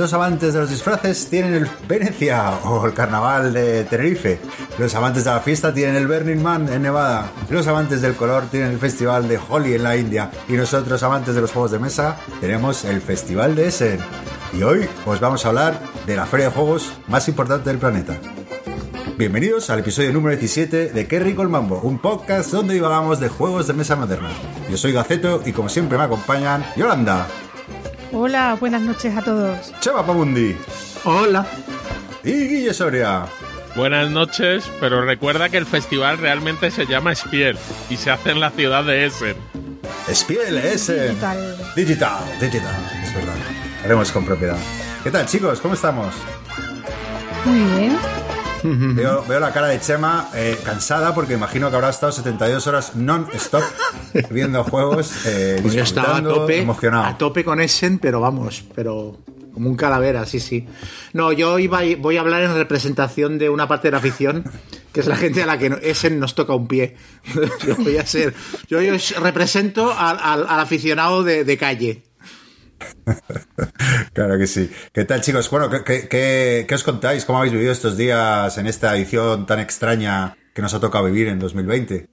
Los amantes de los disfraces tienen el Venecia o el Carnaval de Tenerife. Los amantes de la fiesta tienen el Burning Man en Nevada. Los amantes del color tienen el Festival de Holi en la India. Y nosotros, amantes de los juegos de mesa, tenemos el Festival de Essen. Y hoy os vamos a hablar de la feria de juegos más importante del planeta. Bienvenidos al episodio número 17 de Qué rico el mambo, un podcast donde divagamos de juegos de mesa moderna. Yo soy Gaceto y como siempre me acompañan Yolanda. Hola, buenas noches a todos. Cheva Pabundi. Hola. Y Guille Soria. Buenas noches, pero recuerda que el festival realmente se llama Spiel y se hace en la ciudad de Essen. Spiel, Essen. Digital. Digital, digital. Es verdad. Haremos con propiedad. ¿Qué tal, chicos? ¿Cómo estamos? Muy bien. Veo, veo la cara de Chema eh, cansada porque imagino que habrá estado 72 horas non-stop viendo juegos, eh, Pues yo estaba a tope, emocionado. a tope con Essen, pero vamos, pero como un calavera, sí, sí. No, yo iba, voy a hablar en representación de una parte de la afición, que es la gente a la que Essen nos toca un pie. yo voy a ser, yo, yo represento al, al- al aficionado de, de calle. Claro que sí. ¿Qué tal, chicos? Bueno, ¿qué, os contáis? ¿Cómo habéis vivido estos días en esta edición tan extraña que nos ha tocado vivir en 2020?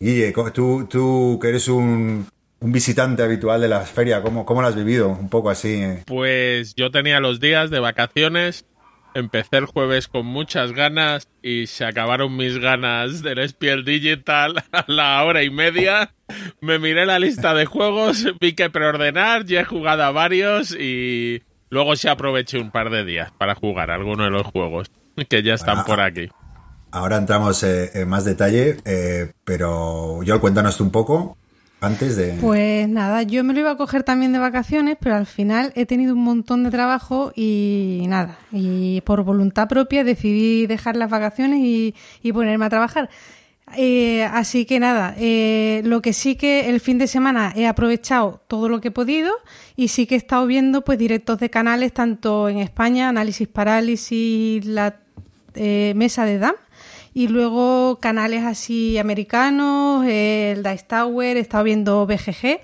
Guille, tú, tú que eres un, un visitante habitual de la feria, ¿cómo, cómo lo has vivido? Un poco así. eh. Pues yo tenía los días de vacaciones, empecé el jueves con muchas ganas y se acabaron mis ganas del Spiel Digital a la hora y media. Me miré la lista de juegos, vi que preordenar, ya he jugado a varios y luego sí aproveché un par de días para jugar algunos de los juegos que ya están por aquí. Ahora entramos eh, en más detalle, eh, pero yo cuéntanos un poco antes de... Pues nada, yo me lo iba a coger también de vacaciones, pero al final he tenido un montón de trabajo y nada. Y por voluntad propia decidí dejar las vacaciones y, ponerme a trabajar. Eh, así que nada, eh, lo que sí que el fin de semana he aprovechado todo lo que he podido y sí que he estado viendo pues directos de canales tanto en España, Análisis Parálisis, la eh, Mesa de DAM y luego canales así americanos, el Dice Tower, he estado viendo BGG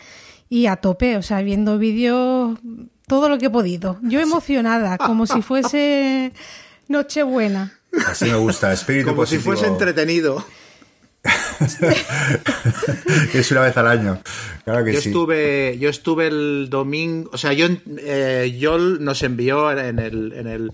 y a tope, o sea, viendo vídeos, todo lo que he podido. Yo emocionada, como si fuese Nochebuena. Así me gusta, espíritu Como si fuese entretenido. es una vez al año. Claro que Yo sí. estuve, yo estuve el domingo, o sea, yo, eh, Yol nos envió en el, en el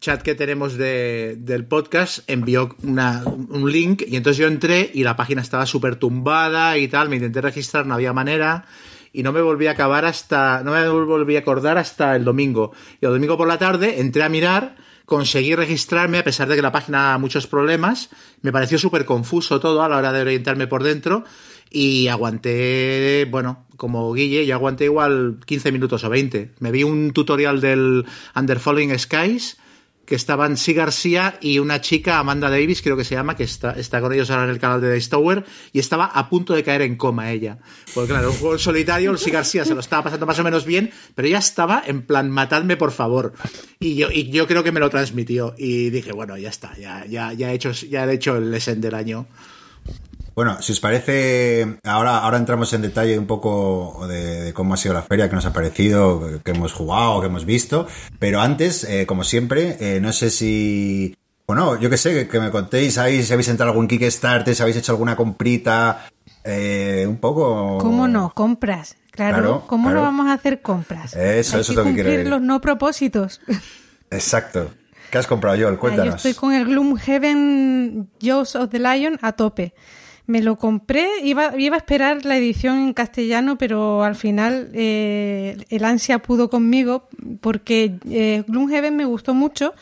chat que tenemos de- del podcast, envió una- un link y entonces yo entré y la página estaba súper tumbada y tal, me intenté registrar, no había manera y no me volví a acabar hasta, no me volví a acordar hasta el domingo. Y el domingo por la tarde entré a mirar, conseguí registrarme a pesar de que la página muchos problemas, me pareció súper confuso todo a la hora de orientarme por dentro y aguanté, bueno, como Guille, yo aguanté igual 15 minutos o 20. Me vi un tutorial del Under Falling Skies que estaban Sí García y una chica, Amanda Davis, creo que se llama, que está, está con ellos ahora en el canal de Dice Tower, y estaba a punto de caer en coma ella. Porque claro, un juego en solitario, el Sí García se lo estaba pasando más o menos bien, pero ella estaba en plan, matadme por favor. Y yo, y yo creo que me lo transmitió. Y dije, bueno, ya está, ya, ya, ya he hecho, ya he hecho el lesson del año. Bueno, si os parece, ahora, ahora entramos en detalle un poco de, de cómo ha sido la feria, qué nos ha parecido, qué hemos jugado, qué hemos visto. Pero antes, eh, como siempre, eh, no sé si. Bueno, yo qué sé, que, que me contéis ahí si habéis entrado algún Kickstarter, si habéis hecho alguna comprita, eh, un poco. ¿Cómo no? Compras. Claro, Claro, ¿cómo claro. no vamos a hacer compras? Eso, Hay eso es lo que quiero los no propósitos. Exacto. ¿Qué has comprado, Joel? Ah, Yo Cuéntanos. estoy con el Gloomhaven Jaws of the Lion a tope. Me lo compré, iba, iba a esperar la edición en castellano, pero al final eh, el ansia pudo conmigo porque eh, Gloomhaven me gustó mucho,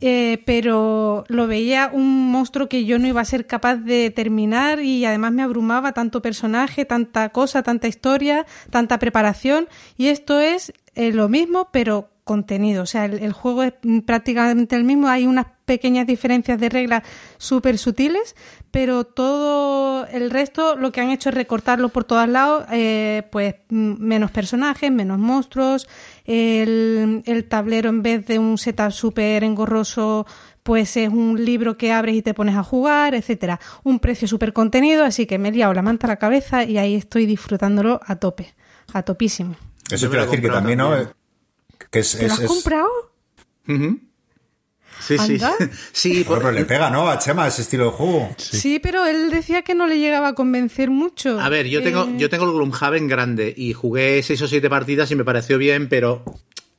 eh, pero lo veía un monstruo que yo no iba a ser capaz de terminar y además me abrumaba tanto personaje, tanta cosa, tanta historia, tanta preparación. Y esto es eh, lo mismo pero contenido, o sea, el, el juego es prácticamente el mismo, hay unas pequeñas diferencias de reglas súper sutiles, pero todo el resto lo que han hecho es recortarlo por todos lados, eh, pues mm, menos personajes, menos monstruos, el, el tablero en vez de un setup súper engorroso, pues es un libro que abres y te pones a jugar, etcétera. Un precio súper contenido, así que me he liado la manta a la cabeza y ahí estoy disfrutándolo a tope, a topísimo. Eso quiero decir que también, ¿no? Que es, ¿Te lo has es- comprado? Sí. Anda. Sí, Bueno, por- pero le pega, ¿no? A Chema ese estilo de juego. Sí. pero él decía que no le llegaba a convencer mucho. A ver, yo tengo, Eh, yo tengo el Gloomhaven grande y jugué seis o siete partidas y me pareció bien, pero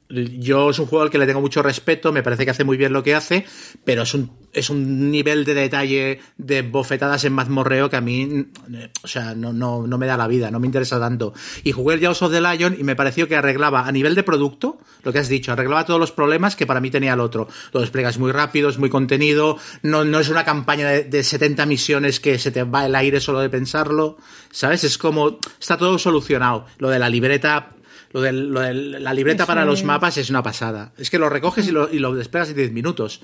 yo es un juego al que le tengo mucho respeto, me parece que hace muy bien lo que hace, pero es un, es un nivel de detalle de bofetadas en mazmorreo que a mí, o sea, no, no, no me da la vida, no me interesa tanto. Y jugué el Jaws of the Lion y me pareció que arreglaba a nivel de producto, lo que has dicho, arreglaba todos los problemas que para mí tenía el otro. Lo desplegas muy rápido, es muy contenido, no, no es una campaña de, de 70 misiones que se te va el aire solo de pensarlo, ¿sabes? Es como, está todo solucionado. Lo de la libreta lo de, lo de la libreta Eso para los mapas es una pasada. Es que lo recoges y lo, y lo desplegas en 10 minutos.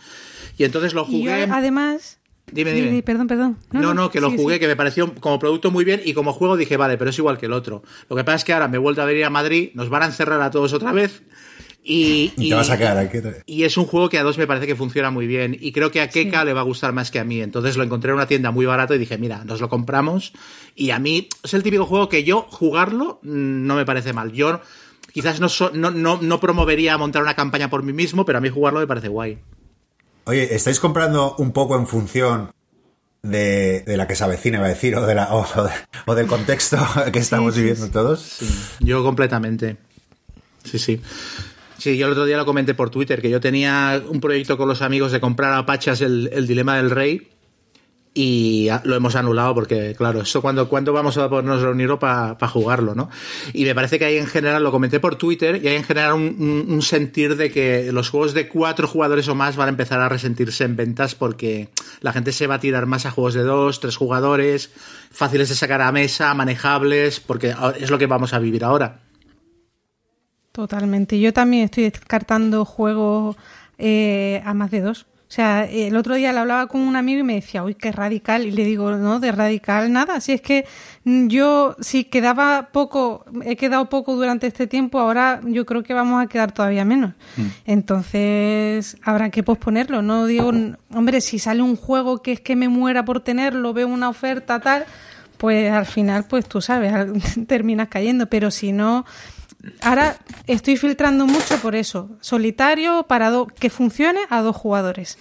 Y entonces lo Y yo, jugué. además... Dime, Di- dime. di- Perdón, perdón. No, no, que lo jugué, que me pareció como producto muy bien y como juego dije, vale, pero es igual que el otro. Lo que pasa es que ahora me he vuelto a venir a Madrid, nos van a encerrar a todos otra vez y... Y te vas a quedar aquí. Y es un juego que a dos me parece que funciona muy bien. Y creo que a Keka le va a gustar más que a mí. Entonces lo encontré en una tienda muy barato y dije, mira, nos lo compramos. Y a mí es el típico juego que yo jugarlo mm, no me parece mal. Yo quizás no, so- no, no, no promovería montar una campaña por mí mismo, pero a mí jugarlo me parece guay. Oye, ¿estáis comprando un poco en función de, de la que se avecina, iba a decir, o, de la, o, de- o del contexto que estamos sí, viviendo todos? Yo completamente. Sí, sí. Sí, yo el otro día lo comenté por Twitter, que yo tenía un proyecto con los amigos de comprar a Pachas el, Dilema del Rey y lo hemos anulado porque, claro, eso cuando, cuando vamos a podernos reunir para jugarlo, ¿no? Y me parece que hay en general, lo comenté por Twitter, y hay en general un, un- un sentir de que los juegos de cuatro jugadores o más van a empezar a resentirse en ventas porque la gente se va a tirar más a juegos de dos, tres jugadores, fáciles de sacar a mesa, manejables, porque es lo que vamos a vivir ahora. Totalmente. Yo también estoy descartando juegos eh, a más de dos. O sea, el otro día le hablaba con un amigo y me decía, uy, qué radical. Y le digo, no, de radical nada. Si es que mm, yo, si quedaba poco, he quedado poco durante este tiempo, ahora yo creo que vamos a quedar todavía menos. Entonces, habrá que posponerlo. No digo, hombre, si sale un juego que es que me muera por tenerlo, veo una oferta tal, pues al final, pues tú sabes, al- terminas cayendo. Pero si no, Ahora estoy filtrando mucho por eso. Solitario para do- que funcione a dos jugadores.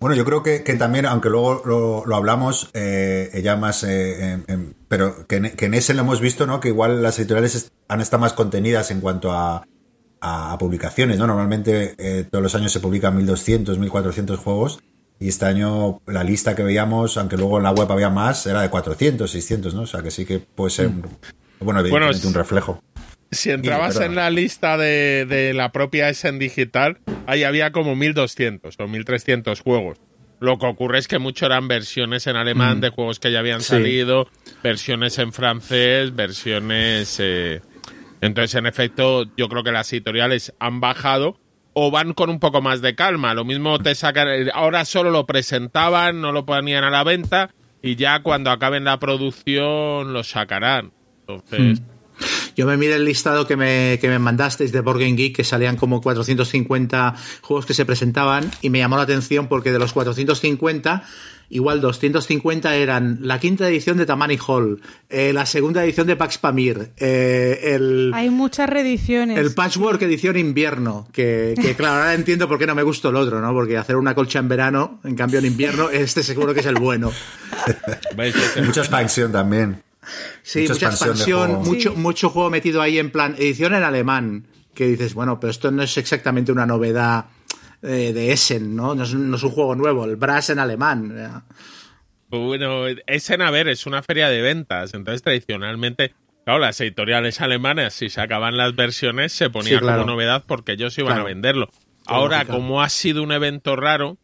Bueno, yo creo que, que también, aunque luego lo, lo hablamos, eh, ya más, eh, en- en- pero que en, que en ese lo hemos visto, ¿no? Que igual las editoriales han estado más contenidas en cuanto a, a- a publicaciones, ¿no? Normalmente eh, todos los años se publican 1200, 1400 juegos y este año la lista que veíamos, aunque luego en la web había más, era de 400, 600, ¿no? O sea que sí que puede ser, un- bueno, evidentemente es- un reflejo. Si entrabas en la lista de, de la propia Essen Digital, ahí había como 1200 o 1300 juegos. Lo que ocurre es que mucho eran versiones en alemán de juegos que ya habían Sí. salido, versiones en francés, versiones... eh, Entonces, en efecto, yo creo que las editoriales han bajado o van con un poco más de calma. Lo mismo te sacan... Ahora solo lo presentaban, no lo ponían a la venta y ya cuando acaben la producción lo sacarán. Entonces... Yo me miré el listado que me, que me mandasteis de Board Game Geek, que salían como 450 juegos que se presentaban, y me llamó la atención porque de los 450, igual 250 eran la quinta edición de Tamani Hall, eh, la segunda edición de Pax Pamir, eh, el, Hay muchas reediciones. el Patchwork edición invierno, que, que, claro, ahora entiendo por qué no me gustó el otro, ¿no? Porque hacer una colcha en verano, en cambio en invierno, este seguro que es el bueno. Mucha expansión también. Sí, Mucha mucha expansión de expansión, juego. mucho, Sí. mucho juego metido ahí en plan edición en alemán, que dices, bueno, pero esto no es exactamente una novedad eh, de Essen, ¿no? No es, no es un juego nuevo, el Brass en alemán. Bueno, Essen, a ver, es una feria de ventas. Entonces, tradicionalmente, claro, las editoriales alemanas, si sacaban las versiones, se ponía Sí, claro. como novedad porque ellos iban Claro. a venderlo. Ahora, lógica. como ha sido un evento raro,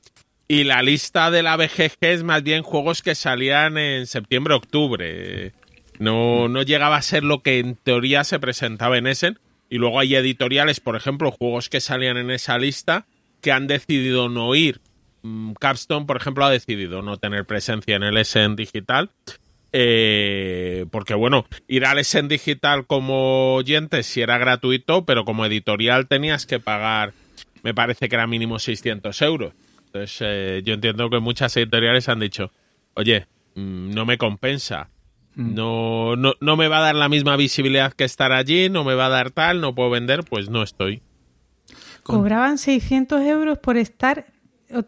y la lista de la BGG es más bien juegos que salían en septiembre-octubre. No, no llegaba a ser lo que en teoría se presentaba en Essen. Y luego hay editoriales, por ejemplo, juegos que salían en esa lista que han decidido no ir. Mm, Capstone, por ejemplo, ha decidido no tener presencia en el Essen Digital. eh, porque, bueno, ir al Essen Digital como oyente si era gratuito, pero como editorial tenías que pagar, me parece que era mínimo 600 euros. Entonces, eh, yo entiendo que muchas editoriales han dicho, oye, mm, no me compensa. No, no, no me va a dar la misma visibilidad que estar allí, no me va a dar tal, no puedo vender, pues no estoy. Cobraban 600 euros por estar,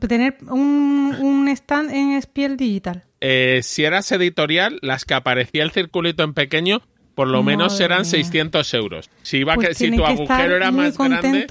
tener un, un stand en Spiel Digital. Eh, si eras editorial, las que aparecía el circulito en pequeño, por lo menos eran mía. 600 euros. Si, iba Pues que, si tienen tu que agujero estar era muy más grande...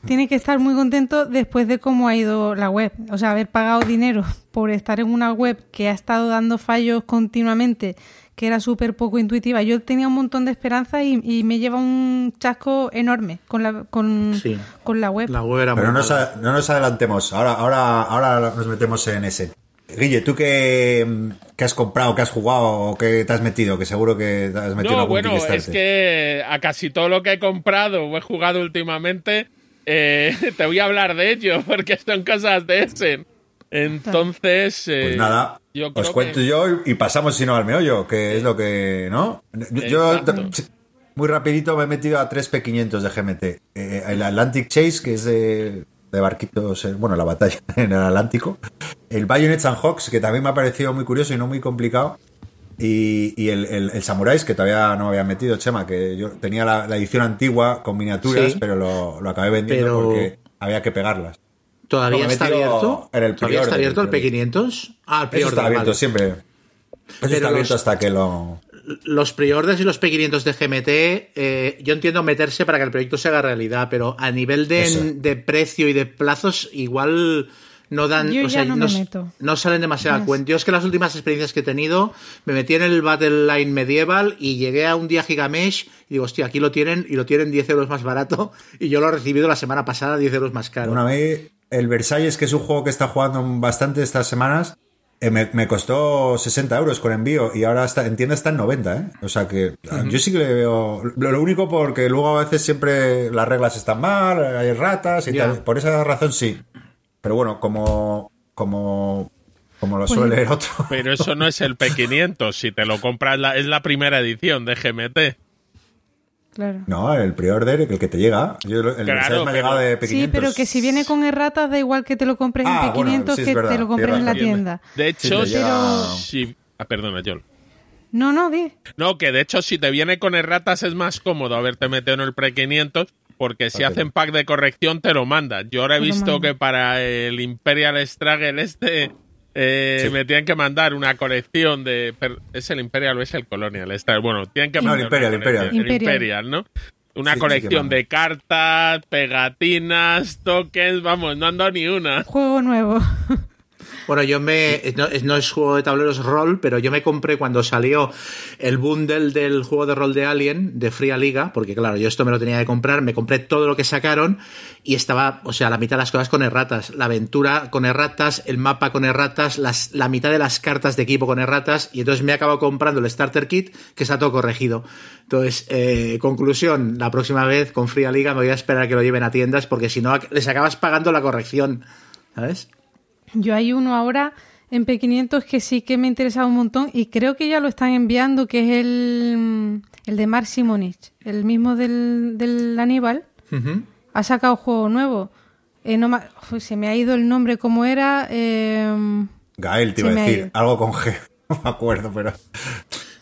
contentos, Tiene que estar muy contento después de cómo ha ido la web. O sea, haber pagado dinero por estar en una web que ha estado dando fallos continuamente, que era súper poco intuitiva. Yo tenía un montón de esperanza y, y me lleva un chasco enorme con la, con, Sí. con la web. La web era Pero muy no nos, no adelantemos. Ahora, ahora, ahora nos metemos en ese. Guille, ¿tú qué, qué has comprado, qué has jugado o qué te has metido? Que seguro que te has metido en No, algún bueno, es que a casi todo lo que he comprado o he jugado últimamente, eh, te voy a hablar de ello, porque son cosas de Essen. Entonces, eh, Pues nada, yo creo os cuento que- yo y pasamos si no al meollo, que es lo que, ¿no? Yo muy rapidito me he metido a tres P500 de GMT. Eh, el Atlantic Chase, que es de, de barquitos, eh, bueno, la batalla en el Atlántico. El Bayonets and Hawks, que también me ha parecido muy curioso y no muy complicado. Y, y el, el, el Samurais, que todavía no había metido, Chema, que yo tenía la, la edición antigua con miniaturas, Sí. pero lo, lo acabé vendiendo Pero- porque había que pegarlas. ¿Todavía No, me está abierto? en el ¿Todavía está abierto el el P500? Ah, el Eso está abierto vale. siempre. Eso Pero está abierto los- hasta que lo... Los pre-orders y los P500 de GMT, eh, yo entiendo meterse para que el proyecto se haga realidad, pero a nivel de, de precio y de plazos, igual no dan. Yo o sea, ya no me s- meto. no salen demasiado a cuenta. Yo es que las últimas experiencias que he tenido, me metí en el Battle Line Medieval y llegué a un día Gigamesh y digo, hostia, aquí lo tienen y lo tienen 10 euros más barato y yo lo he recibido la semana pasada 10 euros más caro. Bueno, a mí el Versalles, que es un juego que está jugando bastante estas semanas, eh, me, me costó 60 euros con envío y ahora está, en tienda está en 90, ¿eh? O sea que yo sí que le veo... Lo, lo único porque luego a veces siempre las reglas están mal, hay ratas y tal. Por esa razón sí. Pero bueno, como... como como lo Pues- suele leer otro. Pero eso no es el P500. Si te lo compras, la- es la primera edición de GMT. Claro. No, el pre-order, el que te llega. Yo, el Claro, me ha llegado de P500. Sí, pero que si viene con erratas, da igual que te lo compres Ah, en P500 bueno, sí, que verdad, te lo compres en la tienda. De hecho, te llega- si... Ah, perdona, Joel. No, no, di. No, que de hecho si te viene con erratas es más cómodo haberte metido en el pre-500 porque si hacen pack de corrección te lo mandan. Yo ahora he visto que para el Imperial Struggle este eh, Sí. me tienen que mandar una colección de... ¿Es el Imperial o es el Colonial? Struggle? Bueno, tienen que No, mandar el Imperial, una Imperial. El Imperial. Imperial, ¿no? Una Sí, colección de cartas, pegatinas, tokens, vamos, no han dado ni una. Juego nuevo. Bueno, yo me. No, es- no es juego de tableros rol, pero yo me compré cuando salió el bundle del juego de rol de Alien, de Fría Liga, porque claro, yo esto me lo tenía que comprar, me compré todo lo que sacaron y estaba, o sea, la mitad de las cosas con erratas. La aventura con erratas, el mapa con erratas, las, la mitad de las cartas de equipo con erratas, y entonces me he acabado comprando el Starter Kit, que está todo corregido. Entonces, eh, conclusión, la próxima vez con Fría Liga me voy a esperar a que lo lleven a tiendas, porque si no, les acabas pagando la corrección. ¿Sabes? Yo hay uno ahora en P500 que sí que me ha interesado un montón y creo que ya lo están enviando, que es el, el de Mark Simonich, el mismo del, del Aníbal. Ujú. Ha sacado juego nuevo. Eh, no ma- Uf, se me ha ido el nombre, ¿cómo era? Eh, Gael, te iba a decir. Algo con G. No me acuerdo, pero...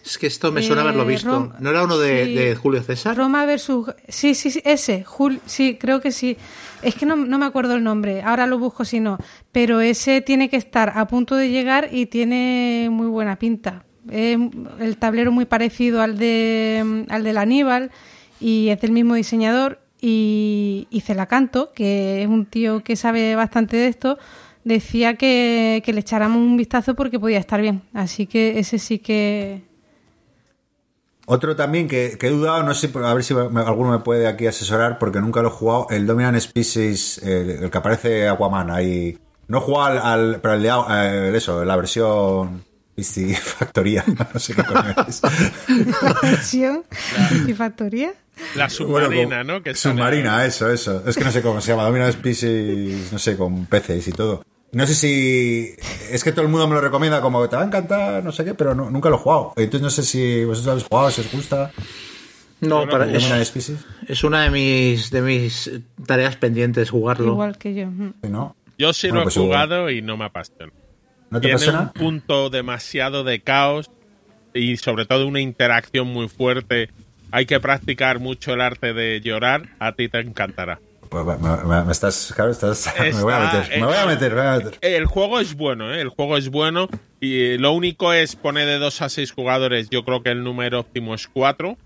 Es que esto me suena Eh, haberlo visto. Rom- ¿No era uno de, sí. de Julio César? Roma versus... Sí, sí, sí, ese. Jul... Sí, creo que sí. Es que no, me acuerdo el nombre. Ahora lo busco si no. Pero ese tiene que estar a punto de llegar y tiene muy buena pinta. El tablero muy parecido al de al del Aníbal y es del mismo diseñador. Y, y Celacanto, que es un tío que sabe bastante de esto, decía que le echáramos un vistazo porque podía estar bien. Así que ese sí que... Otro también que, que he dudado, no sé, a ver si me- alguno me puede aquí asesorar, porque nunca lo he jugado, el Dominant Species, el, el que aparece Aquaman ahí. No he jugado al, al- pero el de eh, eso, la versión Factoría, no sé qué coño es. versión y factoría. La submarina, ¿no? Que sale- submarina, eso, eso. Es que no sé cómo se llama, Dominant Species, no sé, con peces y todo. No sé si. Es que todo el mundo me lo recomienda como que te va a encantar, no sé qué, pero no- nunca lo he jugado. Entonces no sé si vosotros habéis jugado, si os gusta. No, para- es, es una de mis, de mis tareas pendientes jugarlo. Igual que yo. ¿no? Yo sí Bueno, lo he pues igual. jugado y no me apasiona. ¿No te Tiene apasiona? un punto demasiado de caos y sobre todo una interacción muy fuerte. Hay que practicar mucho el arte de llorar, a ti te encantará. Me, me- me estás, claro, estás, me voy a meter, me voy a meter, me voy a meter. El juego es bueno, ¿eh? el juego es bueno y eh, lo único es poner de 2 a 6 jugadores, yo creo que el número óptimo es 4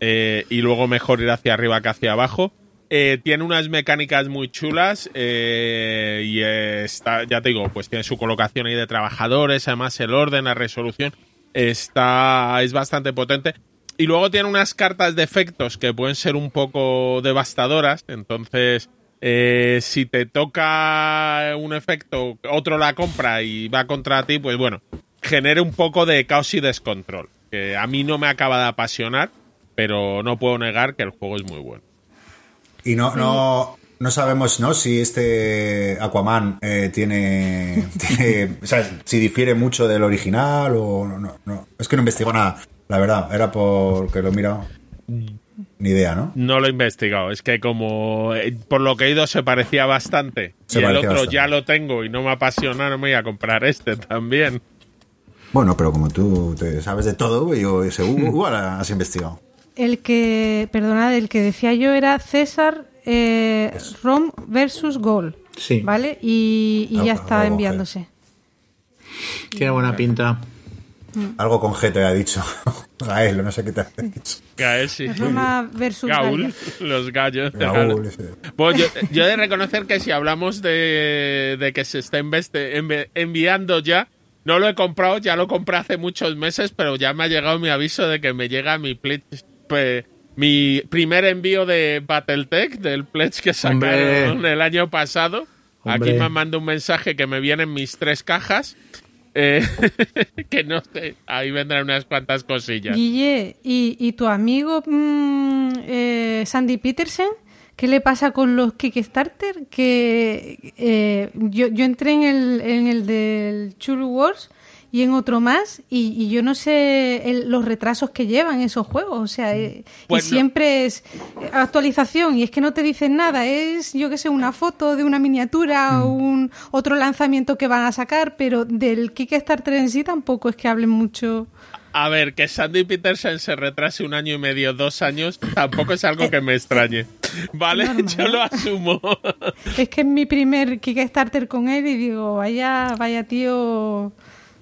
y luego mejor ir hacia arriba que hacia abajo. Eh, tiene unas mecánicas muy chulas eh, y eh, está, ya te digo, pues tiene su colocación ahí de trabajadores, además el orden, la resolución está es bastante potente. Y luego tiene unas cartas de efectos que pueden ser un poco devastadoras. Entonces, eh, si te toca un efecto, otro la compra y va contra ti, pues bueno, genere un poco de caos y descontrol. Que a mí no me acaba de apasionar, pero no puedo negar que el juego es muy bueno. Y no, no, no sabemos, ¿no? Si este Aquaman eh, tiene, tiene- o sea, si difiere mucho del original o no, no, no. Es que no investigo nada, la verdad. Era porque lo he mirado. Ni idea, ¿no? No lo he investigado. Es que como eh, por lo que he ido se parecía bastante. Se y el otro bastante. ya lo tengo y no me apasiona, no me voy a comprar este también. Bueno, pero como tú te sabes de todo, yo ese igual has investigado. El que, perdonad, el que decía yo era César eh, Rom versus Gol. Sí. ¿Vale? Y, y ya está enviándose. Tiene buena pinta. Algo con G te ha dicho. Gael, no sé qué te ha dicho. Gael, sí. Roma versus Gaul, Gaia. los gallos. de Gaul, ese. Pues yo, yo he de reconocer que si hablamos de, de que se está envi- enviando ya, no lo he comprado, ya lo compré hace muchos meses, pero ya me ha llegado mi aviso de que me llega mi pledge, pe- mi primer envío de Battletech, del pledge que sacaron Hombre. el año pasado. Hombre. Aquí me manda un mensaje que me vienen mis tres cajas. eh, que no sé, ahí vendrán unas cuantas cosillas. Guille, ¿y, y tu amigo mm, eh, Sandy Peterson? ¿Qué le pasa con los Kickstarter? Que eh, yo, yo entré en el, en el del Chulu Wars y en otro más y, y yo no sé el- los retrasos que llevan esos juegos. O sea, eh, y siempre es actualización y es que no te dicen nada. Es, yo que sé, una foto de una miniatura o un otro lanzamiento que van a sacar, pero del Kickstarter en sí tampoco es que hablen mucho. A ver, que Sandy Peterson se retrase un año y medio, dos años, tampoco es algo que me extrañe. ¿Vale? Normal. Yo lo asumo. Es que es mi primer Kickstarter con él y digo, vaya, vaya tío,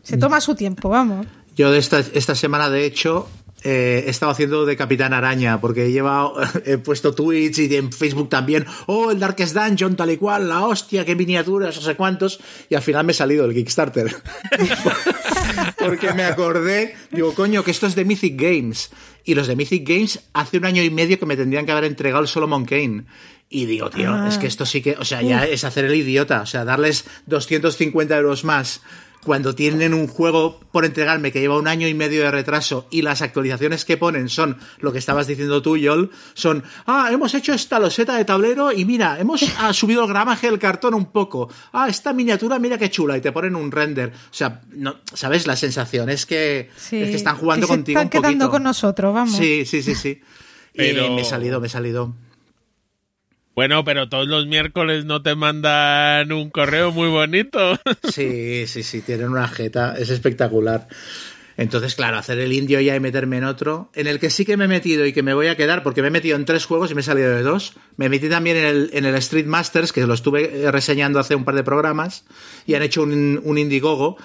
se toma su tiempo, vamos. Yo de esta, esta semana, de hecho, eh, he estado haciendo de Capitán Araña, porque he llevado, he puesto tweets y en Facebook también, oh, el Darkest Dungeon, tal y cual, la hostia, qué miniaturas, no sé cuántos, y al final me he salido del Kickstarter. porque me acordé, digo, coño, que esto es de Mythic Games, y los de Mythic Games hace un año y medio que me tendrían que haber entregado el Solomon Kane. Y digo, tío, Ah. es que esto sí que, o sea, ya es hacer el idiota, o sea, darles 250 euros más cuando tienen un juego por entregarme que lleva un año y medio de retraso y las actualizaciones que ponen son lo que estabas diciendo tú, Yol, son, ah, hemos hecho esta loseta de tablero y mira, hemos ah, subido el gramaje del cartón un poco. Ah, esta miniatura, mira qué chula, y te ponen un render. O sea, no, ¿sabes? La sensación es que, Sí, es que están jugando que se contigo están un poquito. quedando con nosotros, vamos. Sí, sí, sí, sí. Pero- Y me he salido, me he salido. Bueno, pero todos los miércoles no te mandan un correo muy bonito. Sí, sí, sí, tienen una jeta, es espectacular. Entonces, claro, hacer el indio ya y meterme en otro, en el que sí que me he metido y que me voy a quedar, porque me he metido en tres juegos y me he salido de dos. Me metí también en el, Street Masters, que lo estuve eh, reseñando hace un par de programas, y han hecho un, un Indiegogo,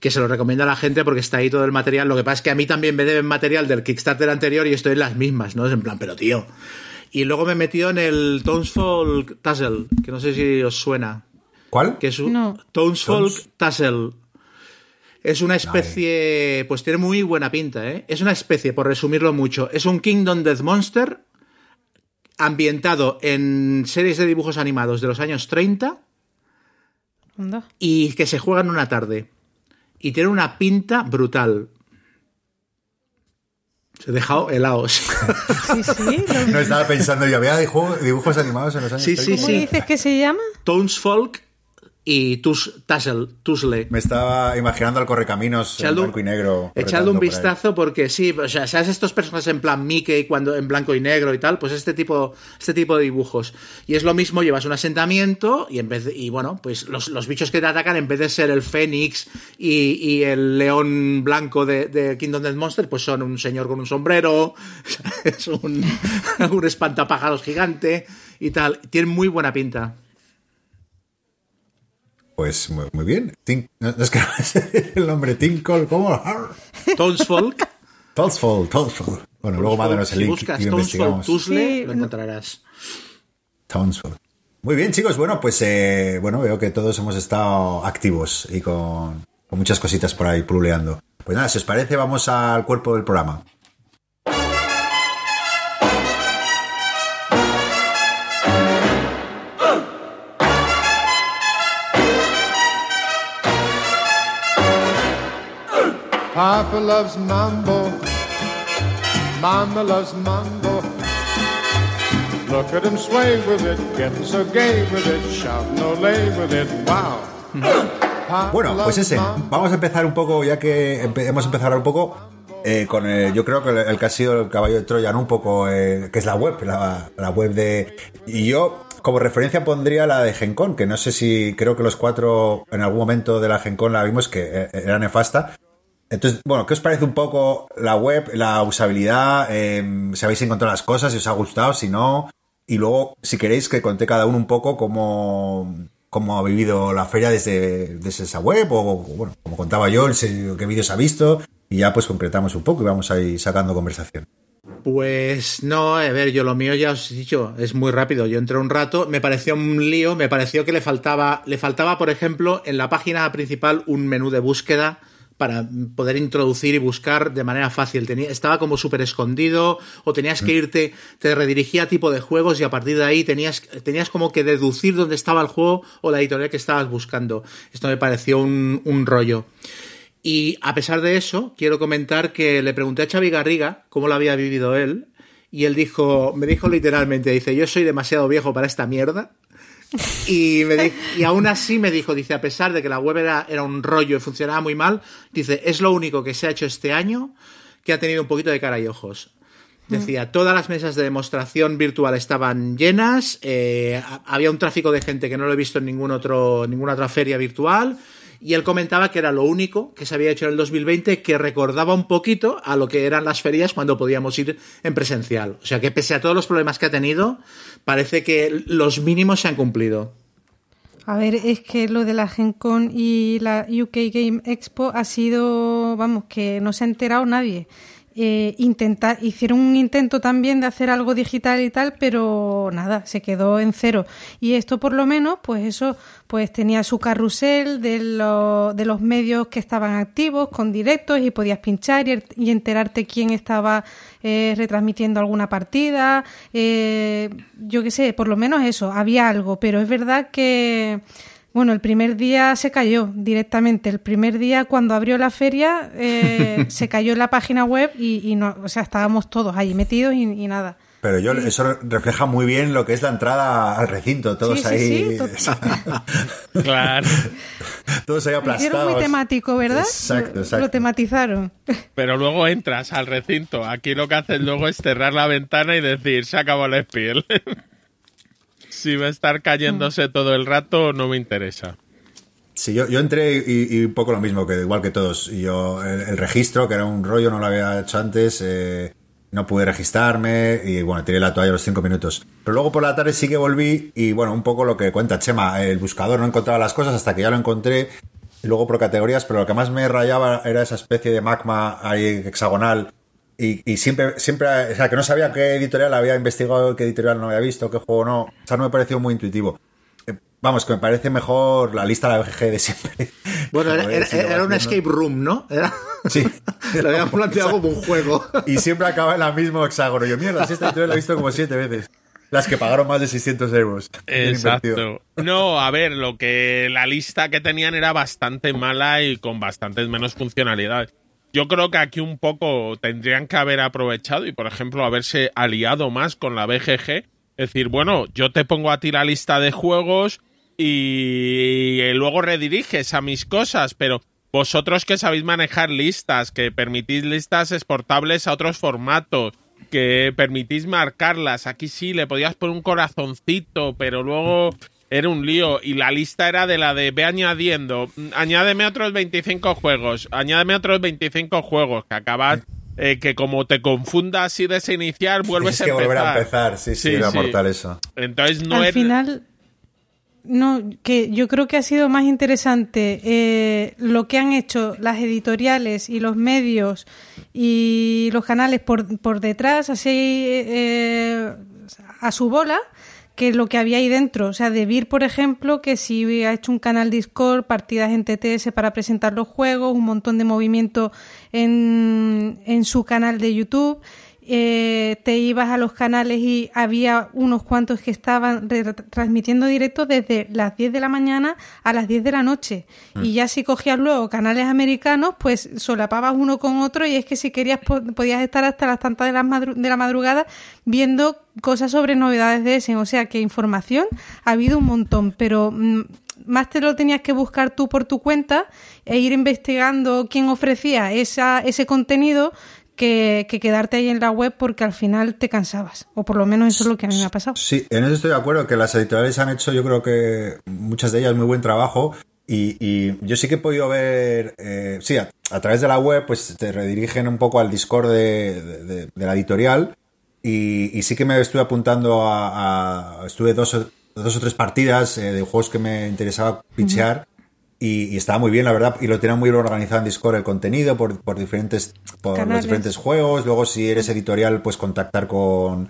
que se lo recomiendo a la gente porque está ahí todo el material. Lo que pasa es que a mí también me deben material del Kickstarter anterior y estoy en las mismas, ¿no? Es en plan, pero tío. Y luego me he metido en el Townsfolk Tassel, que no sé si os suena ¿Cuál? que es un No. Townsfolk Tassel. Es una especie, pues tiene muy buena pinta, ¿eh? Es una especie, por resumirlo mucho, es un Kingdom Death Monster ambientado en series de dibujos animados de los años 30 Anda. y que se juega en una tarde. Y tiene una pinta brutal. Se he dejado helados. Sí, sí. lo- No estaba pensando yo, había dibujo- dibujos animados en los años Sí, sí, 30. ¿Cómo sí. dices que se llama? Townsfolk y Tus, Tussle, Tusle. Me estaba imaginando al correcaminos en blanco y negro. Echadle un por vistazo porque sí, o sea, ¿sabes estos personajes en plan Mickey cuando en blanco y negro y tal? Pues este tipo, este tipo de dibujos. Y es lo mismo, llevas un asentamiento y en vez de- y bueno, pues los, los bichos que te atacan, en vez de ser el Fénix y, y el león blanco de, de Kingdom Death Monster, pues son un señor con un sombrero, es un, un espantapájaros gigante y tal. Tienen muy buena pinta. Pues muy, muy bien. Tin- no, no es que el nombre Tinkle, ¿cómo? Townsfolk. Tolsfall, Tolsfall. Bueno, luego mándanos el link y lo investigamos. Tusle, lo encontrarás. Muy bien, chicos. Bueno, pues eh, bueno, veo que todos hemos estado activos y con, con muchas cositas por ahí pululeando. Pues nada, si os parece, vamos al cuerpo del programa. Papa loves mambo. Mama loves mambo. Look at him sway with it, getting so gay with it, shouting olay with it. Wow. Bueno, pues ese. Vamos a empezar un poco, ya que hemos empezado un poco eh, con el, yo creo que el, el que ha sido el caballo de Troya, ¿no? Un poco, eh, que es la web, la, la web de... Y yo, como referencia, pondría la de Gencon, que no sé si, creo que los cuatro en algún momento de la Gencon la vimos que eh, era nefasta. Entonces, bueno, ¿qué os parece un poco la web, la usabilidad? eh, si habéis encontrado las cosas, si os ha gustado, si no. Y luego, si queréis, que conté cada uno un poco cómo, cómo ha vivido la feria desde, desde esa web, o bueno, como contaba yo, el qué vídeos ha visto, y ya pues concretamos un poco y vamos ahí sacando conversación. Pues no, a ver, yo lo mío ya os he dicho, es muy rápido. Yo entré un rato, me pareció un lío, me pareció que le faltaba, le faltaba, por ejemplo, en la página principal un menú de búsqueda para poder introducir y buscar de manera fácil. Tenía, estaba como súper escondido, o tenías que irte, te redirigía a tipo de juegos y a partir de ahí tenías, tenías como que deducir dónde estaba el juego o la editorial que estabas buscando. Esto me pareció un, un rollo. Y a pesar de eso, quiero comentar que le pregunté a Xavi Garriga cómo lo había vivido él. Y él dijo, me dijo literalmente, dice, yo soy demasiado viejo para esta mierda. Y, me di- y aún así me dijo, dice, a pesar de que la web era, era un rollo y funcionaba muy mal, dice, es lo único que se ha hecho este año que ha tenido un poquito de cara y ojos. Decía, todas las mesas de demostración virtual estaban llenas, eh, ha- había un tráfico de gente que no lo he visto en ningún otro, ninguna otra feria virtual, y él comentaba que era lo único que se había hecho en el 2020 que recordaba un poquito a lo que eran las ferias cuando podíamos ir en presencial. O sea que pese a todos los problemas que ha tenido, parece que los mínimos se han cumplido. A ver, es que lo de la Gen Con y la UK Game Expo ha sido, vamos, que no se ha enterado nadie. Eh, hicieron un intento también de hacer algo digital y tal, pero nada, se quedó en cero. Y esto por lo menos, pues eso, pues tenía su carrusel de, lo- de los medios que estaban activos, con directos, y podías pinchar y, y enterarte quién estaba eh, retransmitiendo alguna partida. eh, yo qué sé, por lo menos eso, había algo, pero es verdad que bueno, el primer día se cayó directamente. El primer día, cuando abrió la feria, eh, se cayó la página web y, y no, o sea, estábamos todos ahí metidos y, y nada. Pero yo, eso refleja muy bien lo que es la entrada al recinto, todos Sí, sí, ahí. sí, Claro. todos ahí aplastados. hicieron muy temático, ¿verdad? Exacto, Lo- exacto. Lo tematizaron. Pero luego entras al recinto. Aquí lo que haces luego es cerrar la ventana y decir, se acabó el spiel. si va a estar cayéndose todo el rato, no me interesa. Sí, yo, yo entré y, y un poco lo mismo, que igual que todos. Yo, el, el registro, que era un rollo, no lo había hecho antes, eh, no pude registrarme y bueno, tiré la toalla a los cinco minutos. Pero luego por la tarde sí que volví y bueno, un poco lo que cuenta Chema, el buscador no encontraba las cosas hasta que ya lo encontré. Luego por categorías, pero lo que más me rayaba era esa especie de magma ahí hexagonal. Y, y siempre, siempre, o sea, que no sabía qué editorial había investigado, qué editorial no había visto, qué juego no. O sea, no me pareció muy intuitivo. Vamos, que me parece mejor la lista de la BGG de siempre. Bueno, era, era- un escape room, ¿no? Era- Sí. Lo habían planteado como un juego. Y siempre acaba en el mismo hexágono. Yo, mierda, si esta editorial la he visto como siete veces. Las que pagaron más de 600 euros. Exacto. No, a ver, lo que la lista que tenían era bastante mala y con bastantes menos funcionalidades. Yo creo que aquí un poco tendrían que haber aprovechado y, por ejemplo, haberse aliado más con la BGG. Es decir, bueno, yo te pongo a ti la lista de juegos, y, luego rediriges a mis cosas, pero vosotros que sabéis manejar listas, que permitís listas exportables a otros formatos, que permitís marcarlas, aquí sí, le podías poner un corazoncito, pero luego era un lío y la lista era de la de ve añadiendo, añádeme otros 25 juegos, añádeme otros 25 juegos, que acabas eh, que como te confundas y desiniciar, vuelves Tienes que a empezar. volver a empezar, sí, sí, era mortal eso. Entonces no Al era- final, no, que yo creo que ha sido más interesante eh, lo que han hecho las editoriales y los medios y los canales por, por detrás, así eh, a su bola, que lo que había ahí dentro. O sea, de Vir, por ejemplo, que si ha hecho un canal Discord, partidas en TTS para presentar los juegos, un montón de movimiento en, en su canal de YouTube. Eh, te ibas a los canales y había unos cuantos que estaban transmitiendo directo desde las 10 de la mañana a las 10 de la noche. Y ya si cogías luego canales americanos, pues solapabas uno con otro y es que si querías po- podías estar hasta las tantas de la, madru- de la madrugada viendo cosas sobre novedades de ese. O sea que información ha habido un montón, pero mm, más te lo tenías que buscar tú por tu cuenta e ir investigando quién ofrecía esa, ese contenido que, que quedarte ahí en la web porque al final te cansabas. O por lo menos eso es lo que a mí me ha pasado. Sí, en eso estoy de acuerdo, que las editoriales han hecho, yo creo que muchas de ellas muy buen trabajo. Y, y yo sí que he podido ver, eh, sí, a, a través de la web, pues te redirigen un poco al Discord de, de- de- de la editorial. Y, y sí que me estuve apuntando a. a- estuve dos, o- dos o tres partidas eh, de juegos que me interesaba pichear. Y, y estaba muy bien, la verdad. Y lo tenían muy bien organizado en Discord el contenido por, por diferentes por los diferentes juegos. Luego, si eres editorial, pues contactar con.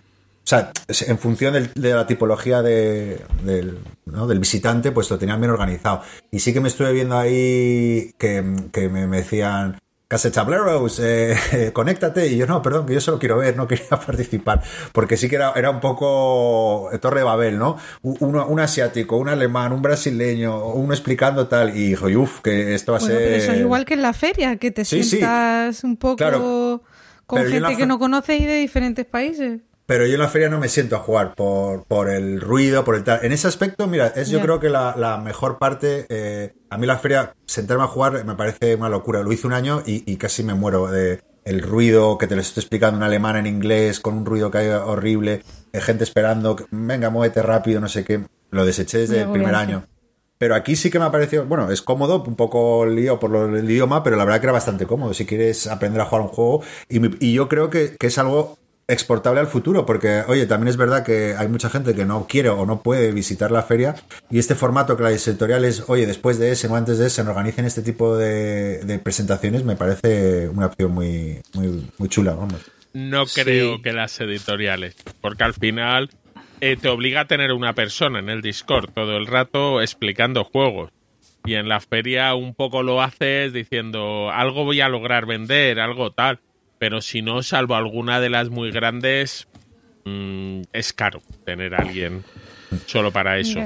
O sea, en función del- de la tipología de- del, ¿no? del visitante, pues lo tenían bien organizado. Y sí que me estuve viendo ahí que, que me, me decían, Casetableros, eh, conéctate. Y yo, no, perdón, que yo solo quiero ver, no quería participar. Porque sí que era, era un poco Torre de Babel, ¿no? Uno, un asiático, un alemán, un brasileño, uno explicando tal. Y dijo, uff, que esto va a Bueno, ser. pero eso es igual que en la feria, que te Sí, sí. sientas un poco Claro. con gente que no conoces y de diferentes países. Pero yo en la feria no me siento a jugar por, por el ruido, por el tal. En ese aspecto, mira, es yo creo que la, la mejor parte. eh, a mí la feria, sentarme a jugar me parece una locura. Lo hice un año y, y casi me muero de el ruido que te lo estoy explicando en alemán, en inglés, con un ruido que hay horrible, eh, gente esperando, venga, muévete rápido, no sé qué. Lo deseché desde Muy el primer año. Pero aquí sí que me ha parecido, bueno, es cómodo, un poco lío por lo del idioma, pero la verdad que era bastante cómodo si quieres aprender a jugar un juego. Y, y yo creo que, que es algo exportable al futuro, porque, oye, también es verdad que hay mucha gente que no quiere o no puede visitar la feria. Y este formato que las editoriales, oye, después de ese o antes de ese, organicen este tipo de, de presentaciones, me parece una opción muy, muy, muy chula, vamos. No Sí. creo que las editoriales, porque al final eh, te obliga a tener una persona en el Discord todo el rato explicando juegos. Y en la feria un poco lo haces diciendo algo voy a lograr vender, algo tal. Pero si no, salvo alguna de las muy grandes, mm, es caro tener a alguien solo para eso.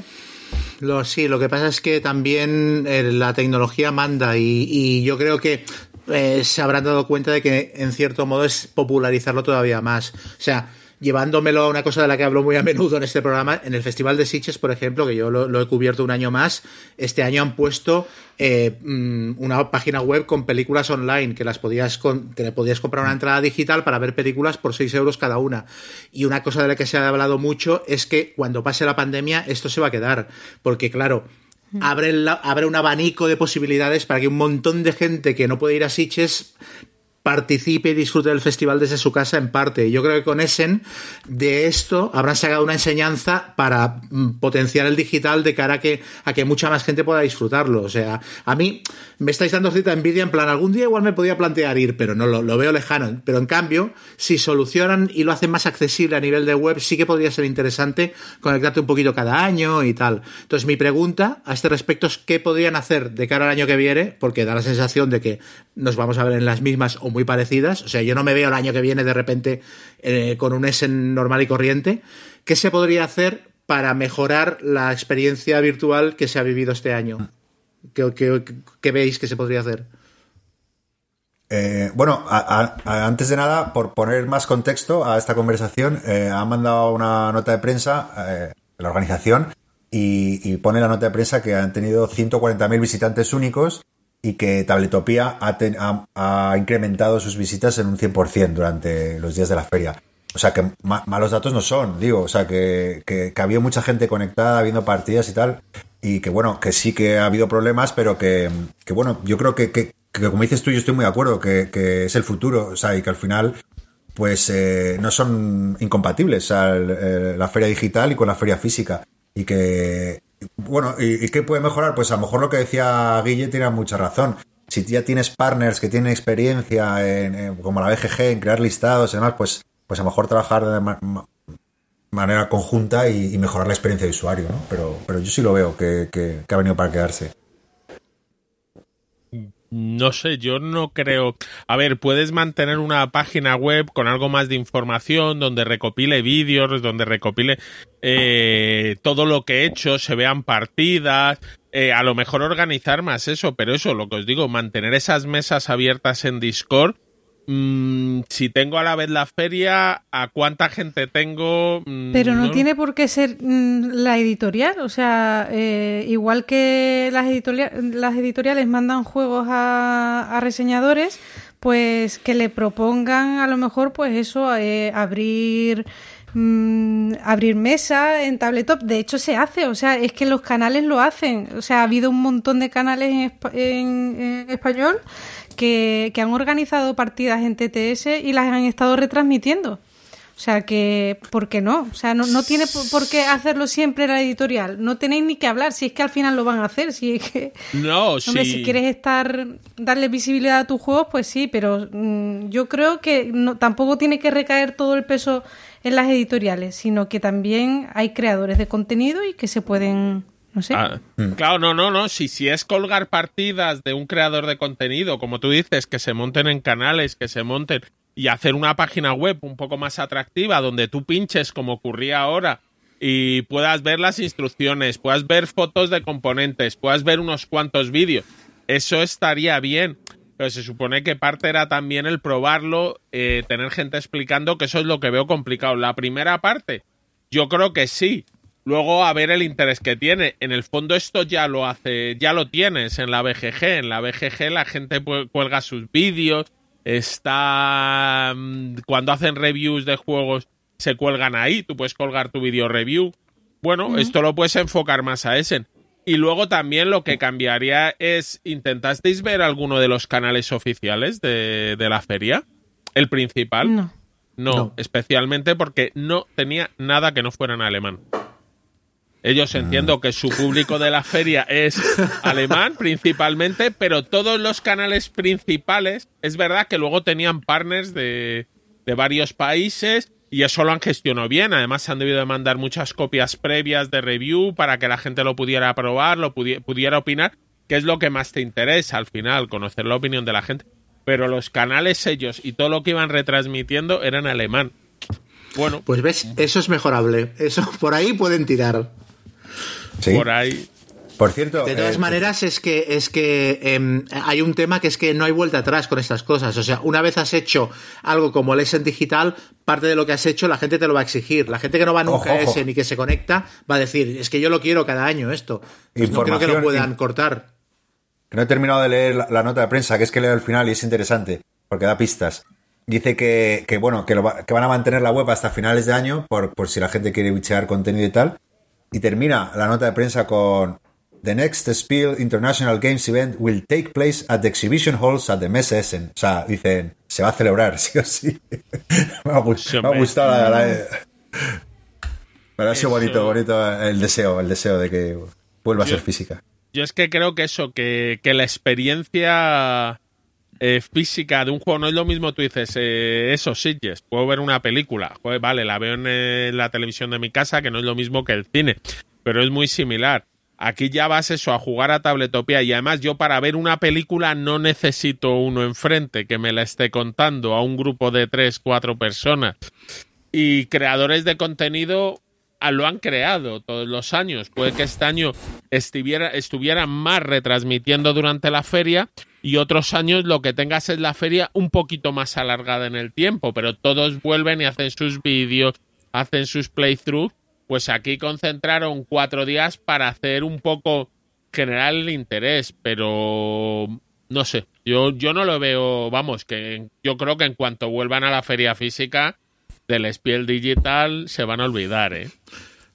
Lo, sí, lo que pasa es que también eh, la tecnología manda y, y yo creo que eh, se habrán dado cuenta de que en cierto modo es popularizarlo todavía más. O sea, llevándomelo a una cosa de la que hablo muy a menudo en este programa, en el Festival de Sitges, por ejemplo, que yo lo, he cubierto un año más, este año han puesto eh, mm, una página web con películas online que las podías que le podías comprar una entrada digital para ver películas por 6 euros cada una. Y una cosa de la que se ha hablado mucho es que cuando pase la pandemia esto se va a quedar, porque claro, abre, abre un abanico de posibilidades para que un montón de gente que no puede ir a Sitges participe y disfrute del festival desde su casa en parte. Yo creo que con Essen de esto habrán sacado una enseñanza para mm, potenciar el digital de cara a que, a que mucha más gente pueda disfrutarlo. O sea, a mí me estáis dando cierta envidia en plan, algún día igual me podía plantear ir, pero no lo, lo veo lejano. Pero en cambio, si solucionan y lo hacen más accesible a nivel de web, sí que podría ser interesante conectarte un poquito cada año y tal. Entonces, mi pregunta a este respecto es qué podrían hacer de cara al año que viene, porque da la sensación de que nos vamos a ver en las mismas o muy parecidas. O sea, yo no me veo el año que viene de repente eh, con un Essen normal y corriente. ¿Qué se podría hacer para mejorar la experiencia virtual que se ha vivido este año? ¿Qué, qué- qué veis que se podría hacer? Eh, bueno, a- a- antes de nada, por poner más contexto a esta conversación, eh, ha mandado una nota de prensa eh, la organización y, y pone la nota de prensa que han tenido 140.000 visitantes únicos y que Tabletopía ha, ten- incrementado sus visitas en un 100% durante los días de la feria. O sea que ma- malos datos no son, digo, o sea que, que, que había mucha gente conectada, habiendo partidas y tal, y que bueno, que sí que ha habido problemas, pero que, que bueno, yo creo que, como dices tú, yo estoy muy de acuerdo, que, es el futuro, o sea, y que al final pues eh, no son incompatibles, la feria digital y con la feria física. Y que, bueno, ¿y, y qué puede mejorar? Pues a lo mejor lo que decía Guille tiene mucha razón. Si ya tienes partners que tienen experiencia en, como la BGG en crear listados y demás, pues, pues a lo mejor trabajar de ma- ma- manera conjunta y, mejorar la experiencia de usuario, ¿no? Pero, pero yo sí lo veo que- que ha venido para quedarse. No sé, yo no creo. A ver, puedes mantener una página web con algo más de información, donde recopile vídeos, donde recopile eh, todo lo que he hecho, se vean partidas, eh, a lo mejor organizar más eso, pero eso, lo que os digo, mantener esas mesas abiertas en Discord. Mm, si tengo a la vez la feria, ¿a cuánta gente tengo? Mm, Pero no, tiene por qué ser mm, la editorial, o sea, eh, igual que las, editorial- las editoriales mandan juegos a, a reseñadores, pues que le propongan a lo mejor, pues eso, eh, abrir abrir mesa en tabletop. De hecho, se hace, o sea, es que los canales lo hacen. O sea, ha habido un montón de canales en- en español que, que han organizado partidas en TTS y las han estado retransmitiendo. O sea que, ¿por qué no? O sea, no, no tiene por por qué hacerlo siempre la editorial. No tenéis ni que hablar, si es que al final lo van a hacer. Si es que, No, hombre, sí. si quieres estar, darle visibilidad a tus juegos, pues sí, pero mm, yo creo que no, tampoco tiene que recaer todo el peso en las editoriales, sino que también hay creadores de contenido y que se pueden, no sé. Ah, Claro, no, no, no. Si, si es colgar partidas de un creador de contenido, como tú dices, que se monten en canales, que se monten y hacer una página web un poco más atractiva donde tú pinches como ocurría ahora y puedas ver las instrucciones, puedas ver fotos de componentes, puedas ver unos cuantos vídeos. Eso estaría bien. Pero se supone que parte era también el probarlo, eh, tener gente explicando, que eso es lo que veo complicado. La primera parte, yo creo que sí. Luego a ver el interés que tiene. En el fondo esto ya lo hace, ya lo tienes en la BGG. En la BGG la gente cuelga sus vídeos. Está mm, cuando hacen reviews de juegos se cuelgan ahí. Tú puedes colgar tu video review. Bueno, esto lo puedes enfocar más a ese. Y luego también lo que cambiaría es, ¿intentasteis ver alguno de los canales oficiales de, de la feria? ¿El principal? No. No, No. especialmente porque no tenía nada que no fuera en alemán. Ellos entiendo que su público de la feria es alemán principalmente, pero todos los canales principales, es verdad que luego tenían partners de, de varios países y eso lo han gestionado bien. Además, se han debido de mandar muchas copias previas de review para que la gente lo pudiera probar, lo pudi- pudiera opinar, que es lo que más te interesa al final, conocer la opinión de la gente. Pero los canales ellos y todo lo que iban retransmitiendo era en alemán. Bueno, Pues ves, eso es mejorable. Eso por ahí pueden tirar. Sí. por ahí. Por cierto, De todas eh, maneras, es que, es que em, hay un tema que es que no hay vuelta atrás con estas cosas. O sea, una vez has hecho algo como el Essen Digital, parte de lo que has hecho la gente te lo va a exigir. La gente que no va nunca Ojo, a ojo. Y que se conecta va a decir, es que yo lo quiero cada año esto. Pues no creo que lo puedan cortar. que no he terminado de leer la, la nota de prensa, que es que leo el final y es interesante, porque da pistas. Dice que, que, bueno, que, lo va- que van a mantener la web hasta finales de año, por, por si la gente quiere bichear contenido y tal. Y termina la nota de prensa con The next Spiel International Games Event will take place at the exhibition halls at the Messe Essen. O sea, dicen, se va a celebrar, sí o sí. me, ha, me ha gustado la, la- Pero ha sido bonito, bonito el deseo, el deseo de que vuelva a ser física. Yo es que creo que eso, que, que la experiencia eh, física de un juego no es lo mismo, tú dices, eh, eso, Sitges, puedo ver una película, vale, la veo en eh, la televisión de mi casa, que no es lo mismo que el cine, pero es muy similar. Aquí ya vas eso, a jugar a tabletopía y además yo para ver una película no necesito uno enfrente que me la esté contando a un grupo de tres, cuatro personas. Y creadores de contenido lo han creado todos los años. Puede que este año estuviera, más retransmitiendo durante la feria y otros años lo que tengas es la feria un poquito más alargada en el tiempo, pero todos vuelven y hacen sus vídeos, hacen sus playthroughs pues aquí concentraron cuatro días para hacer un poco generar el interés, pero no sé, yo, yo no lo veo, vamos, que yo creo que en cuanto vuelvan a la feria física del Spiel Digital se van a olvidar, ¿eh?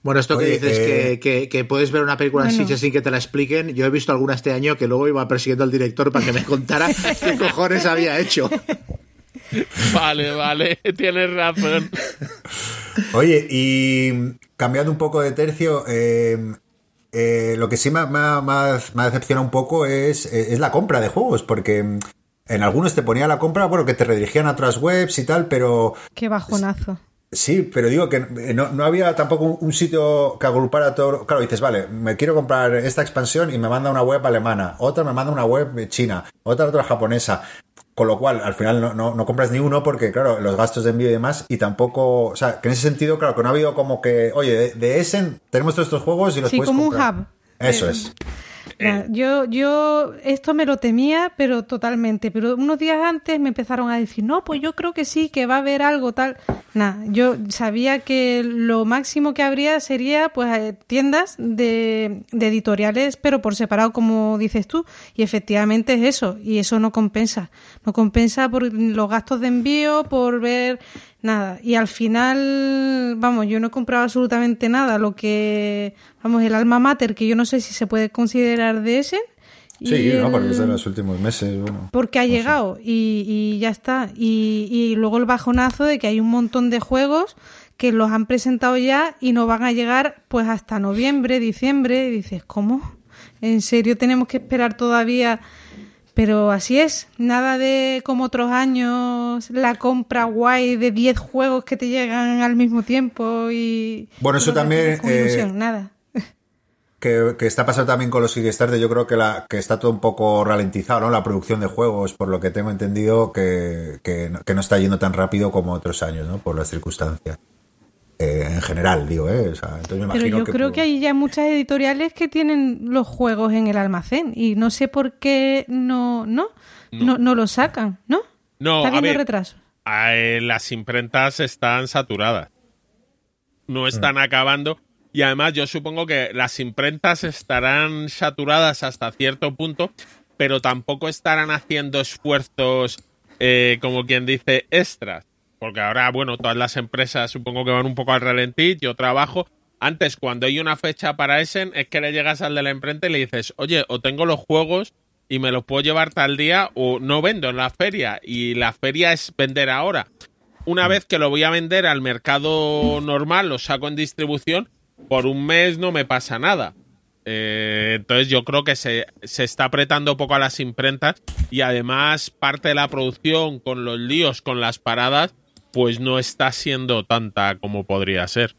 Bueno, esto que Oye, dices eh, que, que- que puedes ver una película en Bueno. Sitges sin que te la expliquen, yo he visto alguna este año que luego iba persiguiendo al director para que me contara qué cojones había hecho. Vale, vale, tienes razón. Oye, y cambiando un poco de tercio, eh, eh, lo que sí me, me, ha- me ha- me ha decepcionado un poco es, eh, es la compra de juegos, porque en algunos te ponía la compra, bueno, que te redirigían a otras webs y tal, pero Qué bajonazo. sí, pero digo que eh, no, no había tampoco un, un sitio que agrupara todo. Claro, dices, vale, me quiero comprar esta expansión y me manda una web alemana, otra me manda una web china, otra otra japonesa. Con lo cual, al final no, no, no compras ni uno porque, claro, los gastos de envío y demás, y tampoco, o sea, que en ese sentido, claro, que no ha habido como que, oye, de, de Essen tenemos todos estos juegos y los Sí, puedes como un hub. Eso Eh, es. Nah, yo, yo esto me lo temía, pero totalmente. Pero unos días antes me empezaron a decir, no, pues yo creo que sí, que va a haber algo tal. Nah, yo sabía que lo máximo que habría sería pues eh, tiendas de, de editoriales, pero por separado, como dices tú. Y efectivamente es eso, y eso no compensa. No compensa por los gastos de envío, por ver nada. Y al final, vamos, yo no he comprado absolutamente nada. Lo que, vamos, el alma mater, que yo no sé si se puede considerar de ese. Sí, ¿no? Porque es de los últimos meses, bueno. porque ha llegado y, y ya está. Y, y luego el bajonazo de que hay un montón de juegos que los han presentado ya y no van a llegar pues hasta noviembre, diciembre. Y dices, ¿cómo? ¿En serio tenemos que esperar todavía? Pero así es, nada de como otros años, la compra guay de 10 juegos que te llegan al mismo tiempo y... Bueno, eso también, eh, ilusión, nada. Que, que está pasando también con los Kickstarter, yo creo que, la, que está todo un poco ralentizado, ¿no? La producción de juegos, por lo que tengo entendido, que, que, no- que no está yendo tan rápido como otros años, ¿no? Por las circunstancias. Eh, en general, digo, ¿eh? O sea, entonces me Pero yo que... creo por- que hay ya muchas editoriales que tienen los juegos en el almacén y no sé por qué no, no, no, no lo sacan, ¿no? No, Está a habiendo ver, retrasos. eh, las imprentas están saturadas. No están acabando. Y además yo supongo que las imprentas estarán saturadas hasta cierto punto, pero tampoco estarán haciendo esfuerzos, eh, como quien dice, extras. Porque ahora, bueno, todas las empresas supongo que van un poco al ralentí, yo trabajo. Antes, cuando hay una fecha para Essen, es que le llegas al de la imprenta y le dices, oye, o tengo los juegos y me los puedo llevar tal día o no vendo en la feria. Y la feria es vender ahora. Una vez que lo voy a vender al mercado normal, lo saco en distribución, por un mes no me pasa nada. Eh, entonces yo creo que se, se está apretando poco a las imprentas y además parte de la producción con los líos, con las paradas, pues no está siendo tanta como podría ser.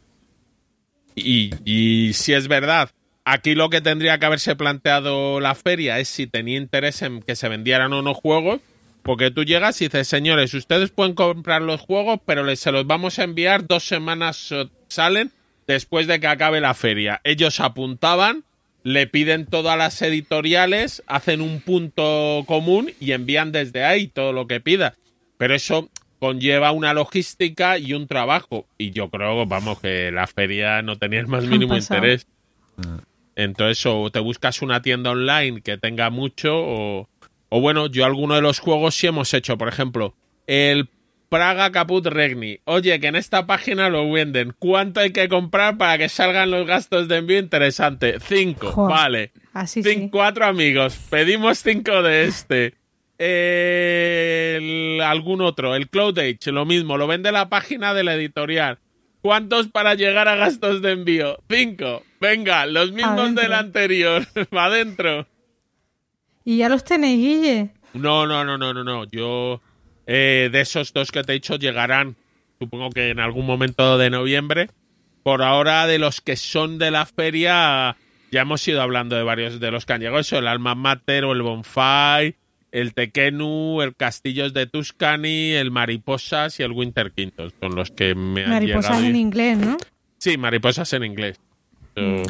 Y, y si es verdad, aquí lo que tendría que haberse planteado la feria es si tenía interés en que se vendieran o no juegos, porque tú llegas y dices, señores, ustedes pueden comprar los juegos, pero les, se los vamos a enviar dos semanas eh, salen después de que acabe la feria. Ellos apuntaban, le piden todo a las editoriales, hacen un punto común y envían desde ahí todo lo que pida. Pero eso conlleva una logística y un trabajo. Y yo creo, vamos, que la feria no tenía el más mínimo interés. Entonces, o te buscas una tienda online que tenga mucho, o, o bueno, yo alguno de los juegos sí hemos hecho, por ejemplo, el Praga Caput Regni. Oye, que en esta página lo venden. ¿Cuánto hay que comprar para que salgan los gastos de envío interesante? Cinco, Joder, vale. así Cin- sí. Cuatro amigos. Pedimos cinco de este. El- algún otro, el Cloud Age, lo mismo, lo vende la página de la editorial. ¿Cuántos para llegar a gastos de envío? Cinco. Venga, los mismos Adentro. del anterior. Va adentro. Y ya los tenéis, Guille. No, no, no, no, no, no. Yo eh, de esos dos que te he dicho llegarán, supongo que en algún momento de noviembre. Por ahora, de los que son de la feria, ya hemos ido hablando de varios de los que han llegado. Eso, el Alma Mater o el Bonfire, el Tekenu, el Castillos de Tuscany, el Mariposas y el Winter Quintos. Son los que me han Mariposas llegado. en inglés, ¿no? Sí, Mariposas en inglés. So,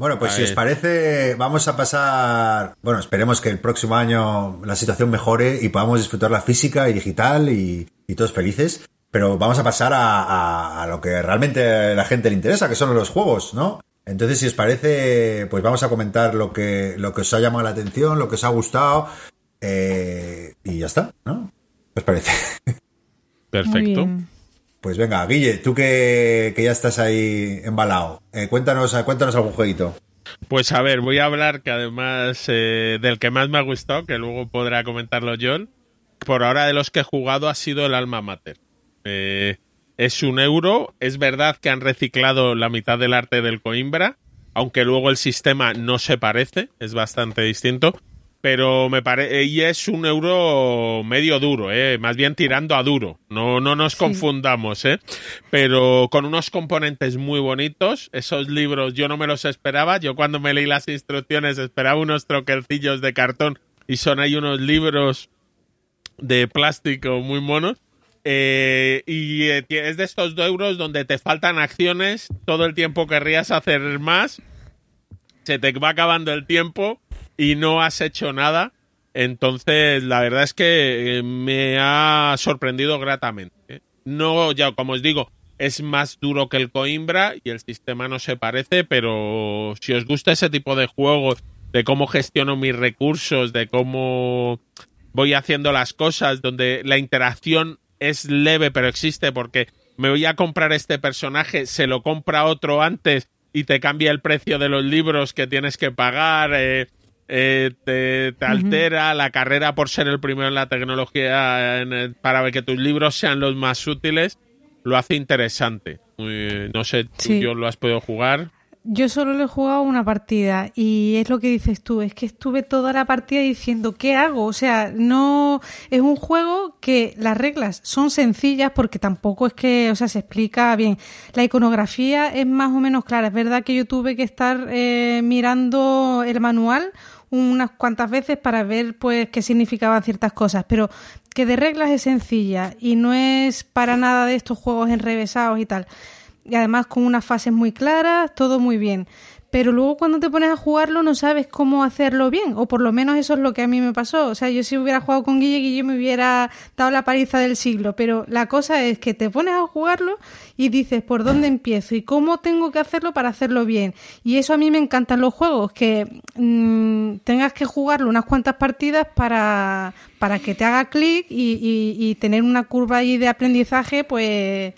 Bueno, pues A si os parece, vamos a pasar. Bueno, esperemos que el próximo año la situación mejore y podamos disfrutar la física y digital y, y todos felices. Pero vamos a pasar a, a- a lo que realmente a la gente le interesa, que son los juegos, ¿no? Entonces, si os parece, pues vamos a comentar lo que, lo que os ha llamado la atención, lo que os ha gustado, eh, y ya está, ¿no? ¿Qué os parece? Muy Perfecto. Pues venga, Guille, tú que, que ya estás ahí embalado, eh, cuéntanos, cuéntanos algún jueguito. Pues a ver, voy a hablar que además eh, del que más me ha gustado, que luego podrá comentarlo John. Por ahora de los que he jugado ha sido el Alma Mater. Eh, es un euro, es verdad que han reciclado la mitad del arte del Coimbra, aunque luego el sistema no se parece, es bastante distinto. Pero me parece, y es un euro medio duro, eh, más bien tirando a duro. No, no nos confundamos, eh. Pero con unos componentes muy bonitos. Esos libros yo no me los esperaba. Yo cuando me leí las instrucciones esperaba unos troquelcillos de cartón y son ahí unos libros de plástico muy monos. Eh, y eh, es de estos dos euros donde te faltan acciones, todo el tiempo querrías hacer más, se te va acabando el tiempo y no has hecho nada. Entonces, la verdad es que eh, me ha sorprendido gratamente. ¿eh? No, ya como os digo, es más duro que el Coimbra y el sistema no se parece, pero si os gusta ese tipo de juegos, de cómo gestiono mis recursos, de cómo voy haciendo las cosas, donde la interacción es leve pero existe porque me voy a comprar este personaje, se lo compra otro antes y te cambia el precio de los libros que tienes que pagar, eh, eh, te, te altera la carrera por ser el primero en la tecnología en el- para que tus libros sean los más útiles, lo hace interesante. Muy- no sé, tú, Sí. yo lo has podido jugar. Yo solo le he jugado una partida y es lo que dices tú, es que estuve toda la partida diciendo, ¿qué hago? O sea, no es un juego que las reglas son sencillas porque tampoco es que, o sea, se explica bien. La iconografía es más o menos clara. Es verdad que yo tuve que estar eh, mirando el manual unas cuantas veces para ver pues qué significaban ciertas cosas, pero que de reglas es sencilla y no es para nada de estos juegos enrevesados y tal y además con unas fases muy claras, todo muy bien. Pero luego cuando te pones a jugarlo no sabes cómo hacerlo bien, o por lo menos eso es lo que a mí me pasó. O sea, yo si hubiera jugado con Guille, Guille me hubiera dado la paliza del siglo, pero la cosa es que te pones a jugarlo y dices por dónde empiezo y cómo tengo que hacerlo para hacerlo bien. Y eso a mí me encantan los juegos, que mm, tengas que jugarlo unas cuantas partidas para, para que te haga clic y, y- y tener una curva ahí de aprendizaje, pues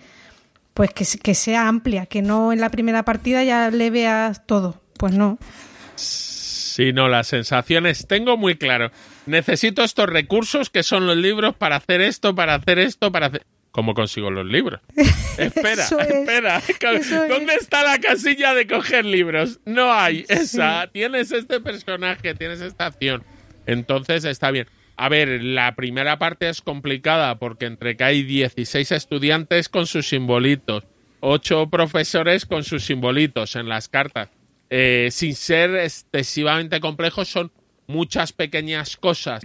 pues que, que sea amplia, que no en la primera partida ya le veas todo. Pues no. Sí, no, las sensaciones tengo muy claro. Necesito estos recursos que son los libros para hacer esto, para hacer esto, para hacer... ¿Cómo consigo los libros? Espera, es, espera. es. ¿Dónde está la casilla de coger libros? No hay. Esa. Tienes este personaje, tienes esta acción. Entonces está bien. A ver, la primera parte es complicada porque entre que hay 16 estudiantes con sus simbolitos, 8 profesores con sus simbolitos en las cartas, eh, sin ser excesivamente complejos, son muchas pequeñas cosas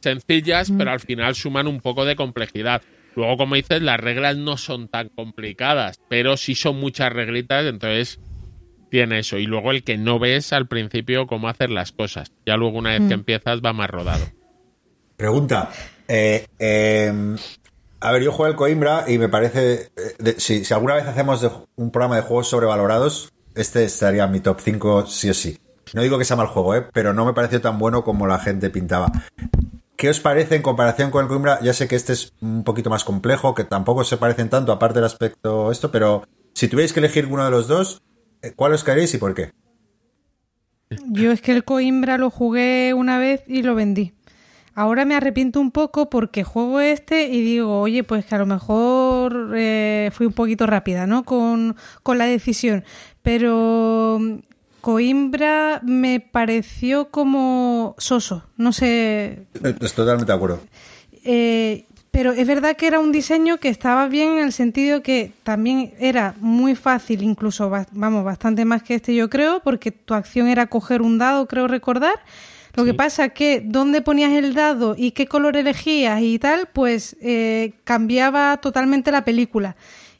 sencillas, pero al final suman un poco de complejidad. Luego, como dices, las reglas no son tan complicadas, pero sí son muchas reglitas, entonces tiene eso. Y luego el que no ves al principio cómo hacer las cosas. Ya luego una vez que empiezas va más rodado. Pregunta. eh, eh, a ver, yo juego al Coimbra y me parece. eh, si, alguna vez hacemos de- un programa de juegos sobrevalorados, este estaría en mi top 5 sí o sí. No digo que sea mal juego, ¿eh? pero no me pareció tan bueno como la gente pintaba. ¿Qué os parece en comparación con el Coimbra? Ya sé que este es un poquito más complejo, que tampoco se parecen tanto, aparte del aspecto esto, pero si tuvierais que elegir uno de los dos, eh, ¿cuál os caeréis y por qué? Yo es que el Coimbra lo jugué una vez y lo vendí. Ahora me arrepiento un poco porque juego este y digo, oye, pues que a lo mejor eh, fui un poquito rápida, ¿no? Con, con la decisión. Pero mm, Coimbra me pareció como soso. No sé, Eh, Estoy totalmente de acuerdo. Eh, pero es verdad que era un diseño que estaba bien en el sentido que también era muy fácil, incluso, vamos, bastante más que este yo creo, porque tu acción era coger un dado, creo recordar. Lo que pasa que dónde ponías el dado y qué color elegías y tal, pues eh, cambiaba totalmente la película.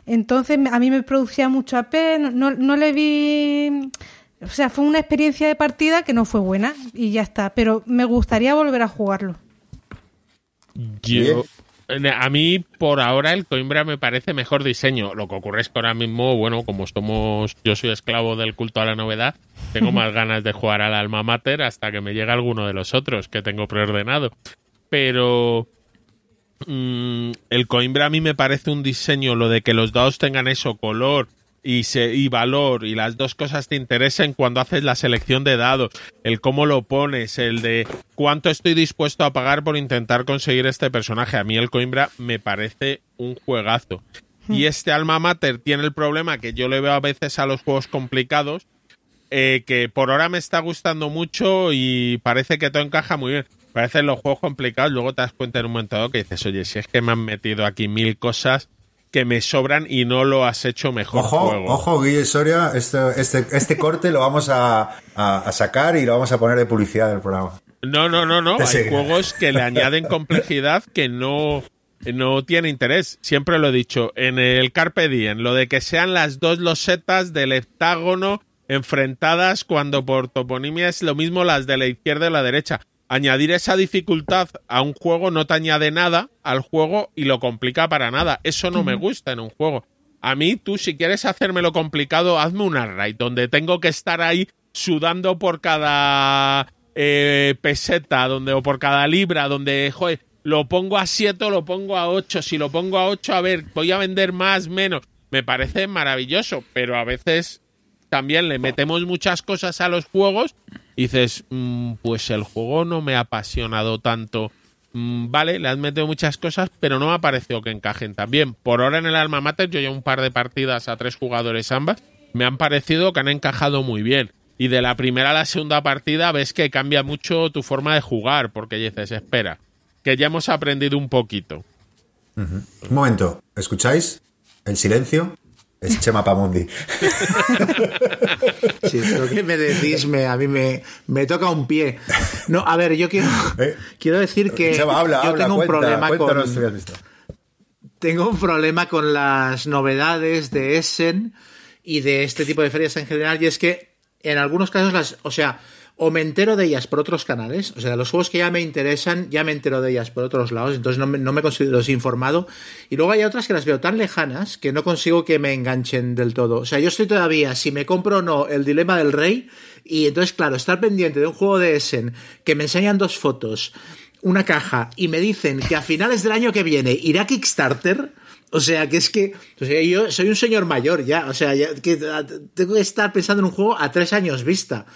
Entonces a mí me producía mucho AP, no, no, no le vi... O sea, fue una experiencia de partida que no fue buena y ya está, pero me gustaría volver a jugarlo. Yo, A mí, por ahora, el Coimbra me parece mejor diseño. Lo que ocurre es que ahora mismo, bueno, como somos, yo soy esclavo del culto a la novedad, tengo más ganas de jugar al Alma Mater hasta que me llegue alguno de los otros que tengo preordenado. Pero mm, el Coimbra a mí me parece un diseño, lo de que los dados tengan eso, color, y, se, y valor y las dos cosas te interesen cuando haces la selección de dados, el cómo lo pones, el de cuánto estoy dispuesto a pagar por intentar conseguir este personaje. A mí el Coimbra me parece un juegazo. Y hmm. este Alma Mater tiene el problema que yo le veo a veces a los juegos complicados, eh, que por ahora me está gustando mucho y parece que todo encaja muy bien. Parecen los juegos complicados, luego te das cuenta en un momento dado que dices, oye, si es que me han metido aquí mil cosas que me sobran y no lo has hecho mejor ojo, Ojo, Guille Soria, este, este, este corte lo vamos a, sacar y lo vamos a poner de publicidad del programa. No, no, no, no. Hay juegos que le añaden complejidad que no, no tiene interés. Siempre lo he dicho. En el Carpe Diem, lo de que sean las dos losetas del heptágono enfrentadas cuando por toponimia es lo mismo las de la izquierda y la derecha añadir esa dificultad a un juego no te añade nada al juego y lo complica para nada. Eso no me gusta en un juego. A mí, tú, si quieres hacérmelo complicado, hazme una raid donde tengo que estar ahí sudando por cada eh, peseta, donde, o por cada libra, donde, joder, lo pongo a 7 o lo pongo a 8. Si lo pongo a 8, a ver, voy a vender más, menos. Me parece maravilloso, pero a veces también le metemos muchas cosas a los juegos dices, mm, pues el juego no me ha apasionado tanto. Mm, vale, le has metido muchas cosas, pero no me ha parecido que encajen también. Por ahora en el Alma Mater yo llevo un par de partidas a tres jugadores ambas. Me han parecido que han encajado muy bien. Y de la primera a la segunda partida ves que cambia mucho tu forma de jugar, porque dices, espera, que ya hemos aprendido un poquito. Un momento, ¿escucháis? El silencio es Chema Pamundi. Sí, lo que me decís me, a mí me, me, toca un pie. No, a ver, yo quiero, ¿Eh? quiero decir que yo tengo un problema con. Tengo un problema con las novedades de Essen y de este tipo de ferias en general, y es que en algunos casos las. O sea, o me entero de ellas por otros canales, o sea, los juegos que ya me interesan, ya me entero de ellas por otros lados, entonces no me, no me considero desinformado. Y luego hay otras que las veo tan lejanas que no consigo que me enganchen del todo. O sea, yo estoy todavía, si me compro o no, el dilema del rey, y entonces, claro, estar pendiente de un juego de Essen que me enseñan dos fotos, una caja, y me dicen que a finales del año que viene irá Kickstarter. O sea, que es que o yo soy un señor mayor ya. O sea, que tengo que estar pensando en un juego a tres años vista.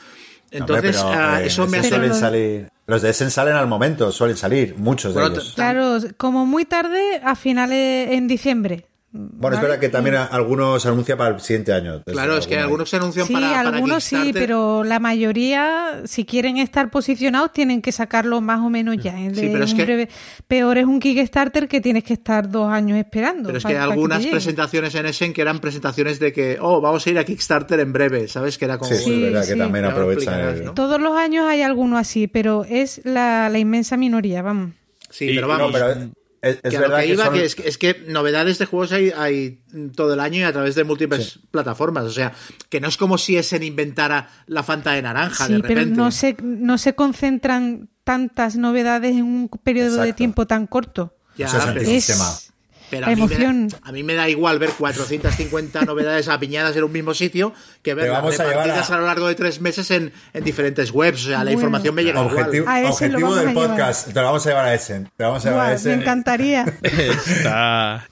Entonces, ah, eh, eso me suelen salir. Los de Essen salen al momento, suelen salir, muchos de ellos. Claro, como muy tarde, a finales en diciembre. Bueno, es verdad que también algunos se anuncian para el siguiente año. Claro, es que algunos se anuncian sí, para, algunos sí, pero la mayoría, si quieren estar posicionados, tienen que sacarlo más o menos ya. sí, pero es que... Peor es un Kickstarter que tienes que estar dos años esperando. Pero es que hay algunas presentaciones en Essen que eran presentaciones de que, oh, vamos a ir a Kickstarter en breve, ¿sabes? Que era como... Sí, es verdad que también aprovechan. Todos los años hay alguno así, pero es la, la inmensa minoría, vamos. Sí, pero vamos. Es, que verdad que, iba, que, es, que, novedades de juegos hay, hay, todo el año y a través de múltiples plataformas. O sea, que no es como si Essen inventara la Fanta de naranja de repente. pero no se, no se concentran tantas novedades en un periodo de tiempo tan corto. Ya, es, pero a mí, me da, a mí, me da, igual ver 450 novedades apiñadas en un mismo sitio que ver las repartidas a... lo largo de tres meses en, en diferentes webs. O sea, la información me llega objetivo, igual. Objetivo del podcast. Te lo vamos a llevar a Essen. Te vamos a llevar a Essen. Me encantaría. Está...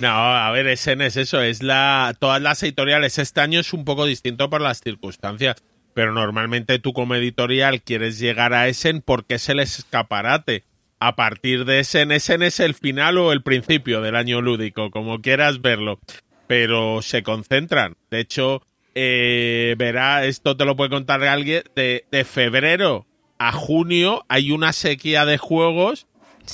No, a ver, Essen es eso, es la todas las editoriales. Este año es un poco distinto por las circunstancias, pero normalmente tú como editorial quieres llegar a Essen porque es el escaparate a partir de ese Essen es el final o el principio del año lúdico, como quieras verlo. Pero se concentran. De hecho, eh, verá, esto te lo puede contar alguien, de, de febrero a junio hay una sequía de juegos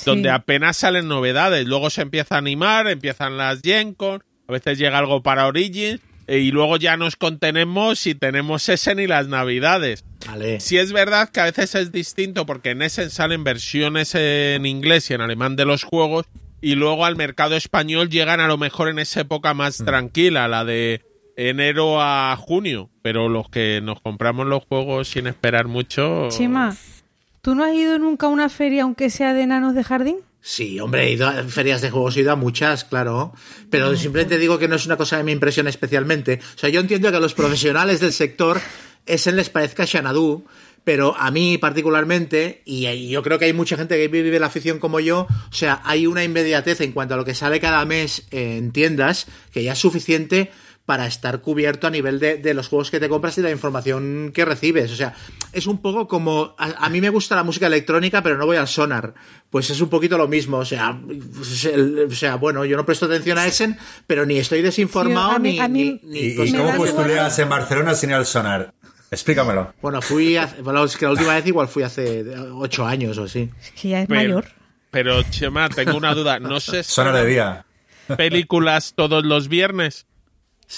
donde apenas salen novedades. Luego se empieza a animar, empiezan las Gen a veces llega algo para Origins y luego ya nos contenemos y tenemos Essen y las navidades. Vale. Si es verdad que a veces es distinto porque en Essen salen versiones en inglés y en alemán de los juegos y luego al mercado español llegan a lo mejor en esa época más mm. tranquila, la de enero a junio, pero los que nos compramos los juegos sin esperar mucho... Chima, ¿tú no has ido nunca a una feria aunque sea de enanos de jardín? Sí, hombre, he ido a ferias de juegos, he ido a muchas, claro. Pero simplemente digo que no es una cosa que me impresiona especialmente. O sea, yo entiendo que a los profesionales del sector ese les parezca Xanadu, pero a mí particularmente, y yo creo que hay mucha gente que vive la afición como yo, o sea, hay una inmediatez en cuanto a lo que sale cada mes en tiendas que ya es suficiente para estar cubierto a nivel de, los juegos que te compras y de la información que recibes. O sea, es un poco como. A, mí me gusta la música electrónica, pero no voy al sonar. Pues es un poquito lo mismo. O sea, o sea bueno, yo no presto atención a Essen, pero ni estoy desinformado ni, ¿Y, cómo postuleas en Barcelona sin el sonar? Explícamelo. Bueno, fui. bueno, es que la última vez igual fui hace ocho años o así. Es que ya es mayor. Pero, Chema, tengo una duda. No sé si. Sonar de día. ¿Películas todos los viernes?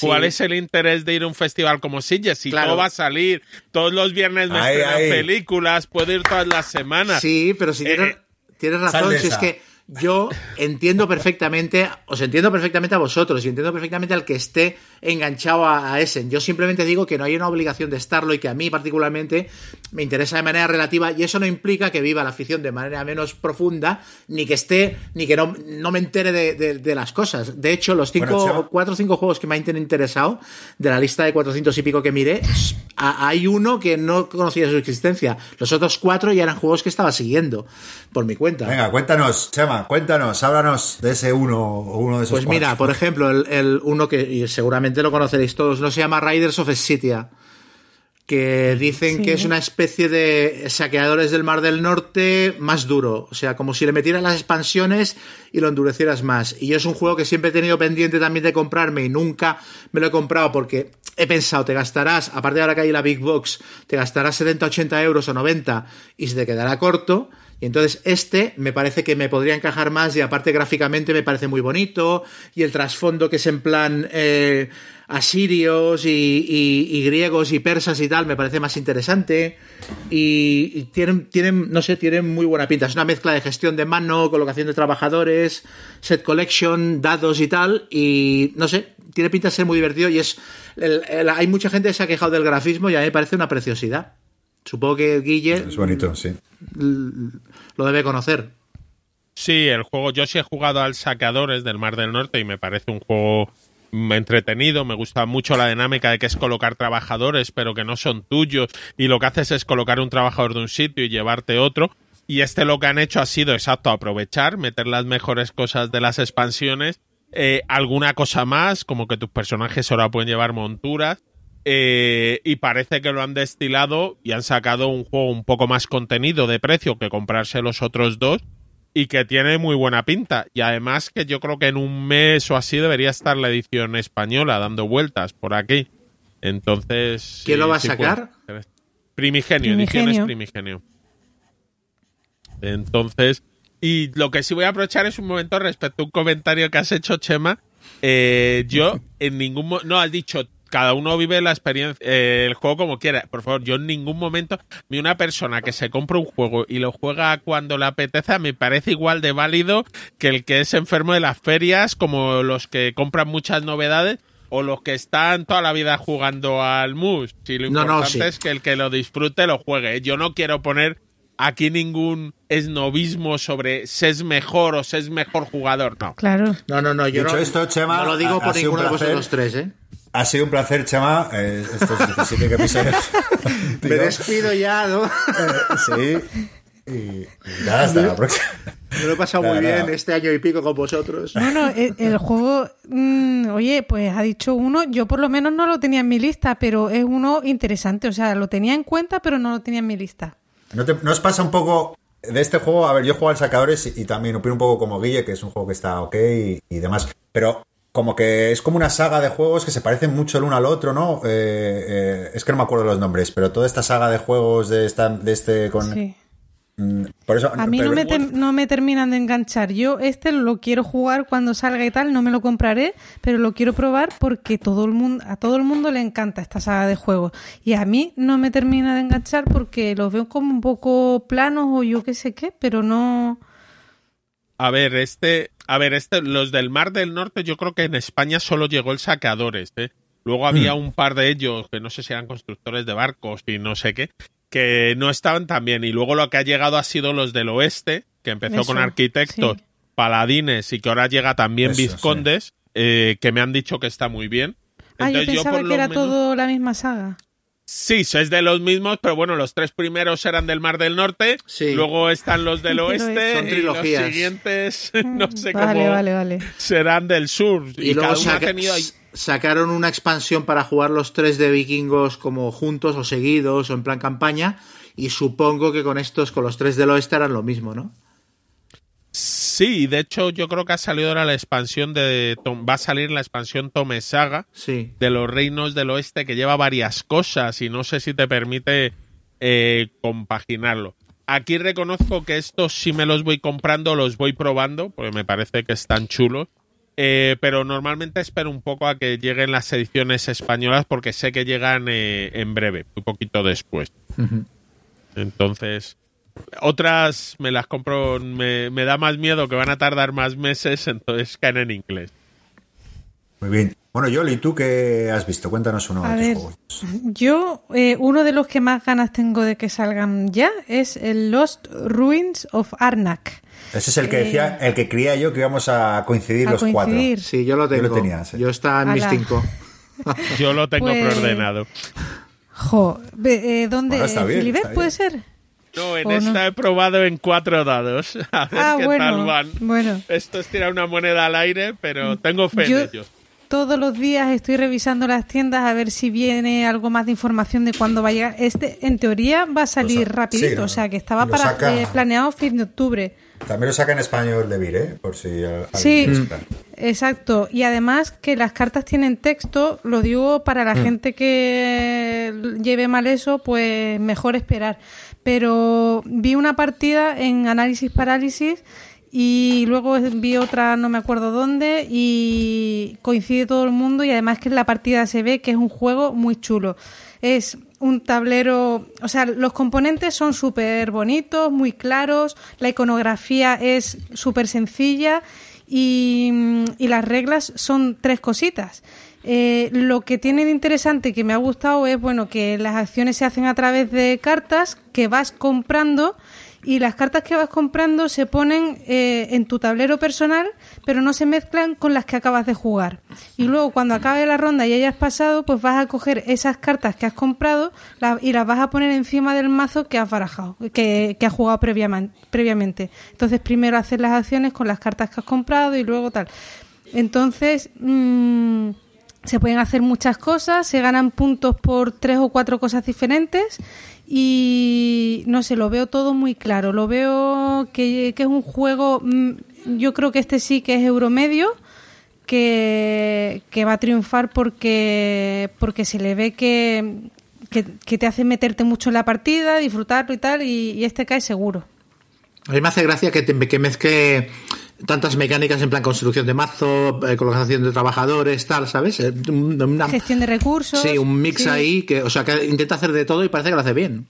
¿Cuál es el interés de ir a un festival como Sitges? Si todo va a salir, todos los viernes me estrenan películas, puedo ir todas las semanas. Sí, pero si tienes, eh, razón, si es que yo entiendo perfectamente, os entiendo perfectamente a vosotros y entiendo perfectamente al que esté enganchado a, Essen. Yo simplemente digo que no hay una obligación de estarlo y que a mí particularmente me interesa de manera relativa y eso no implica que viva la afición de manera menos profunda ni que esté, ni que no, no me entere de, las cosas. De hecho, los cinco, cuatro o cinco juegos que me han interesado de la lista de 400 y pico que miré, hay uno que no conocía su existencia. Los otros cuatro ya eran juegos que estaba siguiendo por mi cuenta. Venga, cuéntanos, Chema cuéntanos, háblanos de ese uno o uno de esos. Pues mira, por ejemplo, el, uno que seguramente lo conoceréis todos, no se llama Riders of Scythia, que dicen que es una especie de saqueadores del Mar del Norte más duro, o sea, como si le metieras las expansiones y lo endurecieras más. Y es un juego que siempre he tenido pendiente también de comprarme y nunca me lo he comprado porque he pensado, te gastarás, aparte de ahora que hay la Big Box, te gastarás 70, 80 euros o 90 y se te quedará corto. Y entonces este me parece que me podría encajar más y aparte gráficamente me parece muy bonito y el trasfondo que es en plan eh, asirios y, griegos y persas y tal me parece más interesante y, tienen, tienen, no sé, tienen muy buena pinta. Es una mezcla de gestión de mano, colocación de trabajadores, set collection, dados y tal y no sé, tiene pinta de ser muy divertido y es... hay mucha gente que se ha quejado del grafismo y a mí me parece una preciosidad. Supongo que Guille. Es bonito, sí. Lo debe conocer. Sí, el juego. Yo sí he jugado al Saqueadores del Mar del Norte y me parece un juego entretenido, me gusta mucho la dinámica de que es colocar trabajadores, pero que no son tuyos, y lo que haces es colocar un trabajador de un sitio y llevarte otro. Y este lo que han hecho ha sido exacto aprovechar, meter las mejores cosas de las expansiones, eh, alguna cosa más, como que tus personajes ahora pueden llevar monturas, eh, y parece que lo han destilado y han sacado un juego un poco más contenido de precio que comprarse los otros dos y que tiene muy buena pinta. Y además que yo creo que en un mes o así debería estar la edición española dando vueltas por aquí. Entonces... ¿Quién lo va a sacar? Primigenio, ediciones Primigenio. Entonces... Y lo que sí voy a aprovechar es un momento respecto a un comentario que has hecho, Chema. Eh, yo en ningún... No, has dicho cada uno vive la experiencia, eh, el juego como quiera. Por favor, yo en ningún momento vi una persona que se compra un juego y lo juega cuando le apetece, me parece igual de válido que el que es enfermo de las ferias, como los que compran muchas novedades o los que están toda la vida jugando al mus. Si lo importante es que el que lo disfrute lo juegue. Yo no quiero poner aquí ningún esnovismo sobre si es mejor o si es mejor jugador, no. Claro. No, no, no, yo no, esto, Chema, no lo digo por ninguno de vosotros tres, ¿eh? Ha sido un placer, Chema. Eh, estos 17 episodios. Me despido ya, ¿no? Eh, sí. Y, nada, hasta la próxima. Me lo he pasado muy bien este año y pico con vosotros. No, no, el, juego, mm, oye, pues ha dicho uno, yo por lo menos no lo tenía en mi lista, pero es uno interesante, o sea, lo tenía en cuenta, pero no lo tenía en mi lista. ¿No, te, os pasa un poco de este juego? A ver, yo juego al Sacadores y, también opino un poco como Guille, que es un juego que está ok y, demás, pero como que es como una saga de juegos que se parecen mucho el uno al otro, ¿no? Eh, eh, es que no me acuerdo los nombres, pero toda esta saga de juegos de, esta, de este con... Mm, por eso, a mí no, me no me terminan de enganchar. Yo este lo quiero jugar cuando salga y tal, no me lo compraré, pero lo quiero probar porque todo el mundo, a todo el mundo le encanta esta saga de juegos. Y a mí no me termina de enganchar porque los veo como un poco planos o yo qué sé qué, pero no... A ver, este, a ver, este, los del Mar del Norte, yo creo que en España solo llegó el Saqueadores. ¿eh? Luego había hmm. un par de ellos que no sé si eran constructores de barcos y no sé qué, que no estaban tan bien. Y luego lo que ha llegado ha sido los del oeste, que empezó Eso, con arquitectos, sí. paladines y que ahora llega también Eso, vizcondes, eh, que me han dicho que está muy bien. Ah, yo pensaba por que era menos- todo la misma saga. Sí, es de los mismos, pero bueno, los tres primeros eran del Mar del Norte, Sí. luego están los del oeste y los siguientes no sé vale, cómo vale, vale. serán del sur. Y, Y, luego cada uno ha tenido ahí- sacaron una expansión para jugar los tres de vikingos como juntos o seguidos o en plan campaña. Y supongo que con estos, con los tres del oeste, harán lo mismo, ¿no? Sí, de hecho yo creo que ha salido ahora la expansión de... Tom- Va a salir la expansión Tome Saga Sí. de los reinos del oeste que lleva varias cosas y no sé si te permite eh, compaginarlo. Aquí reconozco que estos sí me los voy comprando, los voy probando, porque me parece que están chulos. Eh, pero normalmente espero un poco a que lleguen las ediciones españolas porque sé que llegan eh, en breve, muy poquito después. Entonces, otras me las compro, me, me da más miedo que van a tardar más meses, entonces caen en inglés. Muy bien. Bueno, Yoli, ¿tú qué has visto? Cuéntanos uno A de tus juegos. yo, eh, uno de los que más ganas tengo de que salgan ya es el Lost Ruins of Arnak. Ese es el que decía, el que creía yo que íbamos a coincidir A los coincidir. Sí, yo lo Yo lo tengo. tenía, sí. Yo está en mis cinco. Yo lo tengo Pues- preordenado. Jo, eh, ¿dónde? Bueno, está bien, ¿Filibert está puede ser? No, en ¿O esta no? he probado en cuatro dados. A ver Ah, qué bueno, tal van. bueno. Esto es tirar una moneda al aire, pero tengo fe Yo en ellos. todos los días estoy revisando las tiendas a ver si viene algo más de información de cuándo va a llegar. Este, en teoría, va a salir sa- rapidito, o sea que estaba para eh, planeado fin de octubre. También lo saca en español de Vir, ¿eh? Por si Sí, exacto. Y además que las cartas tienen texto, lo digo para la gente que lleve mal eso, pues mejor esperar. Pero vi una partida en análisis parálisis y luego vi otra no me acuerdo dónde y coincide todo el mundo y además que en la partida se ve que es un juego muy chulo. Es un tablero, o sea, los componentes son súper bonitos, muy claros, la iconografía es súper sencilla y, y las reglas son tres cositas. Eh, lo que tiene de interesante que me ha gustado es bueno que las acciones se hacen a través de cartas que vas comprando y las cartas que vas comprando se ponen eh, en tu tablero personal pero no se mezclan con las que acabas de jugar. Y luego cuando acabe la ronda y hayas pasado pues vas a coger esas cartas que has comprado y las vas a poner encima del mazo que has barajado que, que has jugado previamente. Entonces primero haces las acciones con las cartas que has comprado y luego tal. Entonces mm, se pueden hacer muchas cosas, se ganan puntos por tres o cuatro cosas diferentes y no sé, lo veo todo muy claro. Lo veo que, que es un juego, mm, yo creo que este sí que es euromedio, que, que va a triunfar porque, porque se le ve que, que, te hace meterte mucho en la partida, disfrutarlo y tal, y, y este cae seguro. A mí me hace gracia que, te- que mezcle tantas mecánicas en plan construcción de mazo, eh, colocación de trabajadores, tal, ¿sabes? Eh, una- Gestión de recursos. sí, un mix sí. ahí que, o sea, que intenta hacer de todo y parece que lo hace bien.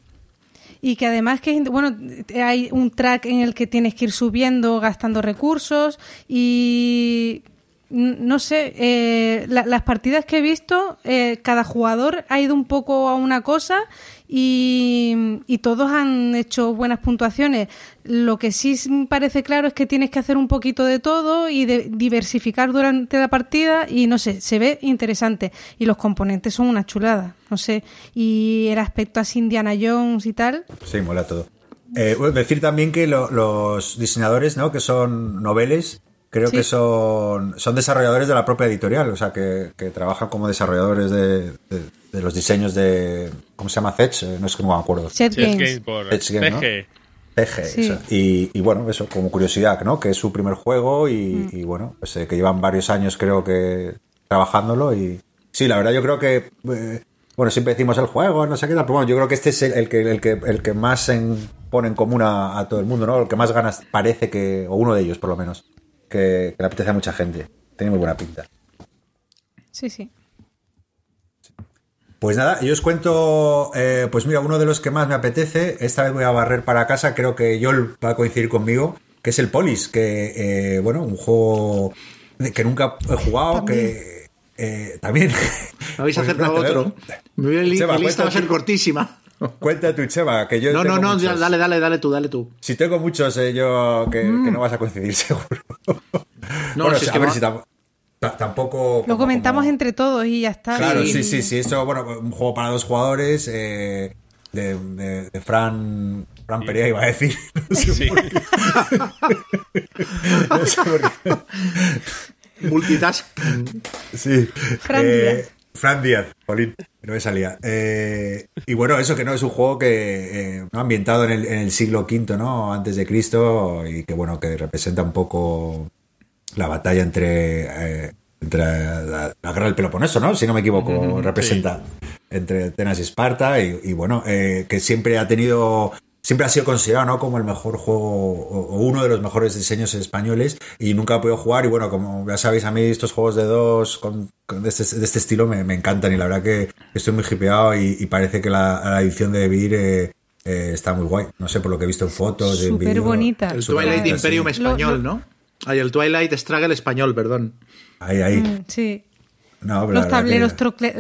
Y que además que bueno hay un track en el que tienes que ir subiendo, gastando recursos y no sé, eh, la- las partidas que he visto, eh, cada jugador ha ido un poco a una cosa y, y todos han hecho buenas puntuaciones. Lo que sí parece claro es que tienes que hacer un poquito de todo y de diversificar durante la partida y no sé, se ve interesante. Y los componentes son una chulada, no sé. Y el aspecto así Indiana Jones y tal, Sí, mola todo. Eh, decir también que lo- los diseñadores, ¿no? Que son noveles, creo Sí. que son, son desarrolladores de la propia editorial, o sea, que, que trabajan como desarrolladores de, de- de los diseños de... ¿Cómo se llama? Fetch, Eh, no es que no me acuerdo. Es Games. Game por Edge Game, ¿no? PG. PG, Sí. eso. Y, y bueno, eso como curiosidad, ¿no? Que es su primer juego y, y bueno, pues eh, que llevan varios años creo que trabajándolo y sí, la verdad yo creo que eh, bueno, siempre decimos el juego, no sé qué tal, pero bueno, yo creo que este es el, el que, el que el que más en- pone en común a, a todo el mundo, ¿no? El que más ganas parece que, o uno de ellos por lo menos, que, que le apetece a mucha gente. Tiene muy buena pinta. Sí, sí. Pues nada, yo os cuento, eh, pues mira, uno de los que más me apetece, esta vez voy a barrer para casa, creo que Yol va a coincidir conmigo, que es el Polis, que, eh, bueno, un juego que nunca he jugado, que eh, también... Habéis Pues, acertado espérate, otro. Mi lista va a ser tú. cortísima. Cuenta tu Chema, que yo No, no, tengo no, muchos. dale, dale, dale tú, dale tú. Si tengo muchos, eh, yo que, Mm. que no vas a coincidir, seguro. No, bueno, si es a que ver va- si tam- ta- tampoco... Lo como- comentamos como- entre todos y ya está. Claro, Y- sí, sí, sí. Eso, bueno, un juego para dos jugadores eh, de, de- de Fran, Fran Perea, iba a decir. No sé Sí. por qué. No sé por qué. Multitasking. Sí. Fran Eh, Díaz. Fran Díaz, Polín, no me salía. Eh, y bueno, eso que no es un juego que eh, ¿no? ambientado en el, en el siglo V, ¿no? Antes de Cristo, y que bueno, que representa un poco la batalla entre, eh, entre la, la guerra del Peloponeso, ¿no? Si no me equivoco, representa entre Atenas y Esparta, y, y bueno, eh, que siempre ha tenido siempre ha sido considerado ¿no? como el mejor juego o, o uno de los mejores diseños españoles y nunca he podido jugar y bueno, como ya sabéis a mí estos juegos de dos con, con de, este, de este estilo me, me encantan y la verdad que estoy muy hipeado y, y parece que la, la edición de Vir eh, eh, está muy guay, no sé por lo que he visto en fotos, en Súper vídeo. bonita. El Twilight Imperium sí. español, Lo- lo- ¿no? Ay, el Twilight Struggle español, perdón. Ahí, ahí. Mm, Sí. No, Los tableros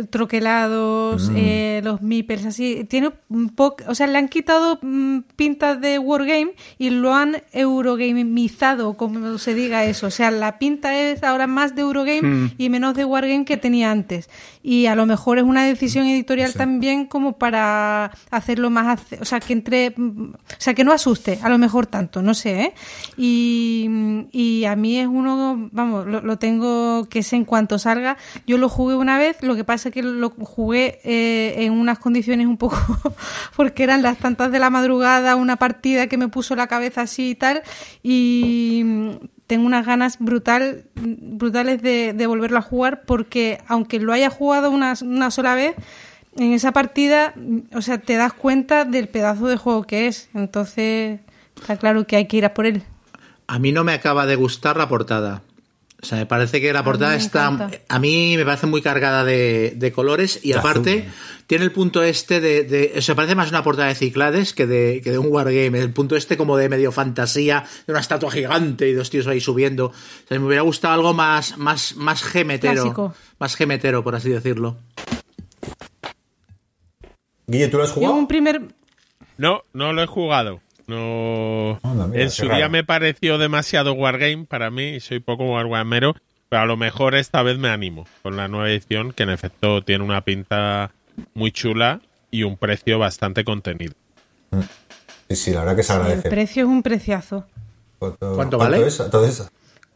troquelados, Mm. eh, los meeples, así. Tiene un poco. O sea, le han quitado mm, pintas de Wargame y lo han eurogamizado, como se diga eso. O sea, la pinta es ahora más de Eurogame Mm. y menos de Wargame que tenía antes. Y a lo mejor es una decisión editorial Sí. también como para hacerlo más. O sea, que entre. mm, O sea, que no asuste, a lo mejor tanto, no sé, ¿eh? Y, y a mí es uno, vamos, lo, lo tengo que es en cuanto salga. Yo lo jugué una vez, lo que pasa es que lo jugué eh, en unas condiciones un poco, porque eran las tantas de la madrugada, una partida que me puso la cabeza así y tal, y mm, tengo unas ganas brutal, brutales de, de volverlo a jugar, porque aunque lo haya jugado una, una sola vez, en esa partida, o sea, te das cuenta del pedazo de juego que es. Entonces, está claro que hay que ir a por él. A mí no me acaba de gustar la portada. O sea, me parece que la portada está. encanta. A mí me parece muy cargada de, de colores y De aparte azul. tiene el punto este de, de- O sea, parece más una portada de Ciclades que de, que de un wargame. El punto este como de medio fantasía, de una estatua gigante y dos tíos ahí subiendo. O sea, me hubiera gustado algo más, más, más gemetero. Clásico. Más gemetero, por así decirlo. Guille, ¿tú lo has Yo jugado? un primer... No, no lo he jugado. No. Anda, mira, en su raro. día me pareció demasiado Wargame para mí y soy poco Wargamero, pero a lo mejor esta vez me animo con la nueva edición que en efecto tiene una pinta muy chula y un precio bastante contenido. Sí, sí, la verdad que se El agradece. precio es un preciazo. ¿Cuánto, ¿Cuánto vale? es? Entonces,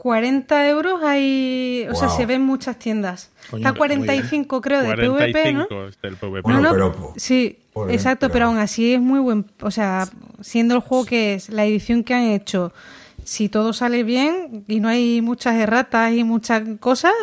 40 euros hay... O sea, se ven muchas tiendas. Coño, Está 45 creo de 45 PvP, ¿no? es del PvP. Bueno, no, pero- sí, exacto, pero- pero... aún así es muy buen, o sea, siendo el juego que es, la edición que han hecho, si todo sale bien y no hay muchas erratas y muchas cosas,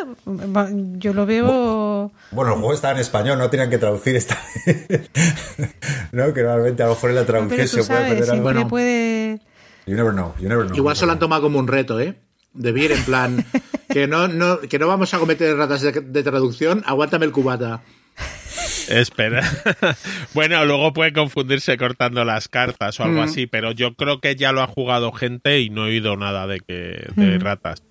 yo lo veo Bueno, el juego está en español, no tenían que traducir esta no, que normalmente a lo mejor en la traducción pero se puede perder algo. Bueno. puede You never know, you never know. Igual se lo han tomado como un reto, ¿eh? De bien, en plan, que no, no, que no vamos a cometer ratas de, de traducción, aguántame el cubata. Espera. bueno, luego puede confundirse cortando las cartas o algo Mm. así, pero yo creo que ya lo ha jugado gente y no he oído nada de que de Mm. ratas.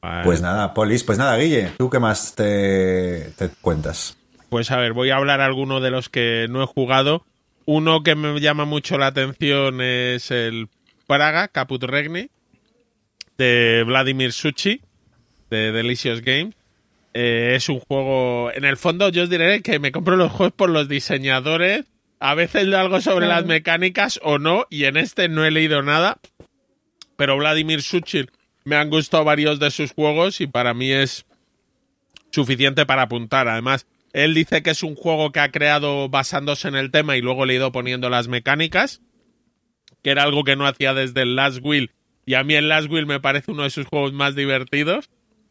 Vale. Pues nada, Polis, pues nada, Guille, ¿tú qué más te, te cuentas? Pues a ver, voy a hablar alguno de los que no he jugado. Uno que me llama mucho la atención es el Praga Caput Regni de Vladimir Suchi de Delicious Games. Eh, es un juego. En el fondo, yo os diré que me compro los juegos por los diseñadores. A veces leo algo sobre las mecánicas o no, y en este no he leído nada. Pero Vladimir Suchi me han gustado varios de sus juegos y para mí es suficiente para apuntar. Además, él dice que es un juego que ha creado basándose en el tema y luego le ha ido poniendo las mecánicas, que era algo que no hacía desde el Last Will. Y a mí el Last Will me parece uno de sus juegos más divertidos.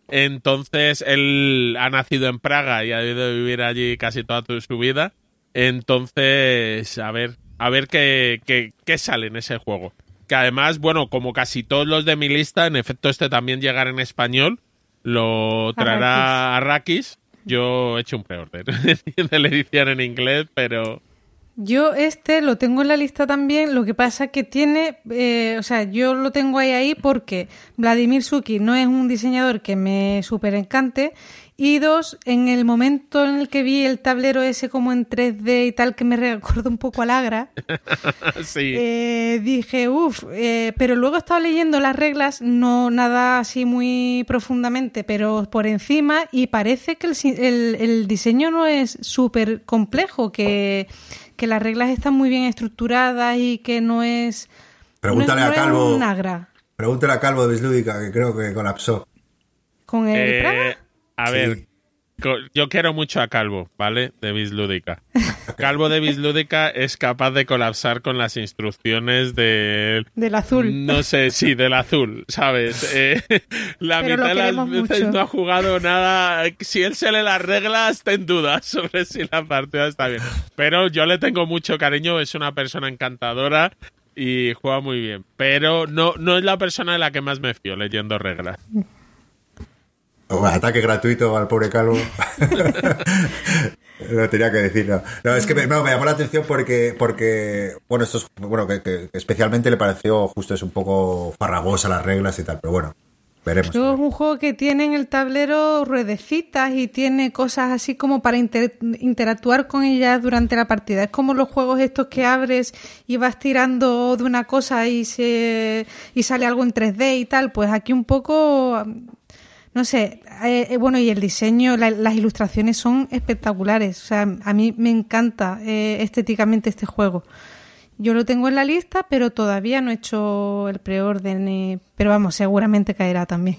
Entonces, él ha nacido en Praga y ha ido a vivir allí casi toda su vida. Entonces, a ver, a ver qué, qué, qué sale en ese juego. Que además, bueno, como casi todos los de mi lista, en efecto este también llegará en español. Lo traerá Arrakis. Yo he hecho un pre-order de la edición en inglés, pero Yo este lo tengo en la lista también, lo que pasa que tiene, eh, o sea, yo lo tengo ahí ahí porque Vladimir Suki no es un diseñador que me súper encante Y dos, en el momento en el que vi el tablero ese como en 3D y tal, que me recordó un poco al Agra, sí. eh, dije, uff, pero luego he estado leyendo las reglas, no nada así muy profundamente, pero por encima, y parece que el, el, el diseño no es súper complejo, que, que, las reglas están muy bien estructuradas y que no es... Pregúntale no, no a Calvo. Es un Agra. Pregúntale a Calvo de Bislúdica, que creo que colapsó. ¿Con el Eh, Praga? a Sí. ver, yo quiero mucho a Calvo, ¿vale? De Bislúdica. Calvo de Bislúdica es capaz de colapsar con las instrucciones del... Del azul. No sé, sí, del azul, ¿sabes? Eh, la Pero lo mitad de las veces mucho. no ha jugado nada. Si él se lee las reglas, ten dudas sobre si la partida está bien. Pero yo le tengo mucho cariño, es una persona encantadora y juega muy bien. Pero no, no es la persona de la que más me fío leyendo reglas. O ataque gratuito al pobre Calvo. Lo tenía que decir, no. No, es que me, no, me llamó la atención porque, porque bueno, esto es, bueno, que, que especialmente le pareció justo es un poco farragosa las reglas y tal, pero bueno, veremos. Luego es un juego que tiene en el tablero ruedecitas y tiene cosas así como para inter- interactuar con ellas durante la partida. Es como los juegos estos que abres y vas tirando de una cosa y se y sale algo en 3D y tal. Pues aquí un poco, no sé, eh, eh, bueno, y el diseño, la- las ilustraciones son espectaculares. O sea, a mí me encanta eh, estéticamente este juego. Yo lo tengo en la lista, pero todavía no he hecho el preorden. eh, pero vamos, seguramente caerá también.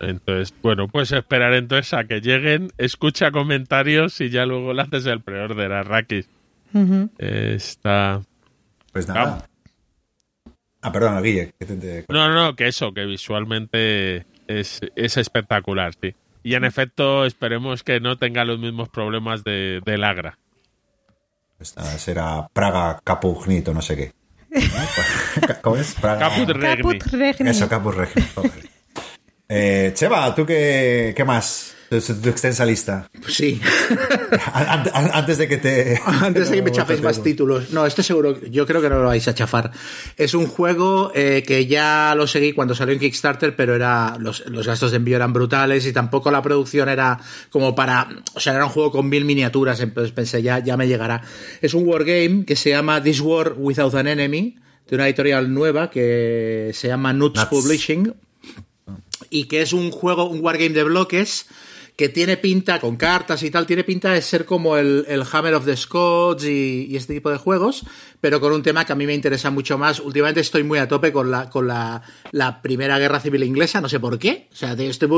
Entonces, bueno, pues esperar entonces a que lleguen, escucha comentarios y ya luego le haces el preorden a Rakis. Está... Pues nada. Ah, perdona, Guille. que te- te- No, no, no, que eso, que visualmente es, es espectacular, sí. Y en efecto, esperemos que no tenga los mismos problemas de, del Agra. nada, será Praga Capugnito, no sé qué. ¿Cómo es? Praga... Caput Regni. Caput Regni. Eso, Caput Regni. Eh, Cheva, ¿tú qué, qué más? Tu, extensa lista. Pues sí. An- an- Antes de que te. Antes de que me chaféis más títulos. No, este seguro, yo creo que no lo vais a chafar. Es un juego eh, que ya lo seguí cuando salió en Kickstarter, pero era los, los gastos de envío eran brutales y tampoco la producción era como para... O sea, era un juego con mil miniaturas, entonces pensé, ya, ya me llegará. Es un wargame que se llama This War Without an Enemy, de una editorial nueva que se llama Nuts, Nuts. Publishing y que es un juego, un wargame de bloques que tiene pinta, con cartas y tal, tiene pinta de ser como el, el Hammer of the Scots y, este tipo de juegos, pero con un tema que a mí me interesa mucho más. Últimamente estoy muy a tope con la, con la, la Primera Guerra Civil Inglesa, no sé por qué. O sea, estoy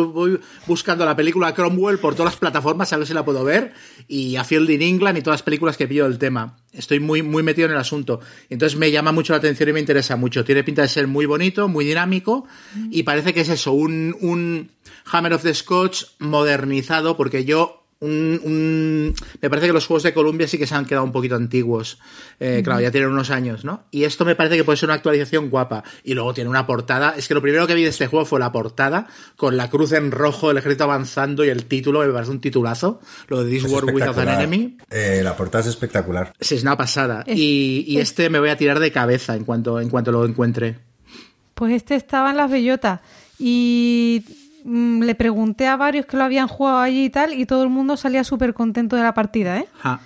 buscando la película Cromwell por todas las plataformas, a ver si la puedo ver, y a Field in England y todas las películas que pillo del tema. Estoy muy, muy metido en el asunto. Entonces me llama mucho la atención y me interesa mucho. Tiene pinta de ser muy bonito, muy dinámico, y parece que es eso, un, un Hammer of the Scotch modernizado, porque yo. Un- un- me parece que los juegos de Columbia sí que se han quedado un poquito antiguos. Eh, Claro, ya tienen unos años, ¿no? Y esto me parece que puede ser una actualización guapa. Y luego tiene una portada. Es que lo primero que vi de este juego fue la portada, con la cruz en rojo, el ejército avanzando y el título, me parece un titulazo. Lo de This Es War Without an. Enemy. Eh, la portada es espectacular. Sí, es una pasada. Es- Y, y es- este me voy a tirar de cabeza en cuanto, en cuanto lo encuentre. Pues este estaba en las bellotas y mm, le pregunté a varios que lo habían jugado allí y tal y todo el mundo salía súper contento de la partida, ¿eh? Ja.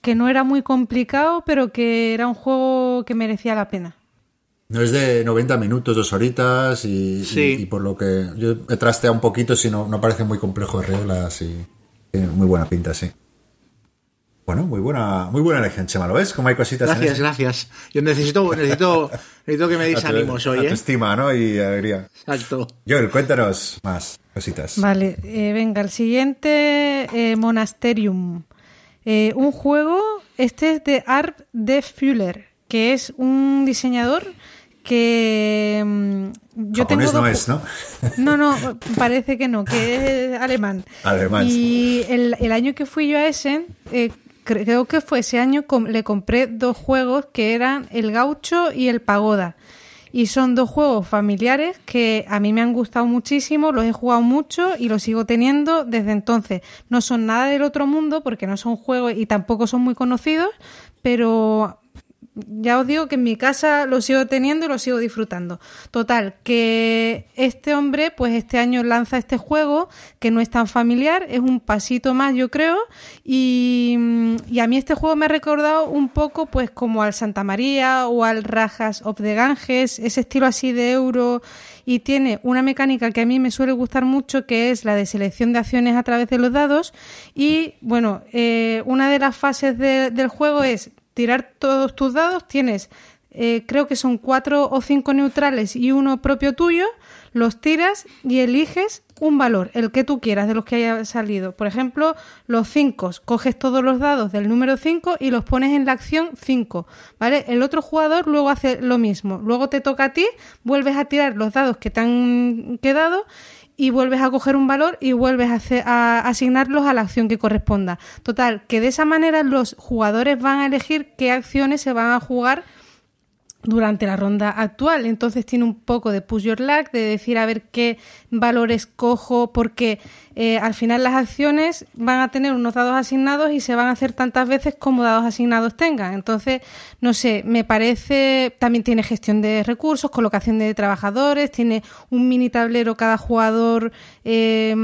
Que no era muy complicado, pero que era un juego que merecía la pena. No es de 90 minutos, dos horitas y, Sí. y- y por lo que yo he trasteado un poquito, si no, no parece muy complejo de reglas y tiene muy buena pinta, sí. Bueno, muy buena, muy buena elección, Chema, ¿lo ves? Como hay cositas en Gracias, ese- gracias. Yo necesito, necesito, necesito que me deis ánimos hoy, ¿eh? estima, ¿no? Y alegría. Exacto. Joel, cuéntanos más cositas. Vale, eh, venga, el siguiente, eh, Monasterium. Eh, un juego, este es de Art de Fuller, que es un diseñador que mm, yo tengo Japonés no es, ¿no? No, no, parece que no, que es alemán. Alemán, Y el, el año que fui yo a Essen, eh, creo que fue ese año, le compré dos juegos que eran el Gaucho y el Pagoda. Y son dos juegos familiares que a mí me han gustado muchísimo, los he jugado mucho y los sigo teniendo desde entonces. No son nada del otro mundo porque no son juegos y tampoco son muy conocidos, pero ya os digo que en mi casa lo sigo teniendo y lo sigo disfrutando. Total, que este hombre, pues este año lanza este juego que no es tan familiar, es un pasito más, yo creo, y, y a mí este juego me ha recordado un poco, pues como al Santa María o al Rajas of the Ganges, ese estilo así de euro y tiene una mecánica que a mí me suele gustar mucho que es la de selección de acciones a través de los dados y bueno, eh, una de las fases de- del juego es tirar todos tus dados, tienes eh, creo que son cuatro o cinco neutrales y uno propio tuyo, los tiras y eliges un valor, el que tú quieras de los que haya salido. Por ejemplo, los 5, coges todos los dados del número 5 y los pones en la acción 5, ¿vale? El otro jugador luego hace lo mismo. Luego te toca a ti, vuelves a tirar los dados que te han quedado y vuelves a coger un valor y vuelves a, a asignarlos a la acción que corresponda. Total, que de esa manera los jugadores van a elegir qué acciones se van a jugar durante la ronda actual. Entonces tiene un poco de push your luck, de decir a ver qué valores cojo, porque eh, al final las acciones van a tener unos dados asignados y se van a hacer tantas veces como dados asignados tengan. Entonces, no sé, me parece, también tiene gestión de recursos, colocación de trabajadores, tiene un mini tablero cada jugador. eh,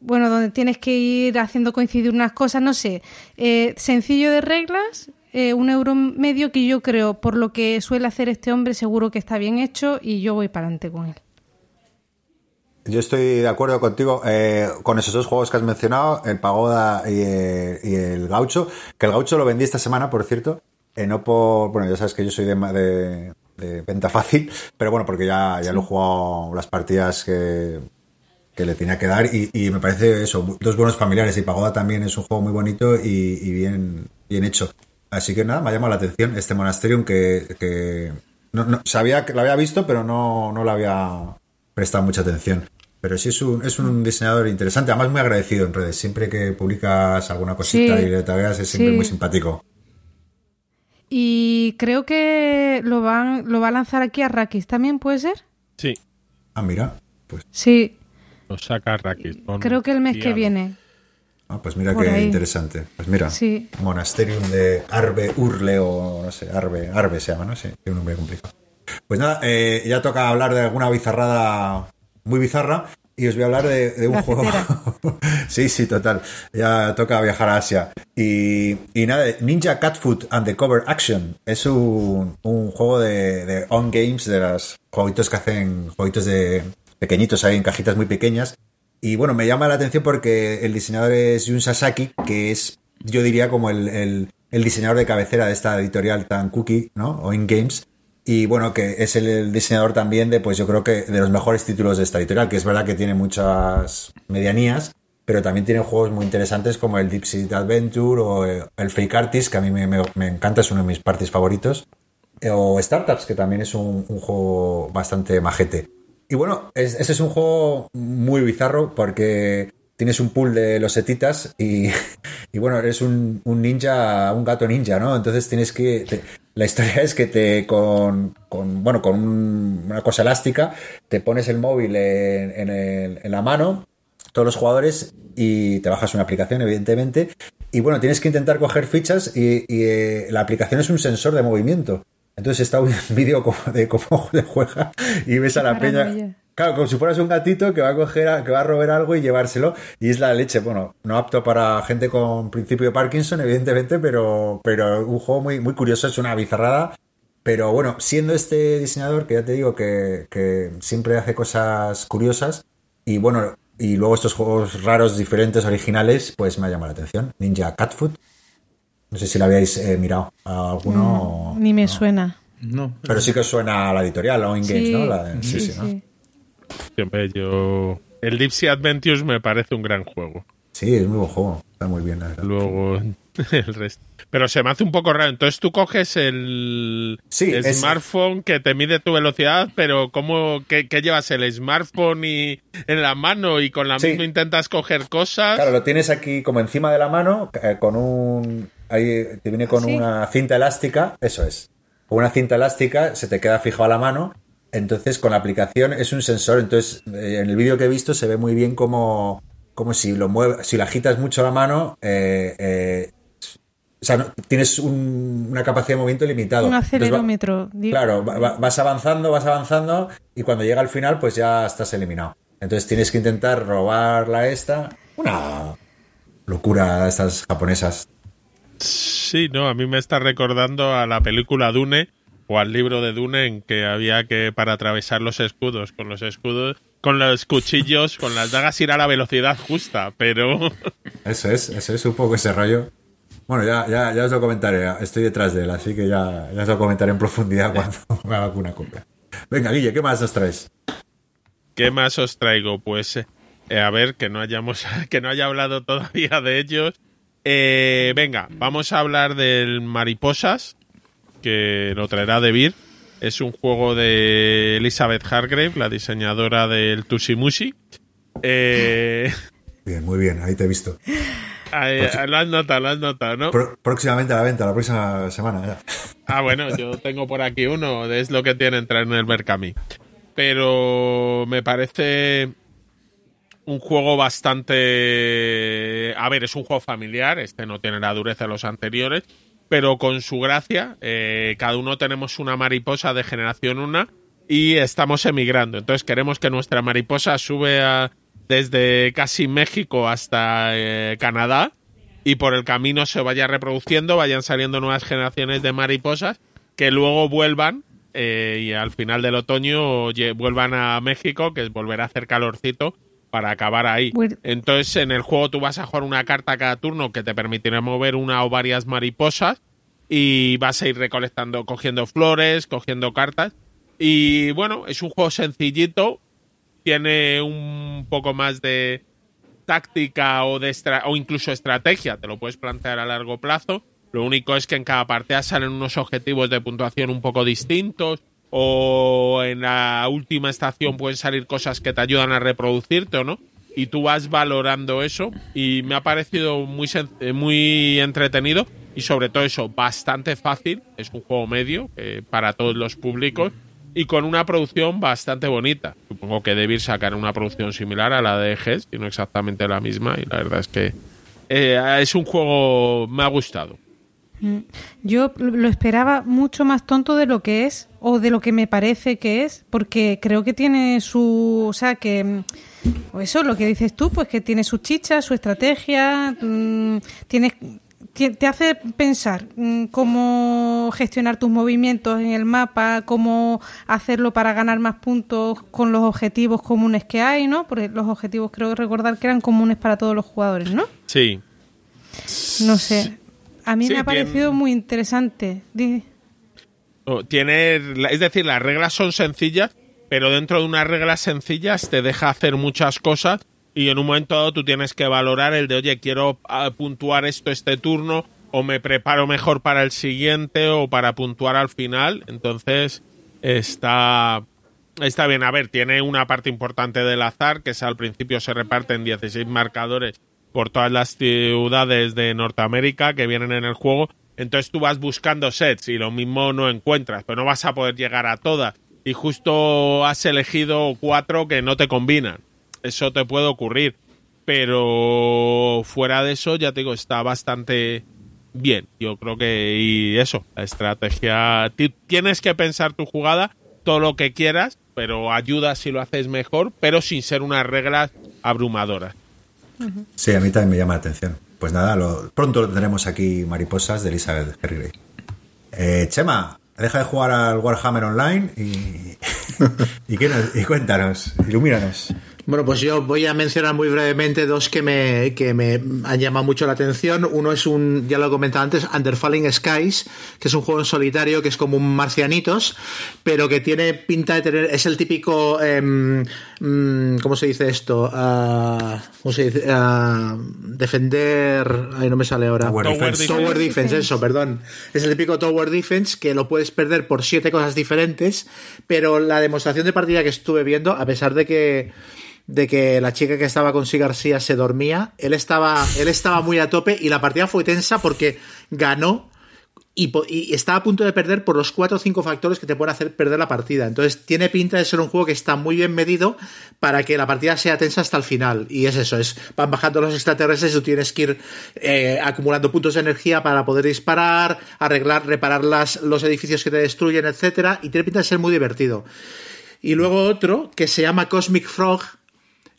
bueno, donde tienes que ir haciendo coincidir unas cosas, no sé, eh, sencillo de reglas, eh, un euro medio que yo creo, por lo que suele hacer este hombre, seguro que está bien hecho y yo voy para adelante con él. Yo estoy de acuerdo contigo eh, con esos dos juegos que has mencionado, el Pagoda y, eh, y el Gaucho, que el Gaucho lo vendí esta semana, por cierto, eh, no por, bueno, ya sabes que yo soy de, ma- de, de venta fácil, pero bueno, porque ya, ya lo he jugado las partidas que, que le tenía que dar y, y me parece eso, dos buenos familiares y Pagoda también es un juego muy bonito y, y bien, bien hecho. Así que nada, me ha llamado la atención este Monasterium que, que no, no- sabía que lo había visto, pero no, no le había prestado mucha atención. Pero sí es un, es un diseñador interesante, además muy agradecido en redes. Siempre que publicas alguna cosita Sí. y le tagueas es siempre Sí. muy simpático. Y creo que lo, van, lo va a lanzar aquí a Rakis, ¿también puede ser? Sí, Ah, mira, pues, Sí, lo saca Rakis. creo que el mes que viene. Ah, pues mira Por qué ahí. interesante. Pues mira, Sí. Monasterium de Arbe Urle o no sé, Arbe, Arbe se llama, no sé, tiene un nombre complicado. Pues nada, eh, ya toca hablar de alguna bizarrada muy bizarra y os voy a hablar de, de un juego. Sí, sí, total. Ya toca viajar a Asia. Y, y nada, Ninja Catfoot and the Cover Action es un, un juego de, de On Games, de los jueguitos que hacen, jueguitos de pequeñitos ahí en cajitas muy pequeñas. Y bueno, me llama la atención porque el diseñador es Jun Sasaki, que es, yo diría, como el, el- diseñador de cabecera de esta editorial tan cookie, ¿no? O In Games. Y bueno, que es el, el diseñador también de, pues yo creo que de los mejores títulos de esta editorial, que es verdad que tiene muchas medianías, pero también tiene juegos muy interesantes como el Deep Sea Adventure o eh, el Fake Artist, que a mí me, me- me encanta, es uno de mis parties favoritos. Eh, O Startups, que también es un, un juego bastante majete. Y bueno, es- ese es un juego muy bizarro porque tienes un pool de losetitas y, y bueno, eres un, un ninja, un gato ninja, ¿no? Entonces tienes que... te- la historia es que te con, bueno, con un- una cosa elástica te pones el móvil en, en la mano, todos los jugadores, y te bajas una aplicación, evidentemente. Y bueno, tienes que intentar coger fichas y, y, eh, la aplicación es un sensor de movimiento. Entonces está un vídeo como de cómo le juega y ves a la peña. Claro, como si fueras un gatito que va a coger, a- que va a robar algo y llevárselo. Y es la leche. Bueno, no apto para gente con principio de Parkinson, evidentemente, pero, pero un juego muy, muy curioso. Es una bizarrada. Pero bueno, siendo este diseñador, que ya te digo que, que siempre hace cosas curiosas, y bueno, y luego estos juegos raros, diferentes, originales, pues me ha llamado la atención. Ninja Catfoot. No sé si lo habíais eh, mirado a alguno. o- Ni me suena. No. Pero sí que os suena a la editorial, a In Games, Sí, ¿no? La de- sí, sí, sí, ¿no? Siempre yo. El Deep Sea Adventures me parece un gran juego. Sí, es muy buen juego. Está muy bien, la verdad. Luego el resto. Pero se me hace un poco raro. Entonces tú coges el, Sí, el smartphone que te mide tu velocidad, pero ¿cómo qué, qué llevas el smartphone y en la mano y con la Sí. misma intentas coger cosas? Claro, lo tienes aquí como encima de la mano, eh, con un. Ahí te viene con ¿Sí? una cinta elástica, eso es. Con una cinta elástica se te queda fijado a la mano. Entonces, con la aplicación es un sensor. Entonces, eh, en el vídeo que he visto se ve muy bien como, como si lo mueve, si lo agitas mucho la mano, eh, eh, sea, no- tienes un- una capacidad de movimiento limitada. Un acelerómetro. Claro, va- va- vas avanzando, vas avanzando y cuando llega al final pues ya estás eliminado. Entonces tienes que intentar robarla esta. Una locura de estas japonesas. Sí, no, a mí me está recordando a la película Dune o al libro de Dune en que había que para atravesar los escudos con los escudos, con los cuchillos, con las dagas ir a la velocidad justa, pero Eso es, eso es un poco ese rollo. Bueno, ya, ya, ya os lo comentaré, estoy detrás de él, así que ya, ya os lo comentaré en profundidad cuando me haga una compra. Venga, Guille, ¿qué más nos traes? ¿Qué más os traigo? Pues eh, a ver, que no hayamos, que no haya hablado todavía de ellos. Eh, venga, vamos a hablar del Mariposas, que lo traerá De Beer. Es un juego de Elizabeth Hargrave, la diseñadora del Tushimushi. Eh, Bien, muy bien, ahí te he visto. ahí, lo has notado, lo has notado, ¿no? Pro- próximamente a la venta, la próxima semana ya. Ah, bueno, yo tengo por aquí uno, es lo que tiene entrar en el Berkami. Pero me parece un juego bastante... A ver, es un juego familiar, este no tiene la dureza de los anteriores, pero con su gracia, eh, cada uno tenemos una mariposa de generación una y estamos emigrando. Entonces queremos que nuestra mariposa sube a- desde casi México hasta eh, Canadá y por el camino se vaya reproduciendo, vayan saliendo nuevas generaciones de mariposas que luego vuelvan eh, y al final del otoño vuelvan a México, que es volver a hacer calorcito para acabar ahí. Entonces en el juego tú vas a jugar una carta cada turno que te permitirá mover una o varias mariposas y vas a ir recolectando, cogiendo flores, cogiendo cartas. Y bueno, es un juego sencillito, tiene un poco más de táctica o de o incluso estrategia, te lo puedes plantear a largo plazo. Lo único es que en cada partida salen unos objetivos de puntuación un poco distintos o en la última estación pueden salir cosas que te ayudan a reproducirte o no y tú vas valorando eso y me ha parecido muy eh, muy entretenido y sobre todo eso bastante fácil es un juego medio eh, para todos los públicos y con una producción bastante bonita. Supongo que debir sacar una producción similar a la de GES, y no exactamente la misma, y la verdad es que eh, es un juego, me ha gustado. Yo lo esperaba mucho más tonto de lo que es o de lo que me parece que es, porque creo que tiene su, o sea, que mm, o eso lo que dices tú, pues que tiene sus chichas, su estrategia, mm, tienes ti- te hace pensar mm, cómo gestionar tus movimientos en el mapa, cómo hacerlo para ganar más puntos con los objetivos comunes que hay, ¿no? Porque los objetivos creo recordar que eran comunes para todos los jugadores, ¿no? Sí, No sé. A mí Sí, me ha tiene- parecido muy interesante. Tiene, es decir, las reglas son sencillas, pero dentro de unas reglas sencillas te deja hacer muchas cosas y en un momento dado tú tienes que valorar el de, oye, quiero ah, puntuar esto este turno o me preparo mejor para el siguiente o para puntuar al final. Entonces está, está bien. A ver, tiene una parte importante del azar, que es al principio se reparten 16 marcadores por todas las ciudades de Norteamérica que vienen en el juego. Entonces tú vas buscando sets y lo mismo no encuentras, pero no vas a poder llegar a todas. Y justo has elegido cuatro que no te combinan. Eso te puede ocurrir. Pero fuera de eso, ya te digo, está bastante bien. Yo creo que, y eso, la estrategia. ti- Tienes que pensar tu jugada, todo lo que quieras, pero ayuda si lo haces mejor, pero sin ser unas reglas abrumadoras. Sí, a mí también me llama la atención. Pues nada, pronto lo tendremos aquí, Mariposas de Elizabeth Hargrave. Eh, Chema, deja de jugar al Warhammer Online y, y cuéntanos, ilumínanos. Bueno, pues yo voy a mencionar muy brevemente dos que me, que me han llamado mucho la atención. Uno es un, ya lo he comentado antes, Under Falling Skies, que es un juego en solitario que es como un marcianitos, pero que tiene pinta de tener, es el típico, em, mm, ¿cómo se dice esto? Ah, ¿Cómo se dice? Ah, defender, ay, no me sale ahora. Tower Tower Defense. Defense. Tower Defense, eso, perdón. Es el típico Tower Defense que lo puedes perder por siete cosas diferentes, pero la demostración de partida que estuve viendo, a pesar de que de que la chica que estaba con Sí García se dormía, él estaba, él estaba muy a tope y la partida fue tensa porque ganó y, y está a punto de perder por los cuatro o cinco factores que te pueden hacer perder la partida. Entonces tiene pinta de ser un juego que está muy bien medido para que la partida sea tensa hasta el final. Y es eso, es van bajando los extraterrestres y tú tienes que ir eh, acumulando puntos de energía para poder disparar, arreglar, reparar las, los edificios que te destruyen, etcétera. Y tiene pinta de ser muy divertido. Y luego otro que se llama Cosmic Frog,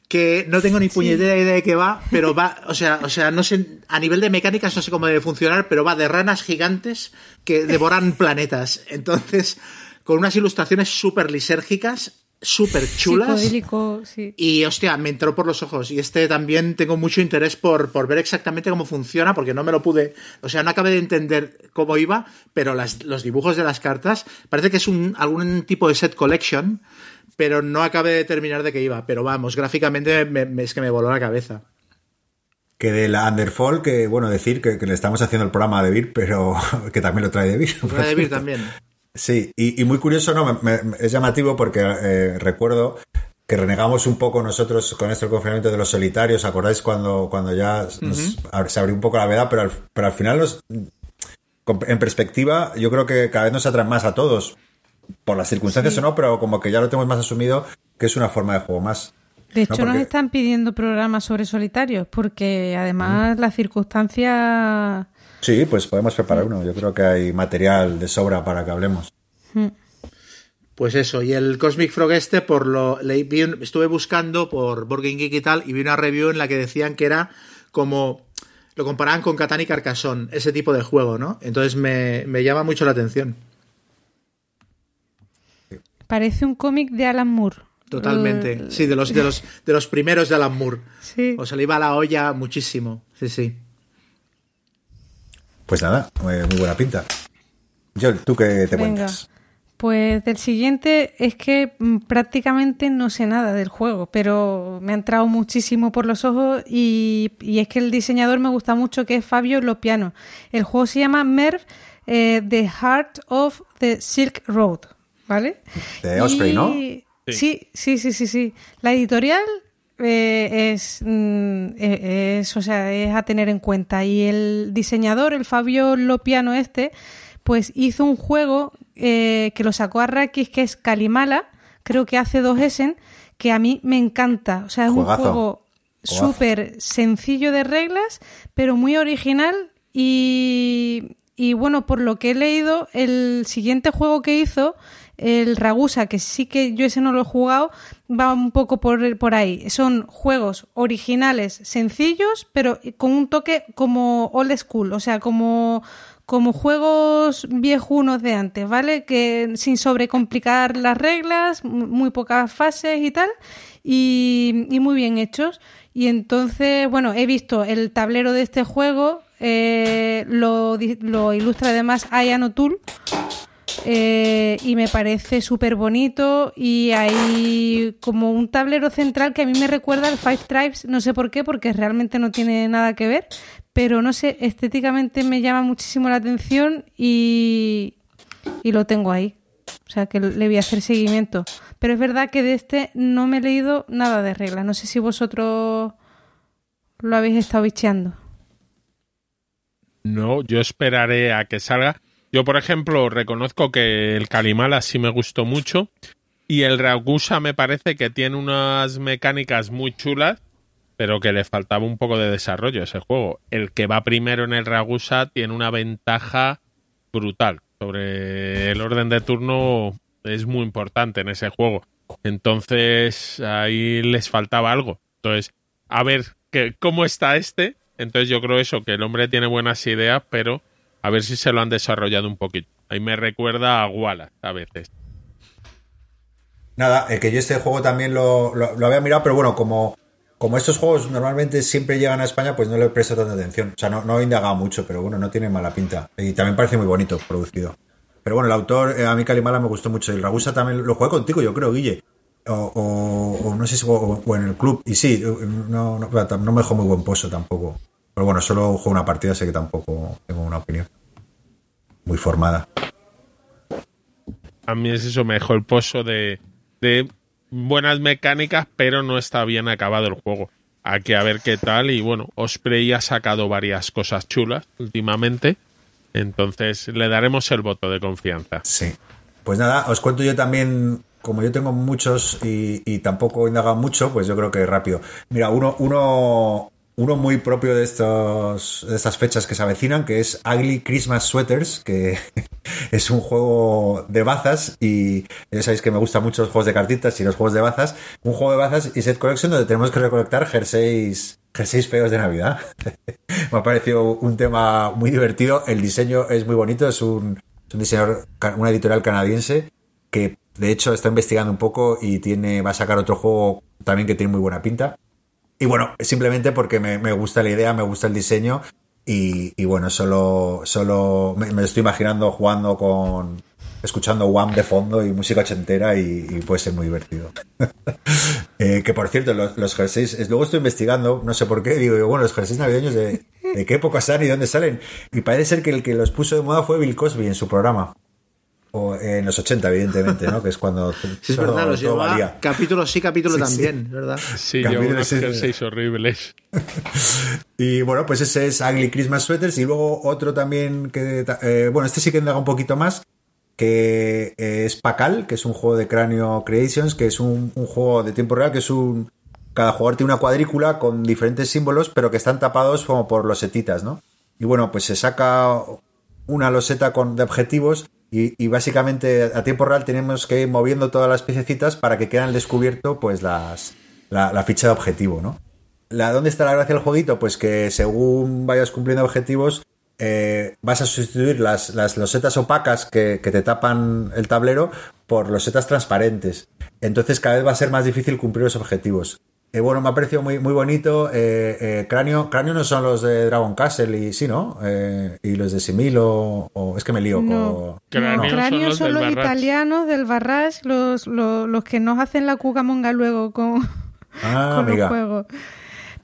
que no tengo ni puñetera idea de qué va, pero va, o sea, o sea, no sé, a nivel de mecánicas no sé cómo debe funcionar, pero va de ranas gigantes que devoran planetas. Entonces, con unas ilustraciones súper lisérgicas, súper chulas. Sí. Y hostia, me entró por los ojos. Y este también tengo mucho interés por, por ver exactamente cómo funciona, porque no me lo pude. O sea, no acabé de entender cómo iba, pero las- los dibujos de las cartas parece que es un, algún tipo de set collection, pero no acabé de terminar de qué iba. Pero vamos, gráficamente me- me- es que me voló la cabeza. Que de la Underfall, que bueno, decir que, que le estamos haciendo el programa a Debir, pero que también lo trae Debir. Una de Vir también. Sí, y, y muy curioso, ¿no? Me- me- es llamativo porque eh, recuerdo que renegamos un poco nosotros con esto el confinamiento de los solitarios. ¿Acordáis cuando, cuando ya nos- se abrió un poco la veda? Pero al, pero al final, con- en perspectiva, yo creo que cada vez nos atraen más a todos. Por las circunstancias o no, pero como que ya lo tenemos más asumido que es una forma de juego más. De hecho, No, nos están pidiendo programas sobre solitarios, porque además las circunstancias. Sí, pues podemos preparar uno. Yo creo que hay material de sobra para que hablemos. Pues eso, y el Cosmic Frog este, por lo leí- vi un- estuve buscando por Game Geek y tal, y vi una review en la que decían que era como lo comparaban con Catán y Carcassonne, ese tipo de juego, ¿no? Entonces me, me llama mucho la atención. Parece un cómic de Alan Moore. Totalmente. Sí, de los, de los, de los primeros de Alan Moore. Sí. O se le iba la olla muchísimo. Sí, sí. Pues nada, muy buena pinta. Joel, ¿tú qué te Venga. cuentas? Pues del siguiente es que mm, prácticamente no sé nada del juego, pero me ha entrado muchísimo por los ojos y, y es que el diseñador me gusta mucho, que es Fabio Lopiano. El juego se llama Merv, eh, The Heart of the Silk Road, ¿vale? De Osprey, ¿no? Sí, sí, sí, sí, sí. La editorial eh, es, mm, eh, es, o sea, es a tener en cuenta. Y el diseñador, el Fabio Lopiano este, pues hizo un juego eh, que lo sacó a Rakis, que es Kalimala, creo que hace dos Essen, que a mí me encanta. O sea, es Juegazo. un juego súper sencillo de reglas, pero muy original y, y bueno, por lo que he leído, el siguiente juego que hizo, el Ragusa, que sí que yo ese no lo he jugado, va un poco por, por ahí. Son juegos originales, sencillos, pero con un toque como old school, o sea, como, como juegos viejunos de antes, ¿vale? Que sin sobrecomplicar las reglas, mu- muy pocas fases y tal, y, muy bien hechos. Y entonces, bueno, he visto el tablero de este juego, eh, lo, lo ilustra además Ayan O'Toole, eh, y me parece súper bonito y hay como un tablero central que a mí me recuerda al Five Tribes, no sé por qué, porque realmente no tiene nada que ver, pero no sé, estéticamente me llama muchísimo la atención y, y lo tengo ahí. O sea que le voy a hacer seguimiento. Pero es verdad que de este no me he leído nada de reglas. No sé si vosotros lo habéis estado bicheando. No, yo esperaré a que salga. Yo, por ejemplo, reconozco que el Kalimala sí me gustó mucho. Y el Ragusa me parece que tiene unas mecánicas muy chulas, pero que le faltaba un poco de desarrollo a ese juego. El que va primero en el Ragusa tiene una ventaja brutal sobre el orden de turno. Es muy importante en ese juego. Entonces, ahí les faltaba algo. Entonces, a ver que, cómo está este. Entonces, yo creo eso, que el hombre tiene buenas ideas, pero a ver si se lo han desarrollado un poquito. Ahí me recuerda a Wallace a veces. Nada, eh, que yo este juego también lo, lo- había mirado, pero bueno, como, como estos juegos normalmente siempre llegan a España, pues no le presto tanta atención. O sea, no, no he indagado mucho, pero bueno, no tiene mala pinta. Y también parece muy bonito producido. Pero bueno, el autor, eh, a mí Kalimala me gustó mucho. Y Ragusa también lo jugué contigo, yo creo, Guille. O, o- o no sé si o, o en el club. Y sí, no, no, no me dejó muy buen pozo tampoco. Pero bueno, solo juego una partida, sé que tampoco tengo una opinión muy formada. A mí es eso, me dejó el pozo de, de buenas mecánicas, pero no está bien acabado el juego. Hay que a ver qué tal. Y bueno, Osprey ha sacado varias cosas chulas últimamente. Entonces le daremos el voto de confianza. Sí. Pues nada, os cuento yo también, como yo tengo muchos y, y tampoco he indagado mucho, pues yo creo que rápido. Mira, uno, uno, uno muy propio de, estos, estas fechas que se avecinan, que es Ugly Christmas Sweaters, que es un juego de bazas y ya sabéis que me gustan mucho los juegos de cartitas y los juegos de bazas. Un juego de bazas y set collection donde tenemos que recolectar jerseys, jerseys feos de Navidad. me ha parecido un tema muy divertido. El diseño es muy bonito, es un, es un diseñador, una editorial canadiense que de hecho está investigando un poco y tiene, va a sacar otro juego también que tiene muy buena pinta. Y bueno, simplemente porque me, me gusta la idea, me gusta el diseño y, y bueno, solo, solo me, estoy imaginando jugando con, escuchando Wham de fondo y música ochentera y, puede ser muy divertido. eh, que por cierto, los, los, jerseys, luego estoy investigando, no sé por qué, digo, bueno, los jerseys navideños de, de qué época están y dónde salen. Y parece ser que el que los puso de moda fue Bill Cosby en su programa. O en los 80, evidentemente, ¿no? Que es cuando. Sí, es verdad, los lleva capítulo sí, capítulo sí, también, sí. ¿verdad? Sí, lleva unos jerseys horribles. y bueno, pues ese es Ugly Christmas Sweaters. Y luego otro también que. Eh, bueno, este sí que indaga un poquito más. Que es Pacal, que es un juego de Cráneo Creations, que es un, un juego de tiempo real, que es un. Cada jugador tiene una cuadrícula con diferentes símbolos, pero que están tapados como por losetitas, ¿no? Y bueno, pues se saca una loseta con, de objetivos y, básicamente a tiempo real tenemos que ir moviendo todas las piececitas para que queden al descubierto pues la, ficha de objetivo, ¿no? ¿Dónde está la gracia del jueguito? Pues que según vayas cumpliendo objetivos eh, vas a sustituir las, las losetas opacas que, que, te tapan el tablero por losetas transparentes. Entonces cada vez va a ser más difícil cumplir los objetivos. Eh, bueno, me ha parecido muy, muy bonito. Eh, eh, Cráneo, Cráneo no son los de Dragon Castle y sí, ¿no? Eh, y los de Simil o, o, es que me lío. No, con... Cráneo, no. Cráneo son los, son los italianos del Barrage, los, los, los, que nos hacen la cucamonga luego con, ah, con amiga. los juegos.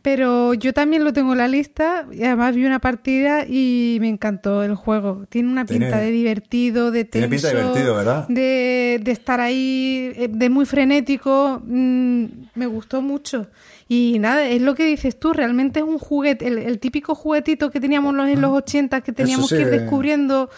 Pero yo también lo tengo en la lista y además vi una partida y me encantó el juego. Tiene una pinta tiene, de divertido, de tenso, tiene pinta de divertido, ¿verdad? De, de estar ahí, eh, de muy frenético. Mm, me gustó mucho. Y nada, es lo que dices tú, realmente es un juguete, el, el típico juguetito que teníamos en los 80 que teníamos sí, que ir descubriendo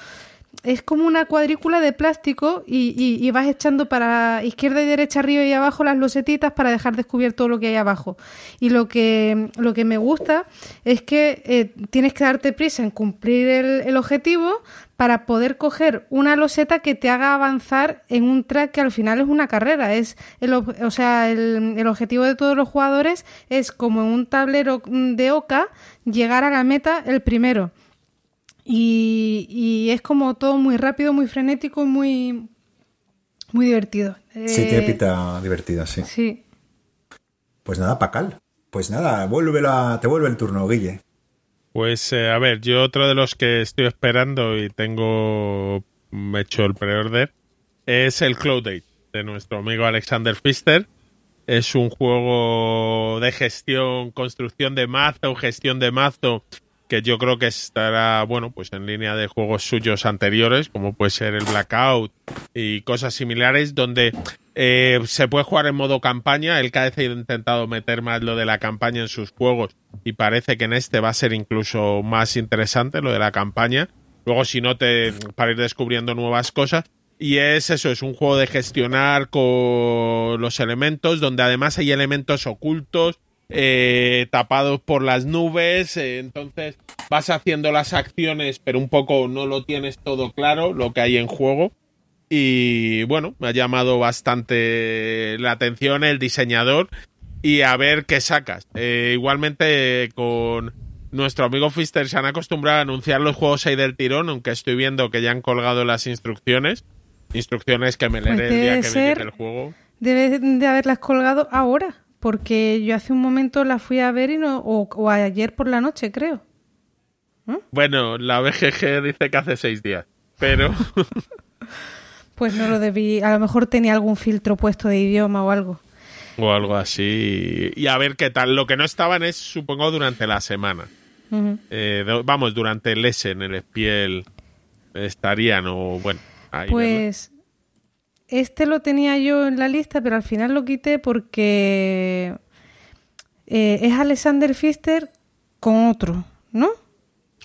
es como una cuadrícula de plástico y, y, y, vas echando para izquierda y derecha, arriba y abajo las losetitas para dejar descubierto lo que hay abajo. Y lo que, lo que me gusta es que eh, tienes que darte prisa en cumplir el, el, objetivo para poder coger una loseta que te haga avanzar en un track que al final es una carrera. Es el, o sea, el, el objetivo de todos los jugadores es como en un tablero de oca llegar a la meta el primero. Y, y, es como todo muy rápido, muy frenético y muy, muy divertido. Sí, eh, tiene pinta divertida, sí. Sí. Pues nada, Pacal. Pues nada, vuelve la, te vuelve el turno, Guille. Pues eh, a ver, yo otro de los que estoy esperando y tengo hecho el pre-order es el Cloud Age de nuestro amigo Alexander Pfister. Es un juego de gestión, construcción de mazo, gestión de mazo que yo creo que estará, bueno, pues en línea de juegos suyos anteriores, como puede ser el Blackout y cosas similares, donde eh, se puede jugar en modo campaña. Cada vez ha intentado meter más lo de la campaña en sus juegos y parece que en este va a ser incluso más interesante lo de la campaña. Luego, si no, te para ir descubriendo nuevas cosas. Y es eso, es un juego de gestionar con los elementos, donde además hay elementos ocultos eh, tapados por las nubes, eh, entonces vas haciendo las acciones, pero un poco no lo tienes todo claro, lo que hay en juego. Y bueno, me ha llamado bastante la atención el diseñador y a ver qué sacas. Eh, igualmente con nuestro amigo Fister se han acostumbrado a anunciar los juegos ahí del tirón, aunque estoy viendo que ya han colgado las instrucciones. Instrucciones que me leeré pues el día que ser, me el juego. Debe de haberlas colgado ahora porque yo hace un momento la fui a ver y no, o, o ayer por la noche, creo. ¿Mm? Bueno, la BGG dice que hace seis días, pero... pues no lo debí, a lo mejor tenía algún filtro puesto de idioma o algo. O algo así. Y a ver qué tal. Lo que no estaban es, supongo, durante la semana. Uh -huh. eh, vamos, durante el S en el Spiel estarían o bueno. Ahí pues... Este lo tenía yo en la lista, pero al final lo quité porque eh, es Alexander Pfister con otro, ¿no?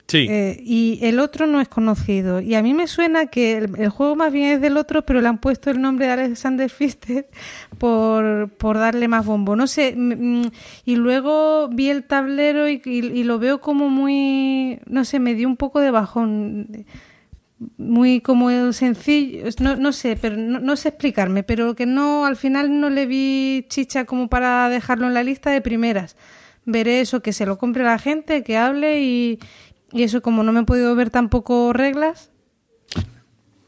Sí. Eh, y el otro no es conocido. Y a mí me suena que el, el juego más bien es del otro, pero le han puesto el nombre de Alexander Pfister por, por darle más bombo. No sé. mm, mm, Y luego vi el tablero y, y- y lo veo como muy. No sé, me dio un poco de bajón. Muy como sencillo. No, no sé, pero no, no sé explicarme. Pero que no, al final no le vi chicha como para dejarlo en la lista de primeras veré eso, que se lo compre la gente, que hable y, y eso como no me he podido ver tampoco reglas.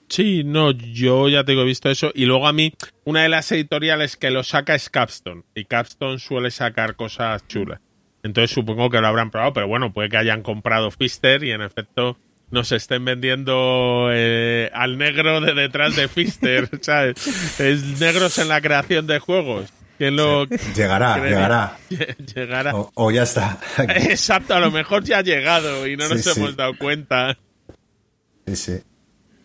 Sí, no, yo ya te digo, he visto eso. Y luego a mí, una de las editoriales que lo saca es Capstone. Y Capstone suele sacar cosas chulas. Entonces supongo que lo habrán probado, pero bueno, puede que hayan comprado Fister y en efecto nos estén vendiendo eh, al negro de detrás de Fister, ¿sabes? Es negros en la creación de juegos. ¿Quién lo Llegará, cree? llegará. Llegará. O, o ya está. Exacto, a lo mejor ya ha llegado y no nos Sí, hemos dado cuenta. Sí, sí.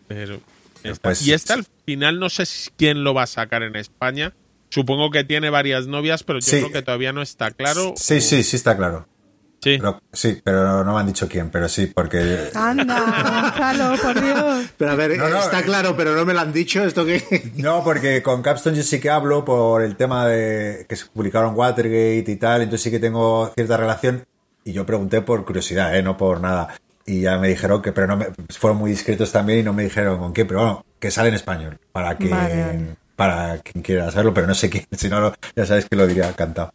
Pero esta- Pues- y este al final no sé si- quién lo va a sacar en España. Supongo que tiene varias novias, pero yo Sí. creo que todavía no está claro. Sí, o- sí, sí está claro. Sí. Pero- sí, pero no me han dicho quién, pero sí, porque Anda, Gonzalo, por Dios. Pero a ver, No, no, está eh. claro, pero no me lo han dicho. ¿Esto qué? No, porque con Capstone yo sí que hablo por el tema de que se publicaron Watergate y tal, entonces sí que tengo cierta relación y yo pregunté por curiosidad, ¿eh? no por nada. Y ya me dijeron que, pero no me, fueron muy discretos también y no me dijeron con qué, pero bueno, que sale en español, para que Vale, para quien quiera saberlo, pero no sé quién, si no, ya sabéis que lo diría cantado.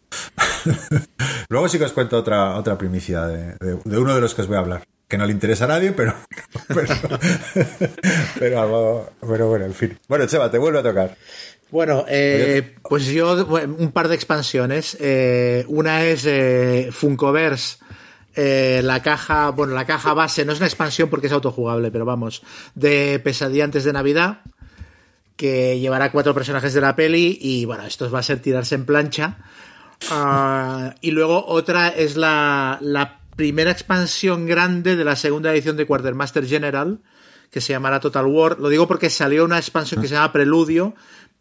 Luego sí que os cuento otra, otra primicia de, de- de uno de los que os voy a hablar, que no le interesa a nadie, pero, pero, pero, algo- pero bueno, en fin. Bueno, Cheva, te vuelvo a tocar. Bueno, eh, pues yo un par de expansiones. Eh, una es eh, Funkoverse. eh, la caja, bueno, la caja base no es una expansión porque es autojugable, pero vamos, de Pesadilla antes de Navidad, que llevará cuatro personajes de la peli y bueno, esto va a ser tirarse en plancha. Ah, y luego otra es la, la primera expansión grande de la segunda edición de Quartermaster General, que se llamará Total War. Lo digo porque salió una expansión que se llama Preludio,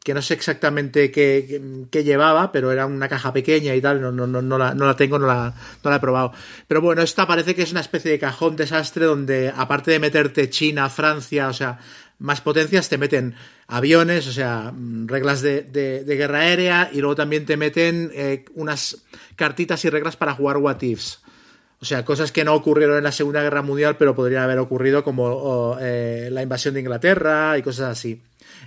que no sé exactamente qué, qué- llevaba, pero era una caja pequeña y tal, no, no, no, no la, no la tengo, no la, no la he probado. Pero bueno, esta parece que es una especie de cajón desastre donde, aparte de meterte China, Francia, o sea, más potencias, te meten aviones, o sea, mm, reglas de, de- guerra aérea, y luego también te meten eh, unas cartitas y reglas para jugar What Ifs. O sea, cosas que no ocurrieron en la Segunda Guerra Mundial, pero podrían haber ocurrido como eh, la invasión de Inglaterra y cosas así.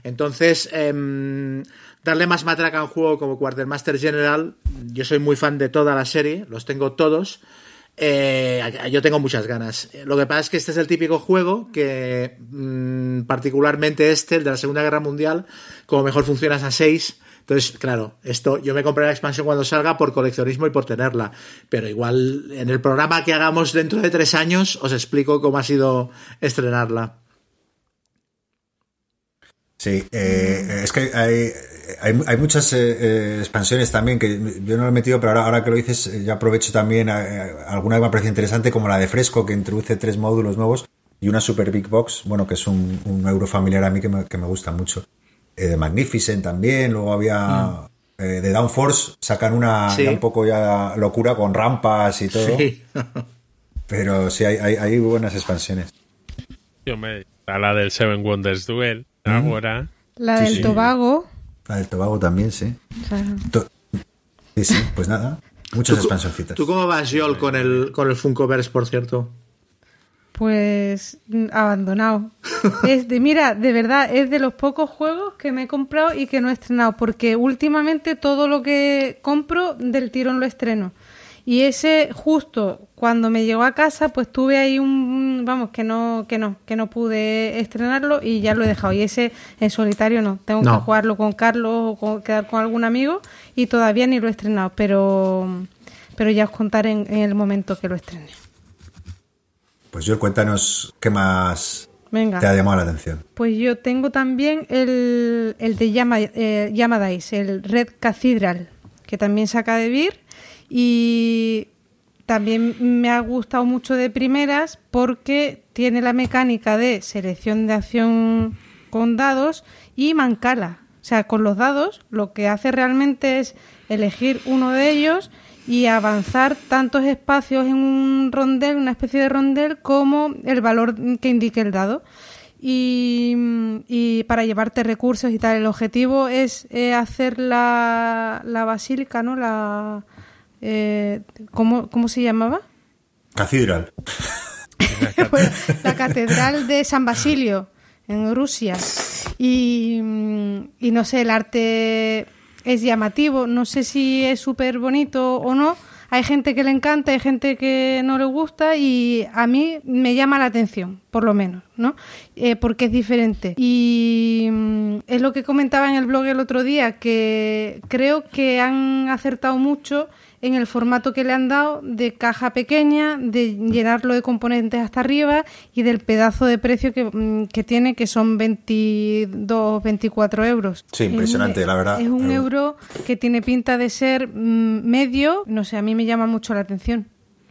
Entonces, em, darle más matraca a un juego como Quartermaster General, yo soy muy fan de toda la serie, los tengo todos. Eh, yo tengo muchas ganas. Lo que pasa es que este es el típico juego que, mm, particularmente este, el de la Segunda Guerra Mundial, como mejor funciona es a 6. Entonces, claro, esto yo me compré la expansión cuando salga por coleccionismo y por tenerla. Pero igual en el programa que hagamos dentro de tres años os explico cómo ha sido estrenarla. Sí, eh, es que hay, hay, hay muchas eh, eh, expansiones también que yo no lo he metido, pero ahora, ahora que lo dices, eh, ya aprovecho también. alguna que me parece interesante, como la de Fresco, que introduce tres módulos nuevos y una Super Big Box, bueno, que es un, un euro familiar a mí que me, que me gusta mucho. Eh, de Magnificent también, luego había. eh, de Downforce sacan una Sí. ya un poco ya locura con rampas y todo. Sí. Pero sí, hay, hay, hay buenas expansiones. Yo me la del Seven Wonders Duel. Ahora. La Sí, del sí. Tobago. La del Tobago también, sí. o sea, To- Sí, sí, pues nada. Muchas expansioncitas. ¿Tú cómo vas, Joel, con el, con el Funkoverse, por cierto? Pues mm, abandonado. Es de, mira, de verdad, es de los pocos juegos que me he comprado y que no he estrenado, porque últimamente todo lo que compro del tirón lo estreno. Y ese justo cuando me llegó a casa, pues tuve ahí un vamos que no que no que no pude estrenarlo y ya lo he dejado. Y ese en solitario no, tengo No. que jugarlo con Carlos o con- quedar con algún amigo y todavía ni lo he estrenado, pero pero ya os contaré en, en el momento que lo estrene. Pues yo cuéntanos qué más Venga. te ha llamado la atención. Pues yo tengo también el, el de Yama, eh, Yamadice, el Red Cathedral, que también saca de Beer. Y también me ha gustado mucho de primeras porque tiene la mecánica de selección de acción con dados y mancala. O sea, con los dados lo que hace realmente es elegir uno de ellos y avanzar tantos espacios en un rondel, una especie de rondel, como el valor que indique el dado. Y, para llevarte recursos y tal. El objetivo es eh, hacer la, la basílica, ¿no? La, eh, ¿cómo, ¿Cómo se llamaba? Catedral. La Catedral de San Basilio, en Rusia. Y, y no sé, el arte es llamativo. No sé si es súper bonito o no. Hay gente que le encanta, hay gente que no le gusta y a mí me llama la atención, por lo menos, ¿no? Eh, porque es diferente. Y mm, es lo que comentaba en el blog el otro día, que creo que han acertado mucho en el formato que le han dado de caja pequeña, de llenarlo de componentes hasta arriba y del pedazo de precio que, mm, tiene, que son 22, 24 euros. Sí, impresionante, la verdad. Es un euro que tiene pinta de ser mm, medio, no sé, a mí me llama mucho la atención.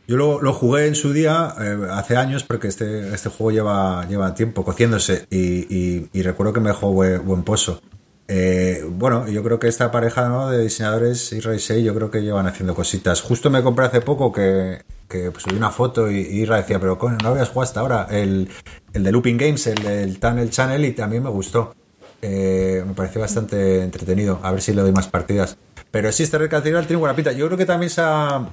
Yo lo, jugué en su día, eh, hace años, porque este, este juego lleva, lleva tiempo cociéndose y, recuerdo que me dejó buen, buen pozo. Eh, bueno, yo creo que esta pareja de diseñadores, Isra y Sei, yo creo que llevan haciendo cositas. Justo me compré hace poco que, pues, subí una foto y, Isra decía, pero no habías jugado hasta ahora el, el de Looping Games, el del Tunnel Channel, y también me gustó. Eh, me pareció bastante entretenido. A ver si le doy más partidas. Pero sí, este Red tiene buena pinta. Yo creo que también se ha,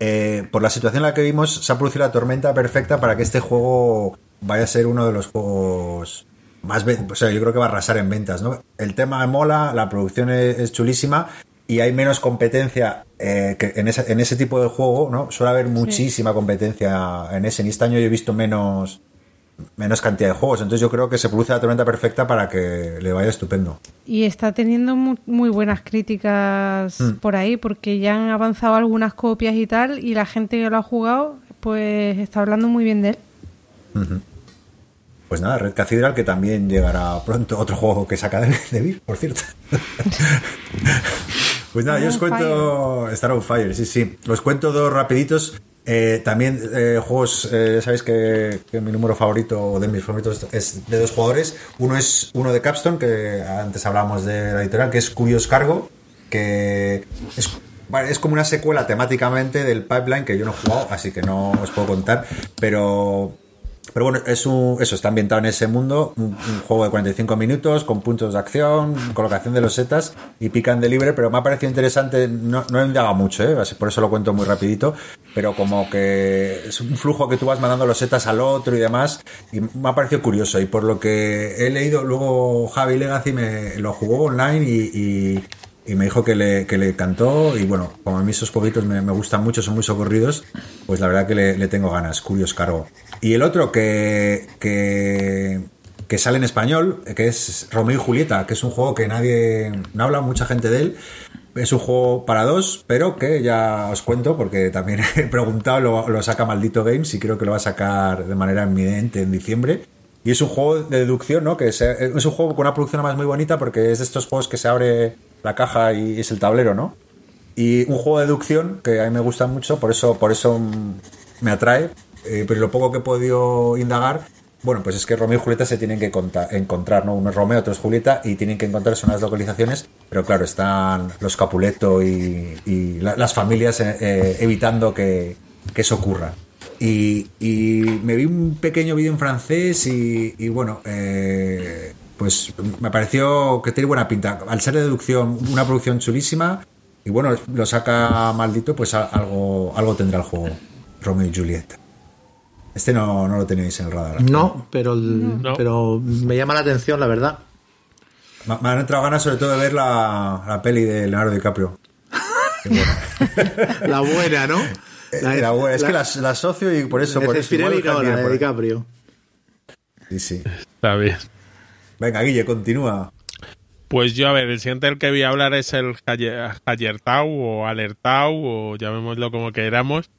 eh, por la situación en la que vimos, se ha producido la tormenta perfecta para que este juego vaya a ser uno de los juegos más o sea, yo creo que va a arrasar en ventas, ¿no? El tema mola, la producción es, chulísima y hay menos competencia eh, que en, ese, en ese tipo de juego, ¿no? Suele haber muchísima competencia en ese. En este año yo he visto menos menos cantidad de juegos. Entonces yo creo que se produce la tormenta perfecta para que le vaya estupendo. Y está teniendo muy, buenas críticas mm. por ahí, porque ya han avanzado algunas copias y tal, y la gente que lo ha jugado, pues está hablando muy bien de él. Pues nada, Red Cathedral, que también llegará pronto otro juego que saca de, de por cierto. pues nada, yo os cuento Star of Fire, sí, sí. Os cuento dos rapiditos. Eh, también eh, juegos, eh, sabéis que, mi número favorito o de mis favoritos es de dos jugadores. Uno es uno de Capstone, que antes hablábamos de la editorial, que es Curious Cargo, que es, es como una secuela temáticamente del Pipeline que yo no he jugado, así que no os puedo contar, pero pero bueno, es un, eso está ambientado en ese mundo, un, juego de 45 minutos con puntos de acción, colocación de los setas y pican de libre, pero me ha parecido interesante, no, no he indagado mucho, ¿eh? por eso lo cuento muy rapidito, pero como que es un flujo que tú vas mandando los setas al otro y demás, y me ha parecido curioso, y por lo que he leído, luego Javi Legacy me lo jugó online y, y me dijo que le, que le cantó y bueno, como a mí esos jueguitos me, me, gustan mucho, son muy socorridos, pues la verdad que le, tengo ganas, Curios Cargo. Y el otro que, que, que, sale en español, que es Romeo y Julieta, que es un juego que nadie, no habla mucha gente de él, es un juego para dos, pero que ya os cuento porque también he preguntado, lo, lo saca Maldito Games y creo que lo va a sacar de manera inminente en diciembre. Y es un juego de deducción, ¿no? Que es, es un juego con una producción más muy bonita porque es de estos juegos que se abre la caja y es el tablero, ¿no? Y un juego de deducción que a mí me gusta mucho, por eso, por eso me atrae. Eh, pero lo poco que he podido indagar, bueno, pues es que Romeo y Julieta se tienen que encontrar, ¿no? Uno es Romeo, otro es Julieta, y tienen que encontrarse unas localizaciones, pero claro, están los Capuleto y, las familias eh, eh, evitando que, eso ocurra. Y, me vi un pequeño vídeo en francés y, bueno, pues me pareció que tiene buena pinta. Al ser de deducción, una producción chulísima. Y bueno, lo saca maldito, pues algo, algo tendrá el juego. Romeo y Julieta. Este no, lo tenéis en el radar. No, pero, pero me llama la atención, la verdad. Me, han entrado ganas sobre todo de ver la, peli de Leonardo DiCaprio. la buena, ¿no? La, buena. Es que la, asocio y por eso... Por eso la de DiCaprio. Sí, sí. Está bien. Venga, Guille, continúa. Pues yo, a ver, el siguiente del que voy a hablar es el Hayertau o Alertau o llamémoslo como queramos,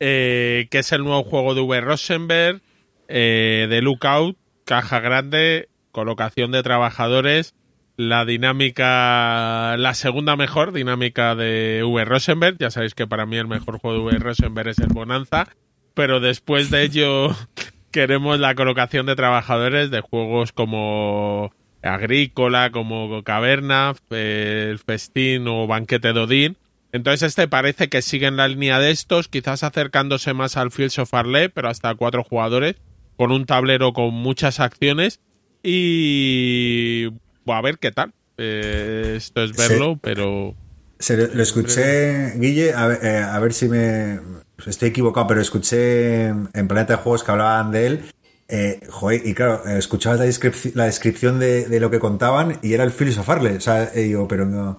eh, que es el nuevo juego de V. Rosenberg, eh, de Lookout, caja grande, colocación de trabajadores, la dinámica, la segunda mejor dinámica de V. Rosenberg. Ya sabéis que para mí el mejor juego de V. Rosenberg es el Bonanza, pero después de ello queremos la colocación de trabajadores de juegos como Agrícola, como Caverna, el Festín o Banquete de Odín, Entonces este parece que sigue en la línea de estos, quizás acercándose más al Fields of Arle, pero hasta cuatro jugadores, con un tablero con muchas acciones y a ver qué tal. Eh, esto es verlo, Sí. pero Se lo, lo escuché, Guille, a ver, eh, a ver si me estoy equivocado, pero escuché en Planeta de Juegos que hablaban de él. Eh, joder, y claro, eh, escuchabas la, descripci- la descripción de, de lo que contaban y era el filosofarle. O sea, eh, digo, pero no.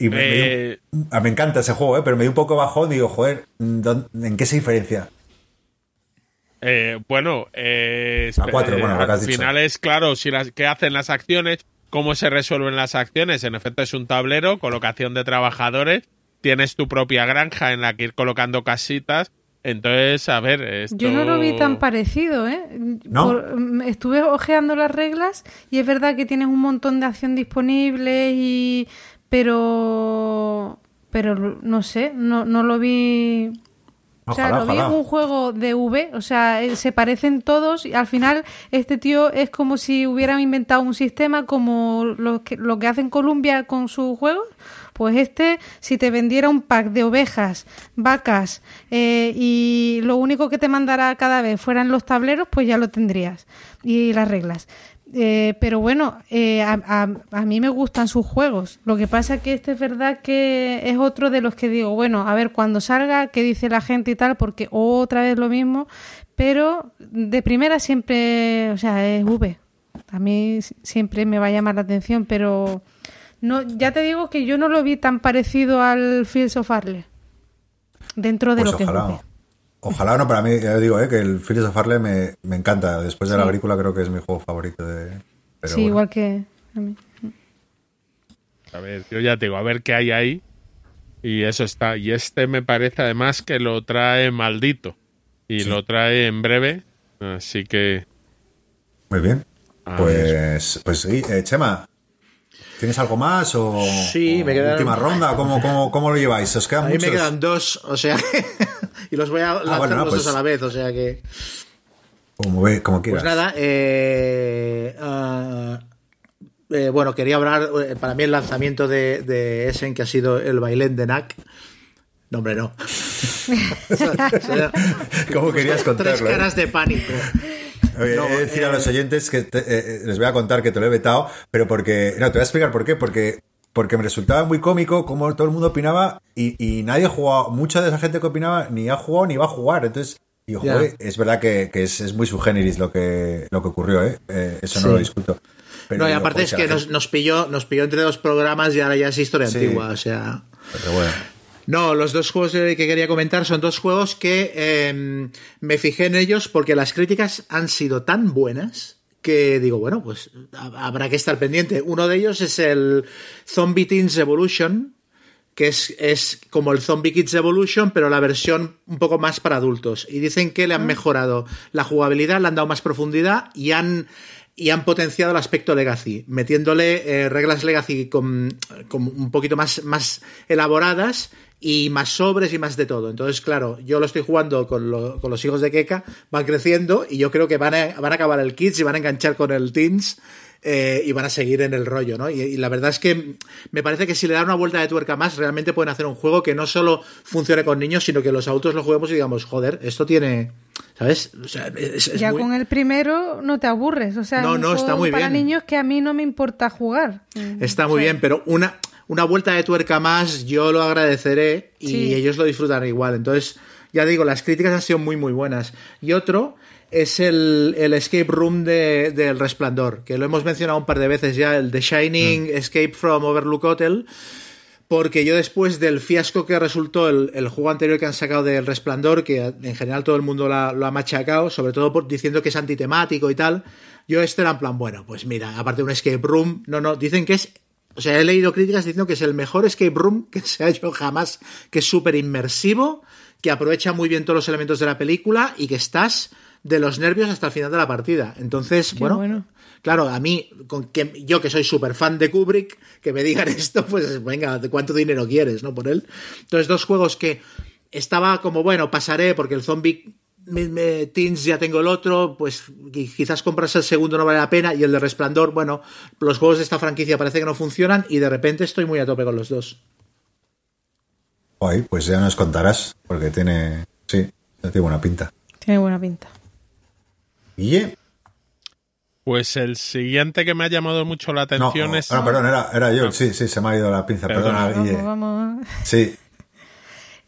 Y me, me dio- Eh, ah, me encanta ese juego, eh, pero me dio un poco bajón. Digo, joder, ¿dó- ¿en qué se diferencia? Eh, bueno, eh, A cuatro, bueno, al dicho. final es claro si las, qué hacen las acciones, cómo se resuelven las acciones. En efecto, es un tablero, colocación de trabajadores, tienes tu propia granja en la que ir colocando casitas. Entonces, a ver, esto... Yo no lo vi tan parecido, ¿eh? ¿No? Por- mm, estuve ojeando las reglas y es verdad que tienes un montón de acción disponible y pero pero no sé, no, no lo vi o sea, Ojalá, lo vi ojalá. un juego de V, o sea, eh, se parecen todos y al final este tío es como si hubieran inventado un sistema como lo que, lo que hacen Columbia con sus juegos. Pues este, si te vendiera un pack de ovejas, vacas eh, y lo único que te mandara cada vez fueran los tableros, pues ya lo tendrías y las reglas. Eh, pero bueno, eh, a, a- mí me gustan sus juegos. Lo que pasa que este es verdad que es otro de los que digo, bueno, a ver, cuando salga, qué dice la gente y tal, porque otra vez lo mismo. Pero de primera siempre, o sea, es V. A mí siempre me va a llamar la atención, pero no, ya te digo que yo no lo vi tan parecido al Fields of Arle. Dentro de Pues lo que ojalá. V. Ojalá no, para mí, ya digo, eh, que el Phillies of me, me encanta. Después de la agrícola creo que es mi juego favorito de... pero sí, bueno. igual que a mí. A ver, yo ya te digo, a ver qué hay ahí. Y eso está. Y este me parece además que lo trae maldito. Y lo trae en breve. Así que. Muy bien. Pues, pues sí, eh, Chema, ¿tienes algo más o, Sí, o me quedan- última ronda? ¿Cómo, cómo, cómo lo lleváis? ¿Os A quedan mí muchos? me quedan dos, o sea, y los voy a lanzar bueno, no, los pues- dos a la vez, o sea que... Como, ve- como quieras. Pues nada, eh, ah, eh, bueno, quería hablar, eh, para mí el lanzamiento de, de Essen, que ha sido el bailén de NAC. No, hombre, no. O sea, ¿Cómo querías Tres contarlo? eh? caras de pánico. Oye, No, he de decir a eh, los oyentes que te- eh, les voy a contar que te lo he vetado, pero porque. No, te voy a explicar por qué. Porque, porque me resultaba muy cómico como todo el mundo opinaba y, y nadie ha jugado. Mucha de esa gente que opinaba ni ha jugado ni va a jugar. Entonces, joder, es verdad que, que es, es muy subgéneris lo que, lo que ocurrió, ¿eh? Eh, eso no Sí. lo discuto. Pero no, y aparte es que nos, nos pilló, nos pilló entre dos programas y ahora ya es historia Sí. antigua, o sea... Pero bueno. No, los dos juegos que quería comentar son dos juegos que eh, me fijé en ellos porque las críticas han sido tan buenas que digo, bueno, pues ha- habrá que estar pendiente. Uno de ellos es el Zombie Teens Evolution, que es, es como el Zombie Kids Evolution, pero la versión un poco más para adultos. Y dicen que le han mejorado la jugabilidad, le han dado más profundidad y han, y han potenciado el aspecto legacy, metiéndole eh, reglas legacy con, con un poquito más, más elaboradas y más sobres y más de todo. Entonces, claro, yo lo estoy jugando con, lo- con los hijos de Keka, van creciendo y yo creo que van a, van a acabar el Kids y van a enganchar con el Teens eh, y van a seguir en el rollo, ¿no? Y, y la verdad es que me parece que si le dan una vuelta de tuerca más, realmente pueden hacer un juego que no solo funcione con niños, sino que los adultos lo juguemos y digamos, joder, esto tiene, ¿sabes? O sea, es, es ya muy- con el primero no te aburres. O sea, No, no, está muy para bien. niños que a mí no me importa jugar. Está o muy sea, bien, pero una, una vuelta de tuerca más yo lo agradeceré y Sí. ellos lo disfrutan igual. Entonces, ya digo, las críticas han sido muy, muy buenas. Y otro es el, el Escape Room de- del Resplandor, que lo hemos mencionado un par de veces ya, el The Shining Escape from Overlook Hotel. Porque yo después del fiasco que resultó el, el juego anterior que han sacado del Resplandor, que en general todo el mundo la- lo ha machacado, sobre todo por, diciendo que es antitemático y tal, yo este era en plan, bueno, pues mira, aparte de un escape room, no, no, dicen que es, o sea, he leído críticas diciendo que es el mejor escape room que se ha hecho jamás, que es súper inmersivo, que aprovecha muy bien todos los elementos de la película y que estás de los nervios hasta el final de la partida. Entonces, bueno, bueno. Claro, a mí, con que yo que soy súper fan de Kubrick, que me digan esto, pues venga, ¿de cuánto dinero quieres, no? Por él. Entonces, dos juegos que estaba como, bueno, pasaré porque el Zombie Teens ya tengo el otro, pues qui- quizás compras el segundo no vale la pena y el de Resplandor, bueno, los juegos de esta franquicia parece que no funcionan y de repente estoy muy a tope con los dos. Ay, pues ya nos contarás, porque tiene. Sí, tiene buena pinta. Tiene buena pinta. Guille. Pues el siguiente que me ha llamado mucho la No, atención es. perdón, era, era yo. No. Sí, sí, se me ha ido la pinza. Perdona. Perdona, Guille. Vamos, vamos. Sí.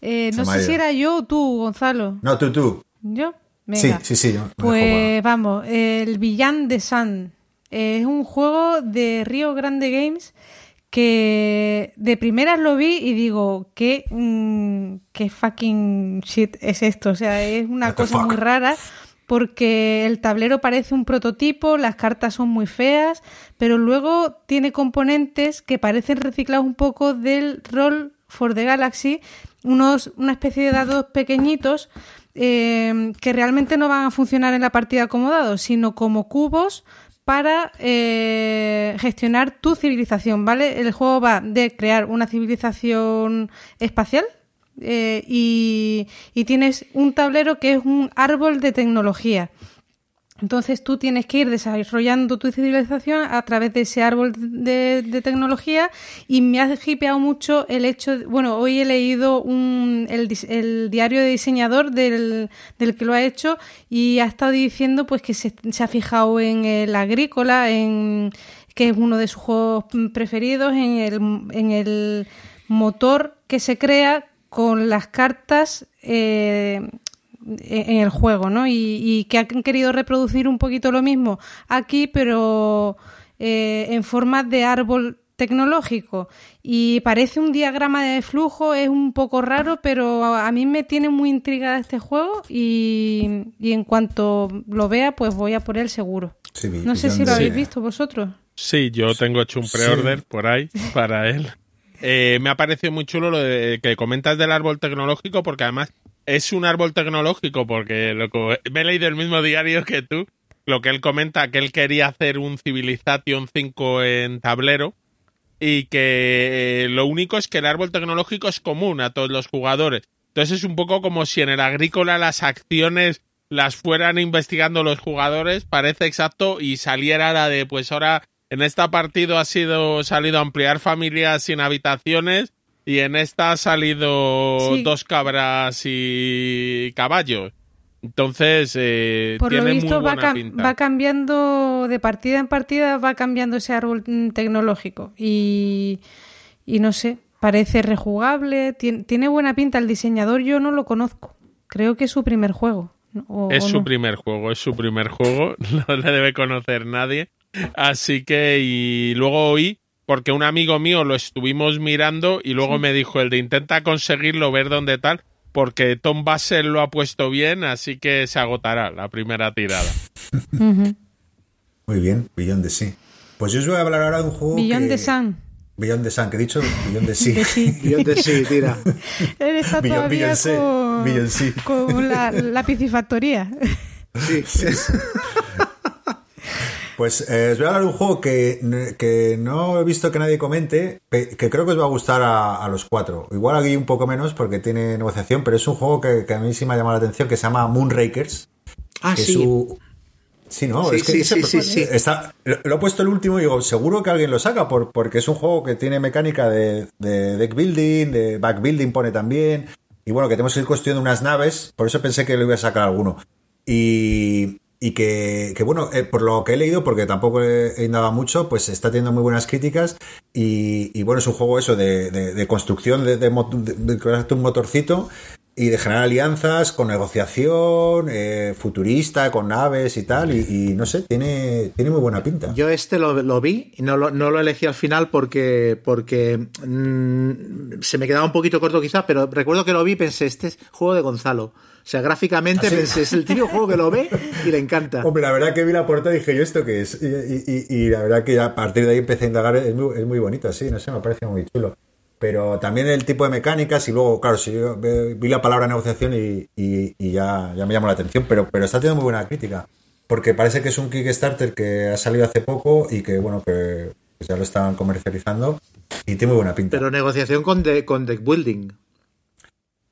Eh, no sé si era yo o tú, Gonzalo. No, tú, tú. ¿Yo? Sí, Venga. sí, sí. yo dejo Pues vamos, el Villán de Sun. Es un juego de Río Grande Games que de primeras lo vi y digo, ¿qué, mm, qué fucking shit es esto? O sea, es una cosa muy rara porque el tablero parece un prototipo, las cartas son muy feas, pero luego tiene componentes que parecen reciclados un poco del Roll for the Galaxy, unos, una especie de dados pequeñitos eh, que realmente no van a funcionar en la partida como dados, sino como cubos para eh, gestionar tu civilización, ¿vale? El juego va de crear una civilización espacial eh, y, y tienes un tablero que es un árbol de tecnología. Entonces tú tienes que ir desarrollando tu civilización a través de ese árbol de, de tecnología y me ha hipeado mucho el hecho, de- bueno, hoy he leído un, el, el diario de diseñador del, del que lo ha hecho y ha estado diciendo pues que se, se ha fijado en el agrícola, en que es uno de sus juegos preferidos, en el, en el motor que se crea con las cartas eh, en el juego, ¿no? Y, y que han querido reproducir un poquito lo mismo aquí, pero eh, en forma de árbol tecnológico. Y parece un diagrama de flujo, es un poco raro, pero a mí me tiene muy intrigada este juego y, y en cuanto lo vea, pues voy a por él seguro. Sí, No sé si lo habéis visto vosotros. Sí, yo tengo hecho un pre-order por ahí para él. Eh, me ha parecido muy chulo lo de que comentas del árbol tecnológico, porque además es un árbol tecnológico, porque lo que- me he leído el mismo diario que tú, lo que él comenta, que él quería hacer un Civilization 5 en tablero, y que eh, lo único es que el árbol tecnológico es común a todos los jugadores. Entonces es un poco como si en el agrícola las acciones las fueran investigando los jugadores, parece exacto, y saliera la de, pues ahora en esta partido ha sido salido a ampliar familias sin habitaciones y en esta ha salido Sí. dos cabras y caballos. Entonces, eh, Por lo tiene visto muy va, buena pinta. va cambiando de partida en partida, va cambiando ese árbol mm, tecnológico. Y, y no sé, parece rejugable, tiene, tiene buena pinta. El diseñador yo no lo conozco. Creo que es su primer juego. Es o su primer juego, es su primer juego, no le debe conocer nadie. Así que, y luego oí, porque un amigo mío lo estuvimos mirando y luego me dijo el de intenta conseguirlo, ver dónde tal, porque Tom Basel lo ha puesto bien, así que se agotará la primera tirada. Muy bien, Billón de sí. Pues yo os voy a hablar ahora de un juego. Billón que- de Sun. Billón de Sun, que he dicho Billón de sí. Sí. Yo te sí, tira. Él está Billón- todavía Beyoncé, con, Beyoncé. con la, la piscifactoría. Sí. Pues eh, os voy a hablar de un juego que, que no he visto que nadie comente, que creo que os va a gustar a, a los cuatro. Igual aquí un poco menos porque tiene negociación, pero es un juego que, que a mí sí me ha llamado la atención, que se llama Moonrakers. Ah, que sí. su... Sí, ¿no? Sí, es que sí, ese- sí, sí, sí. Está, lo lo he puesto el último y digo, seguro que alguien lo saca por, porque es un juego que tiene mecánica de, de deck building, de back building pone también. Y bueno, que tenemos que ir construyendo unas naves, por eso pensé que lo iba a sacar alguno. Y, y que, que, bueno, eh, por lo que he leído, porque tampoco he, indagado mucho, pues está teniendo muy buenas críticas. Y, y bueno, es un juego eso de, de- de construcción de, de, de- un motorcito y de generar alianzas con negociación, eh, futurista, con naves y tal. Y, y no sé, tiene, tiene muy buena pinta. Yo este lo, lo vi y no lo, no lo elegí al final porque, porque mm, se me quedaba un poquito corto quizá, pero recuerdo que lo vi y pensé, este es juego de Gonzalo. O sea, gráficamente ¿Ah, sí? pensé, es el típico juego que lo ve y le encanta. Hombre, la verdad que vi la portada y dije, ¿yo esto qué es? Y, y- y- y la verdad que a partir de ahí empecé a indagar, es muy, es muy bonito, sí, no sé, me parece muy chulo. Pero también el tipo de mecánicas y luego, claro, si yo vi la palabra negociación y, y- y ya, ya me llamó la atención, pero, pero está teniendo muy buena crítica. Porque parece que es un Kickstarter que ha salido hace poco y que, bueno, que pues ya lo están comercializando y tiene muy buena pinta. Pero negociación con, de- con deck building.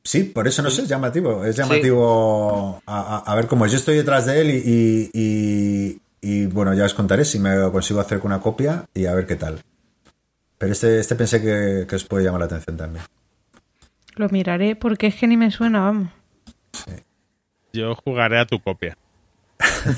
Sí, por eso no sé, es llamativo. Es llamativo a, a- a ver cómo es. Yo estoy detrás de él y, y- y- y, bueno, ya os contaré si me consigo hacer con una copia y a ver qué tal. Pero este, este pensé que, que os puede llamar la atención también. Lo miraré porque es que ni me suena, vamos. Yo jugaré a tu copia.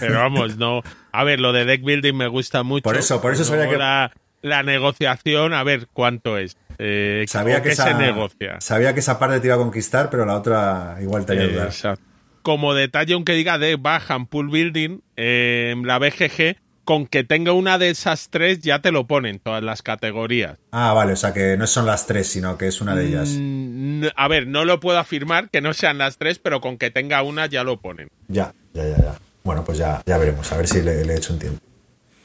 Pero vamos, no. A ver, lo de deck building me gusta mucho. Por eso, por eso sabía que- La, la negociación, a ver cuánto es. Eh, Sabía que, esa, se negocia. sabía que esa parte te iba a conquistar, pero la otra igual te haría Eh, dudar. exacto. Como detalle, aunque diga de Bajan Pool Building, eh, la BGG, con que tenga una de esas tres ya te lo ponen todas las categorías. Ah, vale, o sea que no son las tres, sino que es una de ellas. Mm, a ver, no lo puedo afirmar que no sean las tres, pero con que tenga una ya lo ponen. Ya, ya, ya, ya. Bueno, pues ya, ya veremos, a ver si le, le echo un tiempo.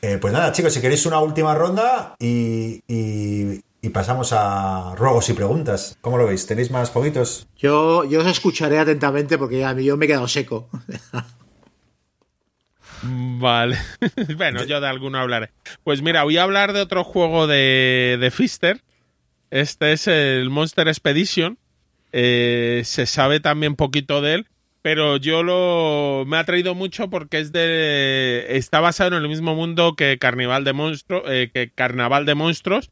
Eh, pues nada, chicos, si queréis una última ronda y, y- y pasamos a ruegos y preguntas. ¿Cómo lo veis? ¿Tenéis más jueguitos? Yo, yo os escucharé atentamente porque ya yo me he quedado seco. Vale. bueno, yo de alguno hablaré. Pues mira, voy a hablar de otro juego de, de Fister. Este es el Monster Expedition. Eh, se sabe también poquito de él, pero yo lo me ha traído mucho porque es de está basado en el mismo mundo que Carnival de Monstruos, eh, que Carnaval de Monstruos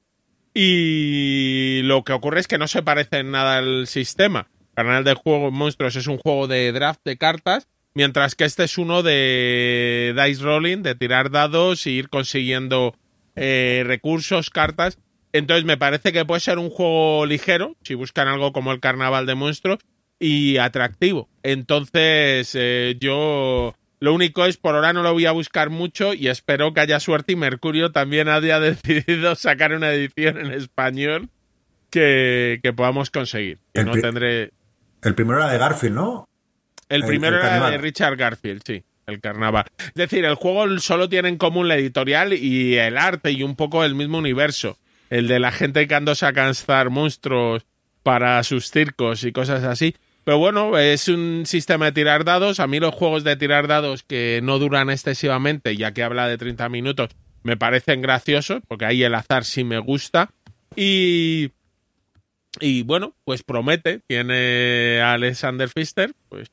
y lo que ocurre es que no se parece en nada al sistema. Carnaval de Juego Monstruos es un juego de draft de cartas, mientras que este es uno de dice rolling, de tirar dados y ir consiguiendo eh, recursos, cartas. Entonces me parece que puede ser un juego ligero, si buscan algo como el Carnaval de Monstruos, y atractivo. Entonces eh, yo lo único es por ahora no lo voy a buscar mucho y espero que haya suerte y Mercurio también haya decidido sacar una edición en español que, que podamos conseguir. El no tendré... El primero era de Garfield, ¿no? El El- primero el era de. Richard Garfield, sí, el carnaval. Es decir, el juego solo tiene en común la editorial y el arte y un poco el mismo universo. El de la gente que anda a cazar monstruos para sus circos y cosas así. Pero bueno, es un sistema de tirar dados. A mí los juegos de tirar dados que no duran excesivamente, ya que habla de 30 minutos, me parecen graciosos, porque ahí el azar sí me gusta. Y, y bueno, pues promete, tiene a Alexander Pfister, pues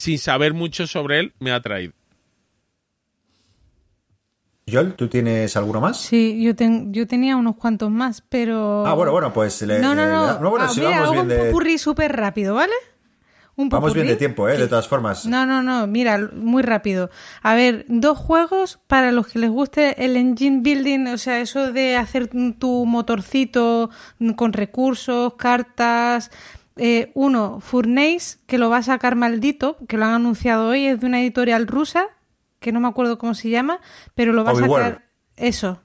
sin saber mucho sobre él, me ha traído. Joel, ¿tú tienes alguno más? Sí, yo, ten- yo tenía unos cuantos más, pero... Ah, bueno, bueno, pues le- No, no, le- no. no, bueno, Ah, sí, mira, vamos hago bien un de- popurrí súper rápido, ¿vale? Un Vamos bien de tiempo, ¿eh? que- De todas formas. No, no, no, mira, muy rápido. A ver, dos juegos para los que les guste el engine building, o sea, eso de hacer tu motorcito con recursos, cartas. Eh, uno, Furnace, que lo va a sacar maldito, que lo han anunciado hoy, es de una editorial rusa, que no me acuerdo cómo se llama, pero lo va a sacar. Eso,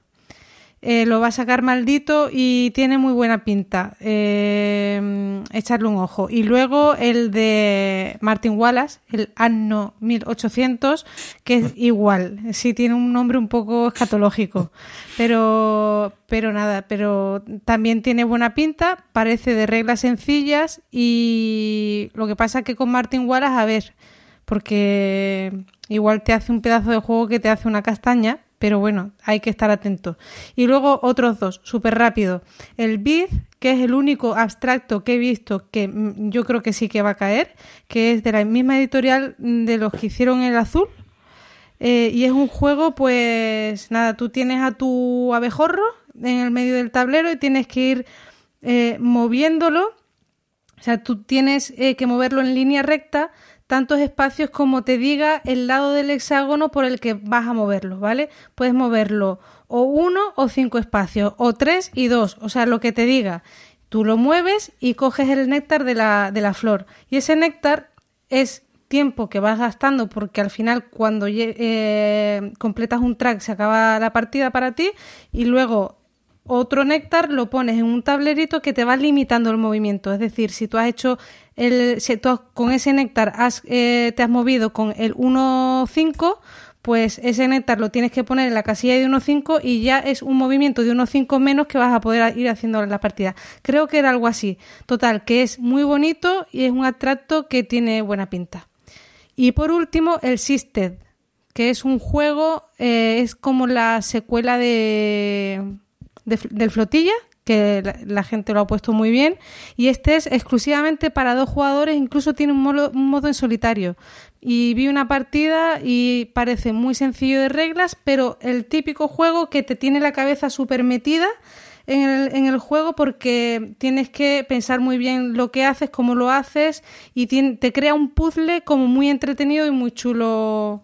eh, lo va a sacar maldito y tiene muy buena pinta. Eh, echarle un ojo. Y luego el de Martin Wallace, el Anno 1800, que es igual. Sí, tiene un nombre un poco escatológico. Pero, pero nada, pero también tiene buena pinta, parece de reglas sencillas y lo que pasa que con Martin Wallace, a ver, porque igual te hace un pedazo de juego que te hace una castaña, pero bueno, hay que estar atento. Y luego otros dos, súper rápido. El Bid, que es el único abstracto que he visto que mm, yo creo que sí que va a caer, que es de la misma editorial de los que hicieron el azul. Eh, y es un juego, pues nada, tú tienes a tu abejorro en el medio del tablero y tienes que ir eh, moviéndolo. O sea, tú tienes eh, que moverlo en línea recta tantos espacios como te diga el lado del hexágono por el que vas a moverlo, ¿vale? Puedes moverlo o uno o cinco espacios, o tres y dos, o sea, lo que te diga. Tú lo mueves y coges el néctar de la, de la flor. Y ese néctar es tiempo que vas gastando porque al final cuando eh, completas un track se acaba la partida para ti y luego otro néctar lo pones en un tablerito que te va limitando el movimiento. Es decir, si tú has hecho el, si tú con ese néctar eh, te has movido con el 1.5, pues ese néctar lo tienes que poner en la casilla de 1.5 y ya es un movimiento de 1.5 menos que vas a poder ir haciendo en la partida. Creo que era algo así. Total, que es muy bonito y es un abstracto que tiene buena pinta. Y por último, el Sisted, que es un juego, eh, es como la secuela de, de- del Flotilla, que la, gente lo ha puesto muy bien. Y este es exclusivamente para dos jugadores, incluso tiene un modo, un modo en solitario. Y vi una partida y parece muy sencillo de reglas, pero el típico juego que te tiene la cabeza súper metida. en el, en el juego porque tienes que pensar muy bien lo que haces, cómo lo haces y te crea un puzzle como muy entretenido y muy chulo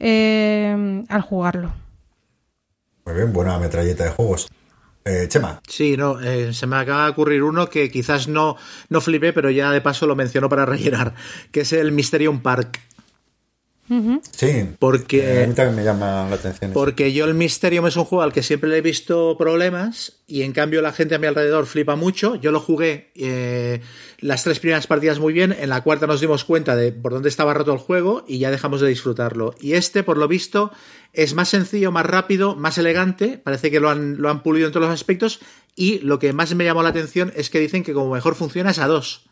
eh, al jugarlo. Muy bien, buena metralleta de juegos. Eh, Chema. Sí, no, eh, se me acaba de ocurrir uno que quizás no, no flipé, pero ya de paso lo menciono para rellenar, que es el Mysterium Park. Sí, porque a mí también me llama la atención. Porque yo el Mysterium es un juego al que siempre le he visto problemas y en cambio la gente a mi alrededor flipa mucho. Yo lo jugué eh, las tres primeras partidas muy bien, en la cuarta nos dimos cuenta de por dónde estaba roto el juego y ya dejamos de disfrutarlo. Y este, por lo visto, es más sencillo, más rápido, más elegante, parece que lo han, lo han pulido en todos los aspectos y lo que más me llamó la atención es que dicen que como mejor funciona es a dos.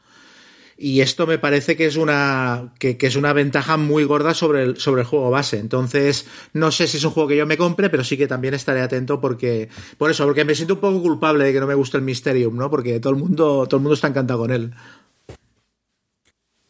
Y esto me parece que es una, que, es una ventaja muy gorda sobre el, sobre el juego base. Entonces, no sé si es un juego que yo me compre, pero sí que también estaré atento porque, por eso, porque me siento un poco culpable de que no me guste el Mysterium, ¿no? Porque todo el mundo, todo el mundo está encantado con él.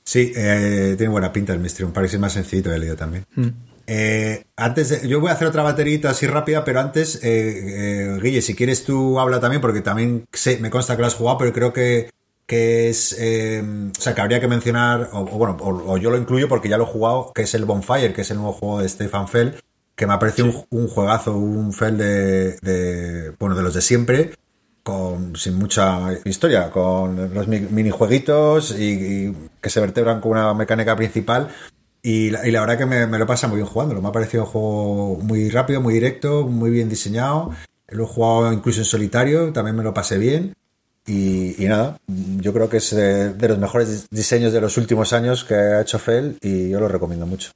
Sí, eh, tiene buena pinta el Mysterium, parece más sencillo, he leído también. Mm. Eh, antes yo voy a hacer otra baterita así rápida, pero antes, eh, Guille, si quieres tú habla también, porque también sé, me consta que lo has jugado, pero creo que que es, eh, o sea, que habría que mencionar, o, bueno, o, yo lo incluyo porque ya lo he jugado, que es el Bonfire, que es el nuevo juego de Stefan Fell, que me ha parecido un, juegazo, un Fell de, bueno, de los de siempre, con, sin mucha historia, con los minijueguitos y, que se vertebran con una mecánica principal. Y la, verdad que me, lo pasa muy bien jugándolo. Me ha parecido un juego muy rápido, muy directo, muy bien diseñado. Lo he jugado incluso en solitario, también me lo pasé bien. Y, nada, yo creo que es de, los mejores diseños de los últimos años que ha hecho Fell y yo lo recomiendo mucho.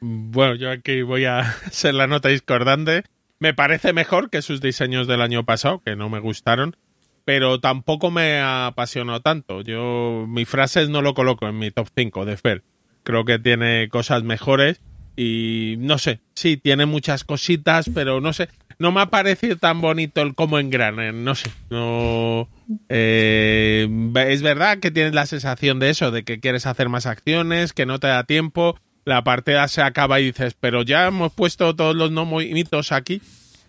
Bueno, yo aquí voy a ser la nota discordante. Me parece mejor que sus diseños del año pasado, que no me gustaron, pero tampoco me apasionó tanto. Yo mi frase no lo coloco en mi top 5 de Fell. Creo que tiene cosas mejores y no sé, sí, tiene muchas cositas, pero no sé no me ha parecido tan bonito el cómo engrana, no sé, no... Eh, es verdad que tienes la sensación de eso, de que quieres hacer más acciones, que no te da tiempo, la partida se acaba y dices, pero ya hemos puesto todos los no movimientos aquí,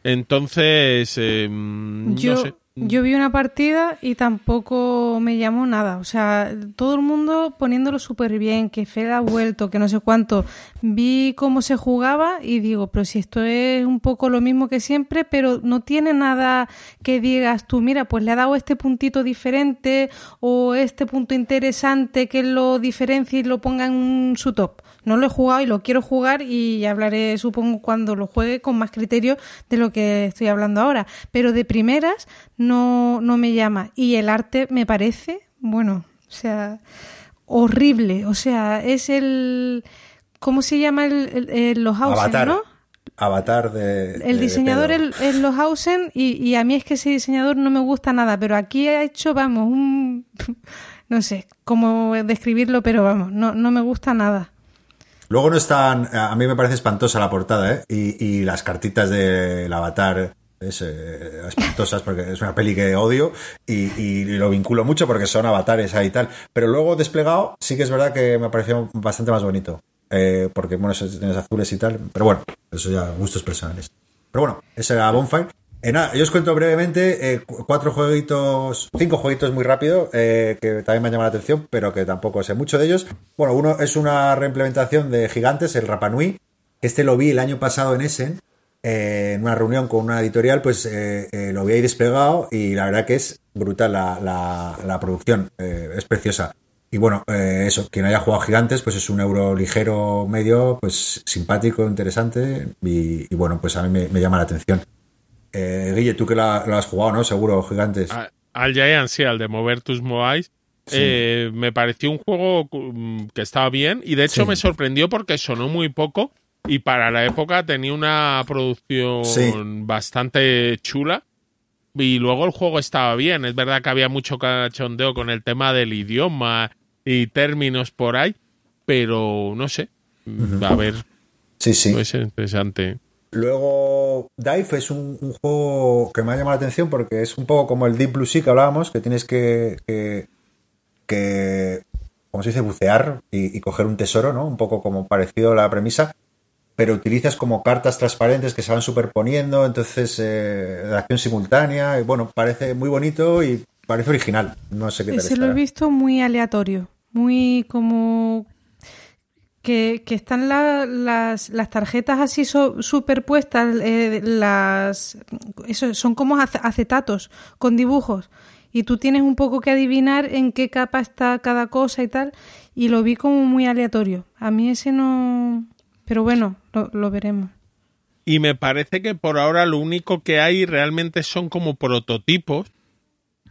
entonces, eh, no sé. Yo vi una partida y tampoco me llamó nada. O sea, todo el mundo poniéndolo súper bien, que Fed ha vuelto, que no sé cuánto. Vi cómo se jugaba y digo, pero si esto es un poco lo mismo que siempre, pero no tiene nada que digas tú, mira, pues le ha dado este puntito diferente o este punto interesante que lo diferencie y lo ponga en su top. No lo he jugado y lo quiero jugar y hablaré, supongo, cuando lo juegue con más criterio de lo que estoy hablando ahora. Pero de primeras no, no me llama. Y el arte me parece, bueno, o sea, horrible. O sea, es el... ¿Cómo se llama el, el, los Avatar. ¿no? Avatar de. El diseñador es Lohausen y, y a mí es que ese diseñador no me gusta nada, pero aquí ha hecho, vamos, un. No sé cómo describirlo, pero vamos, no, no me gusta nada. Luego no están. A mí me parece espantosa la portada, ¿eh? Y, las cartitas del avatar. Es, eh, espantosas porque es una peli que odio y, lo vinculo mucho porque son avatares ahí y tal. Pero luego desplegado, sí que es verdad que me pareció bastante más bonito. Eh, porque, bueno, tienes azules y tal. Pero bueno, eso ya gustos personales. Pero bueno, ese era Bonfire. Eh, nada, yo os cuento brevemente eh, cuatro jueguitos, cinco jueguitos muy rápido eh, que también me han llamado la atención, pero que tampoco sé mucho de ellos. Bueno, uno es una reimplementación de Gigantes, el Rapanui, este lo vi el año pasado en Essen, en una reunión con una editorial, pues lo vi ahí desplegado y la verdad que es brutal la, producción, es preciosa. Y bueno, eso, quien haya jugado Gigantes, pues es un euro ligero, medio, pues simpático, interesante y, bueno, pues a mí me llama la atención. Eh, Guille, tú que lo has jugado, ¿no? Seguro, gigantes. al Giant, sí, al de mover tus Moais. Eh, me pareció un juego que estaba bien y de hecho me sorprendió porque sonó muy poco y para la época tenía una producción bastante chula y luego el juego estaba bien. Es verdad que había mucho cachondeo con el tema del idioma y términos por ahí, pero no sé. A ver. Sí, sí. Puede ser interesante. Luego, Dive es un, juego que me ha llamado la atención porque es un poco como el Deep Blue Sea que hablábamos, que tienes que, que, como se dice, bucear y, coger un tesoro, ¿no? Un poco como parecido a la premisa. pero utilizas como cartas transparentes que se van superponiendo, entonces eh, de acción simultánea, y bueno, parece muy bonito y parece original. No sé qué tal Se lo he visto muy aleatorio, muy como que, están la- las, las tarjetas así superpuestas, eh, las eso son como ace- acetatos con dibujos y tú tienes un poco que adivinar en qué capa está cada cosa y tal y lo vi como muy aleatorio. A mí ese no, pero bueno, lo veremos. Y me parece que por ahora lo único que hay realmente son como prototipos,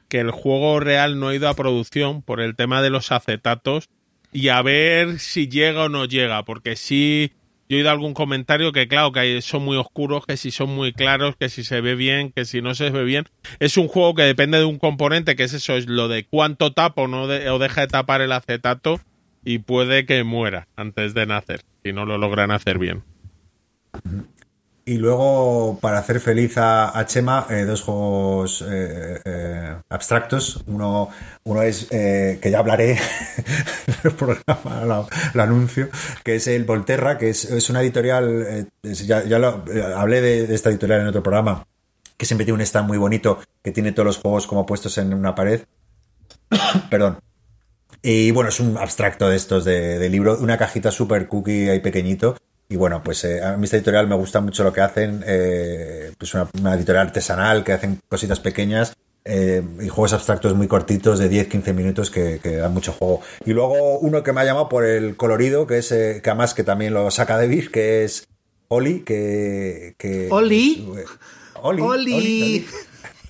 que el juego real no ha ido a producción por el tema de los acetatos y a ver si llega o no llega, porque sí, yo he oído algún comentario que claro, que son muy oscuros, que si son muy claros, que si se ve bien, que si no se ve bien. Es un juego que depende de un componente, que es eso, es lo de cuánto tapa o, no de- o deja de tapar el acetato y puede que muera antes de nacer, si no lo logran hacer bien. Y luego, para hacer feliz a, Chema, eh, dos juegos eh, eh, abstractos. Uno, uno es, eh, que ya hablaré en el programa, lo, anuncio, que es el Volterra, que es, es una editorial, es- ya, lo, hablé de, de esta editorial en otro programa, que siempre tiene un stand muy bonito, que tiene todos los juegos como puestos en una pared. Perdón. Y bueno, es un abstracto de estos de, de libro, una cajita super cookie ahí pequeñito. Y bueno, pues eh, a mí esta editorial me gusta mucho lo que hacen. Eh, pues una, una editorial artesanal que hacen cositas pequeñas eh, y juegos abstractos muy cortitos de 10-15 minutos que, que dan mucho juego. Y luego uno que me ha llamado por el colorido, que es eh, que además que también lo saca de Vir, que es Oli, que... que Oli. eh, Oli. ¡Oli! Oli.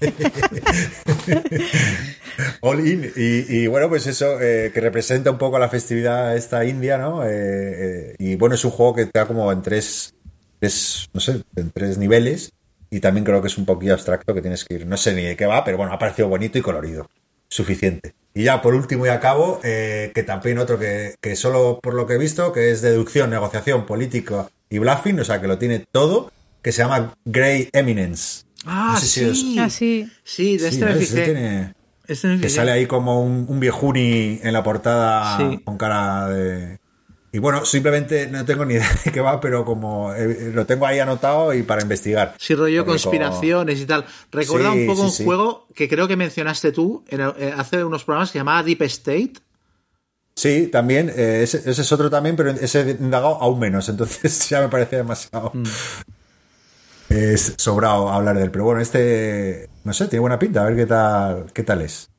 All in. Y, bueno, pues eso, eh, que representa un poco la festividad esta india, ¿no? Eh, eh, y bueno, es un juego que está como en tres, tres, no sé, en tres niveles. Y también creo que es un poquillo abstracto que tienes que ir. No sé ni de qué va, pero bueno, ha parecido bonito y colorido. Suficiente. Y ya por último y a cabo, eh, que también otro que, que solo por lo que he visto, que es deducción, negociación, política y bluffing, o sea que lo tiene todo, que se llama Grey Eminence. Ah, No sé si sí. Ah, sí. Sí, de Sí, este me Este me que sale ahí como un, un viejuni en la portada Sí. con cara de... Y bueno, simplemente no tengo ni idea de qué va, pero como eh, lo tengo ahí anotado y para investigar. Sí, rollo Porque como- conspiraciones y tal. Recuerda Sí, un poco sí, un sí. juego que creo que mencionaste tú en el- eh, hace unos programas que se llamaba Deep State. Sí, también, eh, ese, ese es otro también, pero ese indagado aún menos, entonces ya me parece demasiado... Mm. Es sobrado hablar de él, pero bueno, este, no sé, tiene buena pinta, a ver qué tal, qué tal es.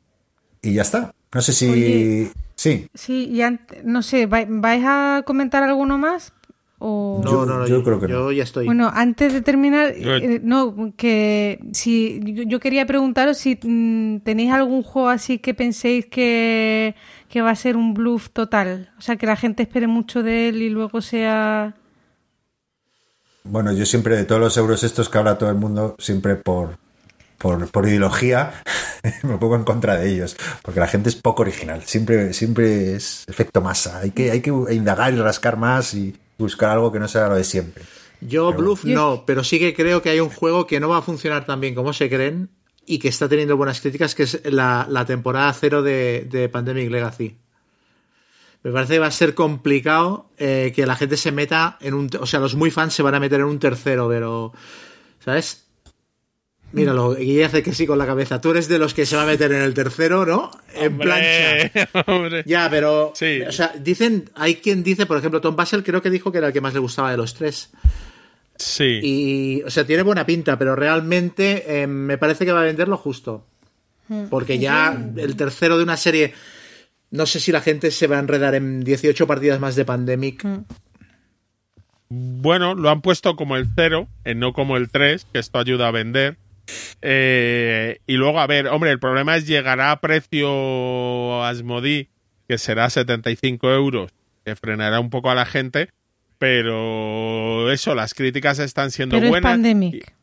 Y ya está. No sé si... Oye. Sí, Sí, y ant- no sé, ¿vai- ¿vais a comentar alguno más? O... No, Yo- no, no. yo creo que no. ya estoy. Bueno, antes de terminar, Yo- eh, no, que si yo, yo quería preguntaros si mm, tenéis algún juego así que penséis que, que va a ser un bluff total, o sea, que la gente espere mucho de él y luego sea Bueno, yo siempre de todos los euros estos que habla todo el mundo, siempre por, por, por ideología, me pongo en contra de ellos, porque la gente es poco original, siempre, siempre es efecto masa, hay que, hay que indagar y rascar más y buscar algo que no sea lo de siempre. Yo Bluff no, pero sí que creo que hay un juego que no va a funcionar tan bien como se creen y que está teniendo buenas críticas, que es la, la temporada cero de, de Pandemic Legacy. Me parece que va a ser complicado eh, que la gente se meta en un... O sea, los muy fans se van a meter en un tercero, pero... ¿Sabes? Míralo, Guille hace que sí con la cabeza. Tú eres de los que se va a meter en el tercero, ¿no? En plancha. Hombre. Ya, pero. Sí. O sea, dicen. Hay quien dice, por ejemplo, Tom Basel creo que dijo que era el que más le gustaba de los tres. Sí. Y. O sea, tiene buena pinta, pero realmente eh, me parece que va a vender lo justo. Porque ya el tercero de una serie. No sé si la gente se va a enredar en 18 partidas más de Pandemic. Bueno, lo han puesto como el 0, no como el 3, que esto ayuda a vender. Eh, y luego, a ver, hombre, el problema es llegará a precio Asmodee, que será 75 euros, que frenará un poco a la gente, pero eso, las críticas están siendo pero es buenas. pandemic.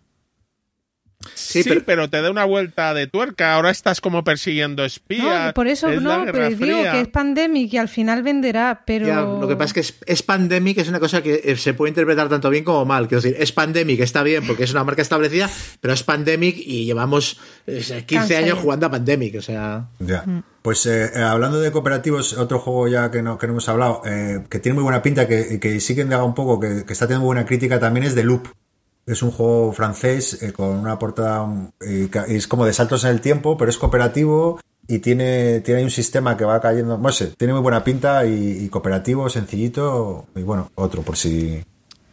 Sí, Sí, pero, pero- te da una vuelta de tuerca. Ahora estás como persiguiendo espías. No, por eso es no, pero digo que es pandemic y al final venderá, pero Ya, lo que pasa es que es, es Pandemic, es una cosa que eh, se puede interpretar tanto bien como mal. Quiero decir, es Pandemic, está bien porque es una marca establecida, pero es Pandemic y llevamos eh, 15 Cansa años ya. jugando a Pandemic. O sea, Ya. Pues eh, eh, hablando de cooperativos, otro juego ya que no, que no hemos hablado, eh, que tiene muy buena pinta, que, que sí que indaga un poco, que, que está teniendo buena crítica también es The Loop. Es un juego francés eh, con una portada, eh, es como de saltos en el tiempo, pero es cooperativo y tiene, tiene un sistema que va cayendo, no sé, tiene muy buena pinta y, y cooperativo, sencillito, y bueno, otro por si,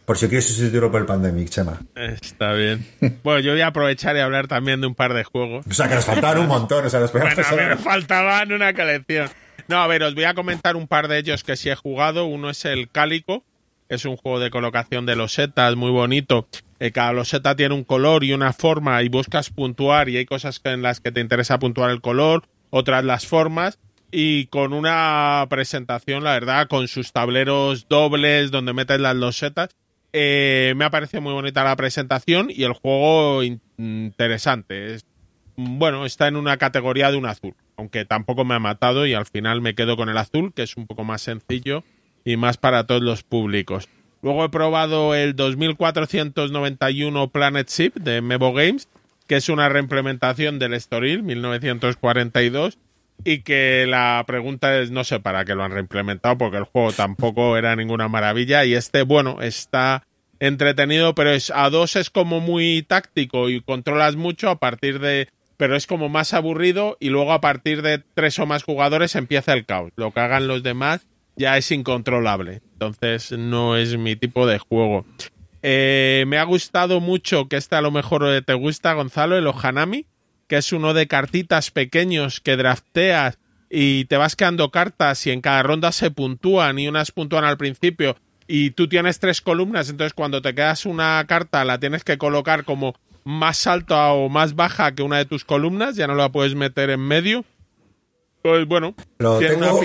por si quieres sustituirlo por el Pandemic, Chema. Está bien. Bueno, yo voy a aprovechar y hablar también de un par de juegos. O sea, que nos faltaban un montón, o sea, nos Bueno, a pasar- ver, faltaban una colección. No, a ver, os voy a comentar un par de ellos que sí he jugado. Uno es el Cálico, es un juego de colocación de losetas muy bonito. Eh, cada loseta tiene un color y una forma y buscas puntuar y hay cosas en las que te interesa puntuar el color, otras las formas y con una presentación, la verdad, con sus tableros dobles donde metes las losetas. Eh, me ha parecido muy bonita la presentación y el juego in- interesante. Es bueno, está en una categoría de un azul, aunque tampoco me ha matado y al final me quedo con el azul, que es un poco más sencillo y más para todos los públicos. Luego he probado el 2491 Planet Ship de Mevo Games, que es una reimplementación del Estoril 1942 y que la pregunta es no sé para qué lo han reimplementado porque el juego tampoco era ninguna maravilla y este bueno está entretenido pero es a dos es como muy táctico y controlas mucho a partir de pero es como más aburrido y luego a partir de tres o más jugadores empieza el caos. Lo que hagan los demás ya es incontrolable entonces no es mi tipo de juego Eh, me ha gustado mucho que este a lo mejor eh, te gusta Gonzalo el Ohanami que es uno de cartitas pequeños que drafteas y te vas quedando cartas y en cada ronda se puntúan y unas puntúan al principio y tú tienes tres columnas, entonces cuando te quedas una carta la tienes que colocar como más alta o más baja que una de tus columnas, ya no la puedes meter en medio. Pues bueno, Lo tengo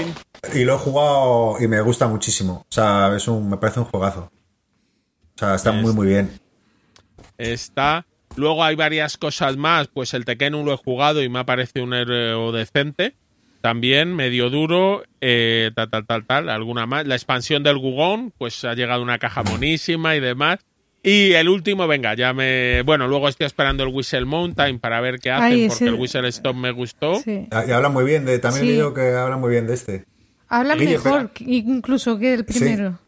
y lo he jugado y me gusta muchísimo. O sea, es un, me parece un juegazo. O sea, está muy, muy bien. está. Luego hay varias cosas más, pues el Tekken 1 lo he jugado y me ha parecido un héroe decente. También medio duro, eh, tal, tal, tal, tal, alguna más. La expansión del Gugón, pues ha llegado una caja monísima y demás. Y el último, venga, ya me. Bueno, luego estoy esperando el Whistle Mountain para ver qué hacen, Ay, porque el Whistle Stop me gustó. Sí. Y habla muy bien de, también Sí. he leído que habla muy bien de este. Guille, mejor que- incluso que el primero.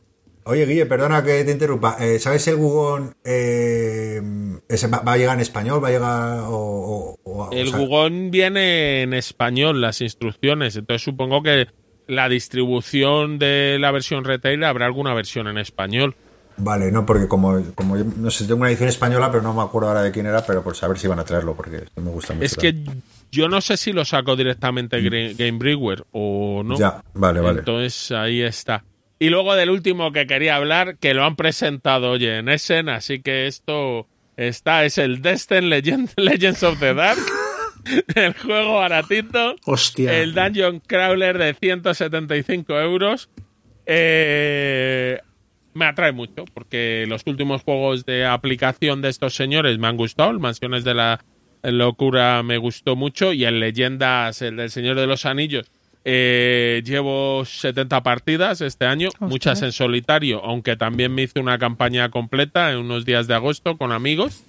Oye, Guille, perdona que te interrumpa. Eh, ¿Sabes si el Gugón eh, ese va, va a llegar en español? ¿Va a llegar o, o- o- El o sea, Gugón viene en español, las instrucciones, entonces supongo que la distribución de la versión retail habrá alguna versión en español. Vale, no, porque como, como yo, no sé, tengo una edición española, pero no me acuerdo ahora de quién era, pero por saber si van a traerlo, porque me gusta mucho. Es que yo no sé si lo sacó directamente Gra- Game Brewer o no. Mm. Ya, vale, vale. Entonces ahí está. Y luego del último que quería hablar, que lo han presentado, oye, en Essen, así que esto está, es el Destin Legend, Legends of the Dark. el juego baratito. Hostia. El Dungeon Crawler de 175 euros. Eh, me atrae mucho porque los últimos juegos de aplicación de estos señores me han gustado. El Mansiones de la Locura me gustó mucho y el Leyendas, el del Señor de los Anillos, eh, llevo 70 partidas este año, muchas en solitario, aunque también me hice una campaña completa en unos días de agosto con amigos.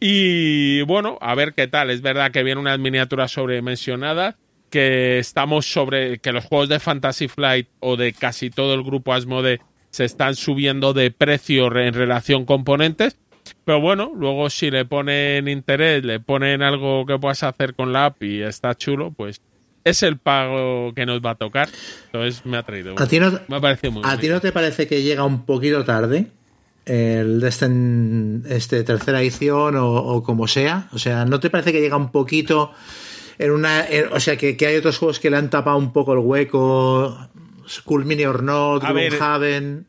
Y bueno, a ver qué tal. Es verdad que vienen unas miniaturas sobredimensionadas, que estamos sobre que los juegos de Fantasy Flight o de casi todo el grupo Asmode se están subiendo de precio re- en relación componentes. Pero bueno, luego si le ponen interés, le ponen algo que puedas hacer con la app y está chulo, pues es el pago que nos va a tocar. Entonces me ha traído. ¿A ti no, me ha parecido muy ¿A ti no te parece que llega un poquito tarde el de este, este tercera edición o, o como sea? O sea, ¿no te parece que llega un poquito en una... en- o sea, que, que hay otros juegos que le han tapado un poco el hueco? School Mini or Not, A ver, Gloomhaven...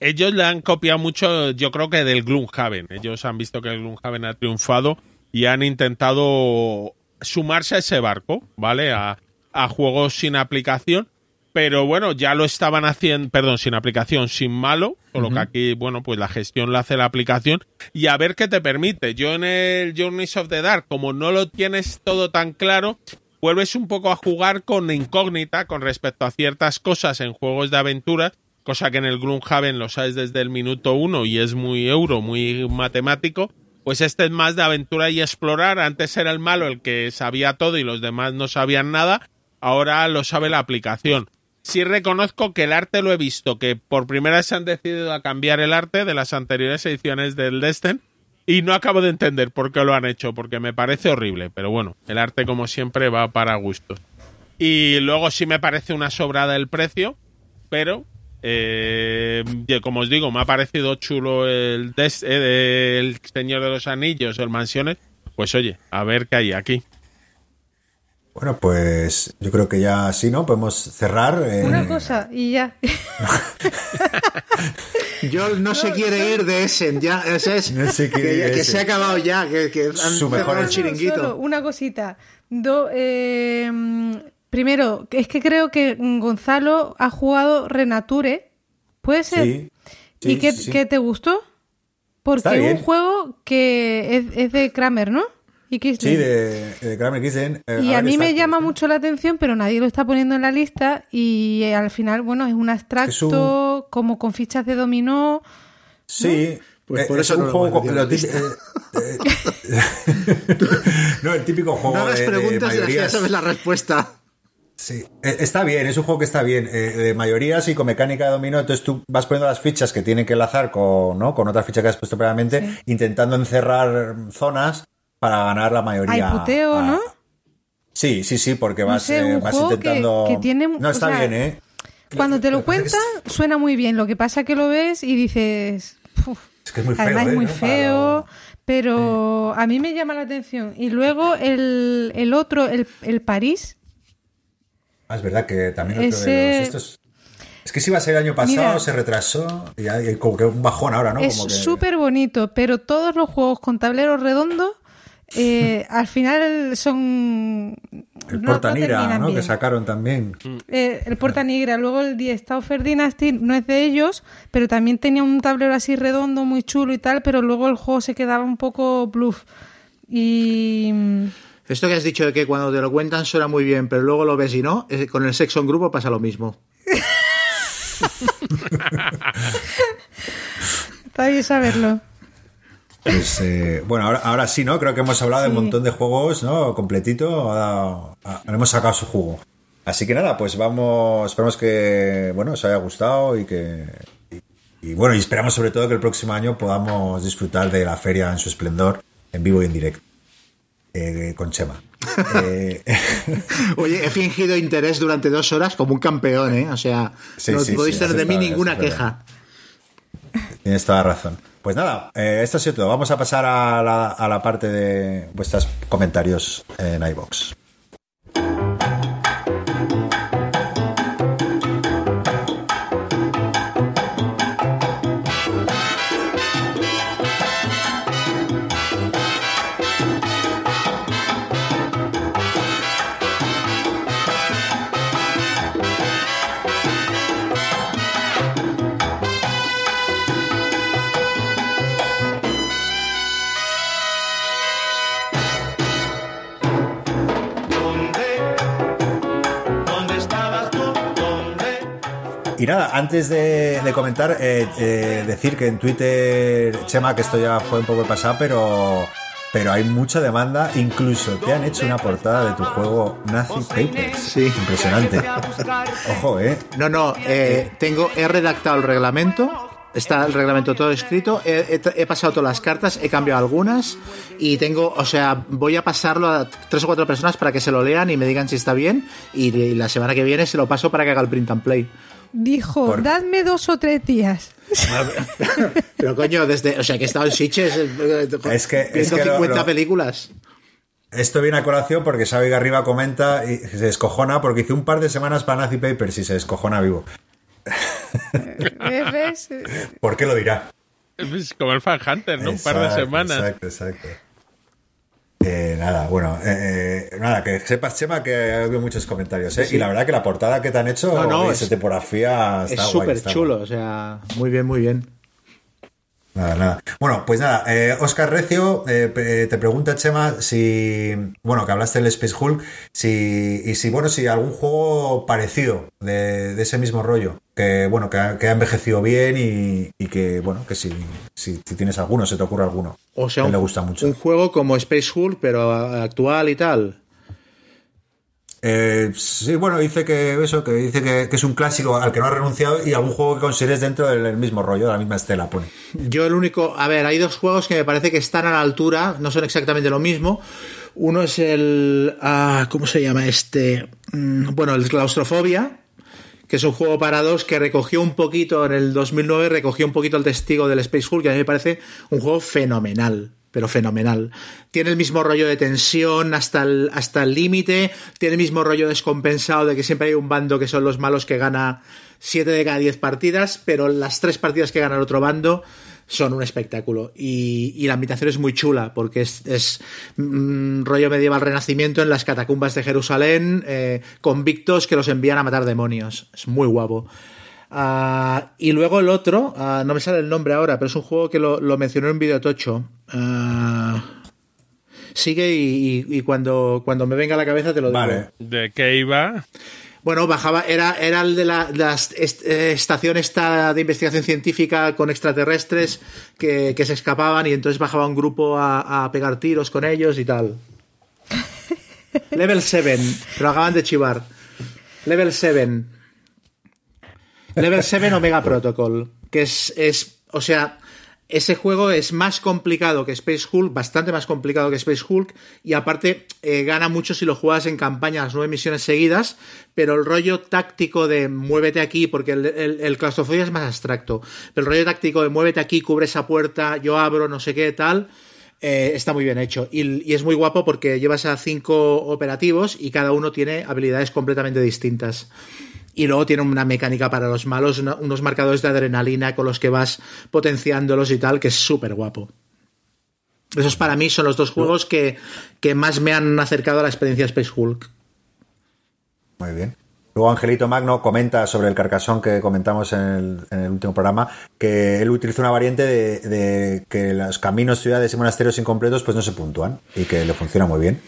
ellos le han copiado mucho, yo creo que del Gloomhaven. Ellos han visto que el Gloomhaven ha triunfado y han intentado sumarse a ese barco, ¿vale? A, a juegos sin aplicación. Pero bueno, ya lo estaban haciendo, perdón, sin aplicación, sin malo, solo que aquí, bueno, pues la gestión la hace la aplicación y a ver qué te permite. Yo en el Journeys of the Dark, como no lo tienes todo tan claro, vuelves un poco a jugar con incógnita con respecto a ciertas cosas en juegos de aventura, cosa que en el Gloomhaven lo sabes desde el minuto uno y es muy euro, muy matemático. Pues este es más de aventura y explorar. Antes era el malo el que sabía todo y los demás no sabían nada. ahora lo sabe la aplicación. Sí reconozco que el arte lo he visto, que por primera vez se han decidido a cambiar el arte de las anteriores ediciones del Destin y no acabo de entender por qué lo han hecho, porque me parece horrible, pero bueno, el arte como siempre va para gusto. Y luego sí me parece una sobrada el precio, pero eh, como os digo, me ha parecido chulo el, des, eh, el Señor de los Anillos, el Mansiones. Pues oye, a ver qué hay aquí. Bueno, pues yo creo que ya sí, ¿no? Podemos cerrar. eh, Una cosa y ya. Yo no, se quiere ir de Essen, ya, sea, es No se quiere que, ir de que se ha acabado ya, que, que han Su mejor el chiringuito. Solo una cosita. Do- eh, primero, es que creo que Gonzalo ha jugado Renature. ¿Puede ser? Sí. ¿Y sí, qué, sí, sí. qué te gustó? Porque es un juego que es, es de Kramer, ¿no? Y Kisling. Sí, de, de Kramer Kisling. eh, Y a mí me está- llama mucho la atención, pero nadie lo está poniendo en la lista y eh, al final, bueno, es un abstracto, Es un- como con fichas de dominó. Sí. Pues eh, por es eso un no lo juego lo no, el típico juego No hagas de preguntas de las que ya mayorías. sabes la respuesta. Sí, está bien, es un juego que está bien, eh, de mayorías y con mecánica de dominó, entonces tú vas poniendo las fichas que tienen que enlazar con, ¿no? con otra ficha que has puesto previamente, intentando encerrar zonas para ganar la mayoría. Hay puteo, a- ¿no? Sí, sí, sí, porque vas, sé, eh, vas juego intentando... que tiene- No, o está sea, bien, ¿eh? Cuando te lo es- cuentan, suena muy bien. Lo que pasa que lo ves y dices. "Uf". Es que es muy feo, Además, ¿eh? es muy ¿no? Feo, pero a mí me llama la atención. Y luego el, el otro, el, el París. Ah, es verdad que también otro Ese- de los estos... Es que si iba a ser el año pasado, Mira. se retrasó y hay como que un bajón ahora, ¿no? es súper bonito, pero todos los juegos con tablero redondo eh, al final son. El no- Portanira, terminan ¿no? Que sacaron también. Eh, el Porta Negra, luego el Die Stauffer Dynasty no es de ellos, pero también tenía un tablero así redondo, muy chulo y tal, pero luego el juego se quedaba un poco bluff. Y mm, Esto que has dicho de que cuando te lo cuentan suena muy bien, pero luego lo ves y no, eh, con el sexo en grupo pasa lo mismo. está bien saberlo. Pues, eh, bueno, ahora, ahora sí, ¿no? Creo que hemos hablado de un montón de juegos, ¿no? Completito. ha- ha- hemos sacado su jugo. Así que nada, pues vamos. Esperamos que, bueno, os haya gustado y que. Y, y bueno, y esperamos sobre todo que el próximo año podamos disfrutar de la feria en su esplendor, en vivo y en directo. eh, con Chema. Eh, Oye, he fingido interés durante dos horas como un campeón, ¿eh? O sea, Sí, no sí, podéis sí, tener de mí ninguna queja. Tienes toda la razón. Pues nada, eh, esto ha sido todo. Vamos a pasar a la, a la parte de vuestros comentarios en iBox. Nada, antes de, de comentar, eh, eh, decir que en Twitter, Chema, que esto ya fue un poco pasado, pero, pero hay mucha demanda. Incluso te han hecho una portada de tu juego Nazi Papers. Sí. Impresionante. Ojo, ¿eh? No, no, eh, tengo, he redactado el reglamento, está el reglamento todo escrito, he, he- he pasado todas las cartas, he cambiado algunas y tengo, o sea, voy a pasarlo a tres o cuatro personas para que se lo lean y me digan si está bien y, y la semana que viene se lo paso para que haga el print and play. Dijo, Por- dadme dos o tres días. Pero coño, desde, o sea, que he estado en Sitges eh, Es que- es viendo que lo- 50 lo- películas. Esto viene a colación porque Xavi Garriba comenta y se descojona porque hice un par de semanas para Nazi Papers y se descojona vivo. ¿Ves? ¿Ves? ¿Por qué lo dirá? Es como el Fan Hunter, ¿no? Un par de semanas. Exacto, exacto. Eh, nada, bueno, eh, eh, nada, que sepas, Chema, que ha habido muchos comentarios, ¿eh? Y la verdad que la portada que te han hecho No, no, y es- tipografía Es está guay, súper chulo, o sea, muy bien, muy bien. Nada, nada. Bueno, pues nada, eh, Oscar Recio eh, te pregunta, Chema, si, bueno, que hablaste del Space Hulk, si, y si, bueno, si algún juego parecido de, de ese mismo rollo, que, bueno, que ha, que ha envejecido bien y, y que, bueno, que si, si, si tienes alguno, se te ocurre alguno, O sea, que un, le gusta mucho. un juego como Space Hulk, pero actual y tal. Eh, sí, bueno, dice que eso, que dice que, que es un clásico al que no ha renunciado y algún juego que consideres dentro del, del mismo rollo, de la misma estela, pone. Yo el único, a ver, hay dos juegos que me parece que están a la altura, no son exactamente lo mismo. Uno es el, ah, ¿cómo se llama este? Mm, Bueno, el Claustrofobia, que es un juego para dos que recogió un poquito en el 2009, recogió un poquito el testigo del Space Hulk, que a mí me parece un juego fenomenal. Pero fenomenal. Tiene el mismo rollo de tensión hasta el hasta límite. Tiene el mismo rollo descompensado de que siempre hay un bando que son los malos que gana 7 de cada 10 partidas, pero las tres partidas que gana el otro bando son un espectáculo. Y, y la ambientación es muy chula, porque es, es mm, rollo medieval renacimiento en las catacumbas de Jerusalén, eh, convictos que los envían a matar demonios. Es muy guapo. Ah, y luego el otro, ah, no me sale el nombre ahora, pero es un juego que lo, lo mencioné en un video tocho. Ah, sigue y, y- y cuando, cuando me venga a la cabeza te lo digo. Vale. ¿De qué iba? Bueno, bajaba, era, era el de la, de la eh, estación esta de investigación científica con extraterrestres que, que se escapaban y entonces bajaba un grupo a, a pegar tiros con ellos y tal. Level 7, pero acaban de chivar. Level 7. Level 7 Omega Protocol, que es, es, o sea, ese juego es más complicado que Space Hulk, bastante más complicado que Space Hulk, y aparte eh, gana mucho si lo juegas en campaña las nueve misiones seguidas, pero el rollo táctico de muévete aquí, porque el, el, claustrofobia es más abstracto, pero el rollo táctico de muévete aquí, cubre esa puerta, yo abro, no sé qué, tal, eh, está muy bien hecho. Y, y es muy guapo porque llevas a cinco operativos y cada uno tiene habilidades completamente distintas. Y luego tiene una mecánica para los malos, unos marcadores de adrenalina con los que vas potenciándolos y tal, que es súper guapo. Esos para mí son los dos juegos que, que más me han acercado a la experiencia Space Hulk. Muy bien. Luego Angelito Magno comenta sobre el carcasón que comentamos en el, en el último programa, que él utiliza una variante de, de que los caminos, ciudades y monasterios incompletos pues no se puntúan y que le funciona muy bien.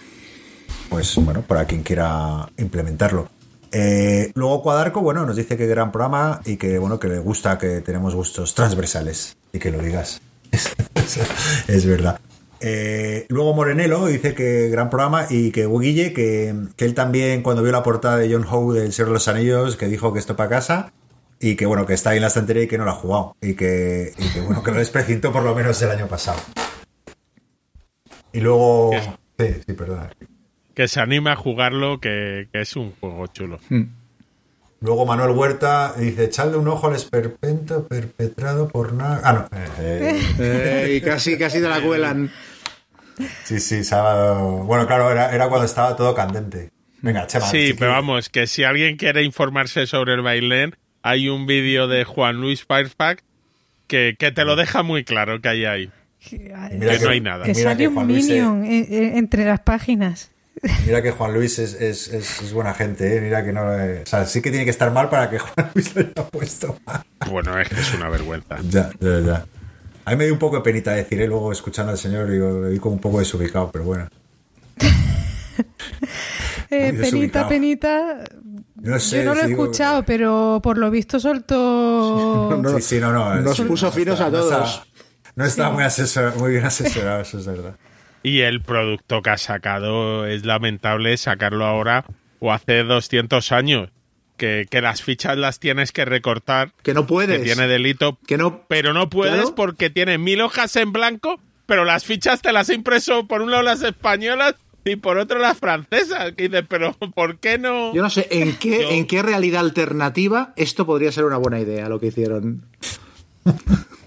Pues bueno, para quien quiera implementarlo. Eh, luego Cuadarco, bueno, nos dice que gran programa y que bueno, que le gusta que tenemos gustos transversales y que lo digas. es verdad. Eh, luego Morenelo dice que gran programa y que Guille, que, que él también cuando vio la portada de John Howe del Señor de los Anillos, que dijo que esto para casa y que bueno, que está ahí en la estantería y que no lo ha jugado y que, y que bueno, que lo desprecintó por lo menos el año pasado. Y luego... Sí, sí, perdona. Que se anime a jugarlo, que, que es un juego chulo. Luego Manuel Huerta dice, echarle un ojo al esperpento perpetrado por nada... Ah, no. Eh, Eh, y casi, casi te la cuelan. sí, sí, sábado... Bueno, claro, era, era cuando estaba todo candente. Venga, Chema. Sí, pero vamos, que si alguien quiere informarse sobre el bailén, hay un vídeo de Juan Luis Firefax que, que te lo deja muy claro que hay ahí. Mira que no hay nada. Que sale un eh, minion eh, eh, entre las páginas. Mira que Juan Luis es, es- es- es buena gente, ¿eh? Mira que no... eh, o sea, sí que tiene que estar mal para que Juan Luis lo haya puesto mal. Bueno, es que es una vergüenza. Ya, ya, ya. A mí me dio un poco de penita decir, ¿eh? luego escuchando al señor, digo, le di como un poco desubicado, pero bueno. Eh, penita, penita. No sé, Yo no lo he digo- escuchado, pero por lo visto soltó. Sí, sí, no, no. Nos puso no finos está- a no todos. está- No está muy, asesor- muy bien asesorado, eso es verdad. Y el producto que ha sacado es lamentable sacarlo ahora o hace 200 años. Que, que las fichas las tienes que recortar, Que no que puedes. tiene delito, Que no. pero no puedes Claro. porque tiene mil hojas en blanco, pero las fichas te las he impreso por un lado las españolas y por otro las francesas. Que dices, pero ¿por qué no? Yo no sé en qué, Yo- en qué realidad alternativa esto podría ser una buena idea, lo que hicieron.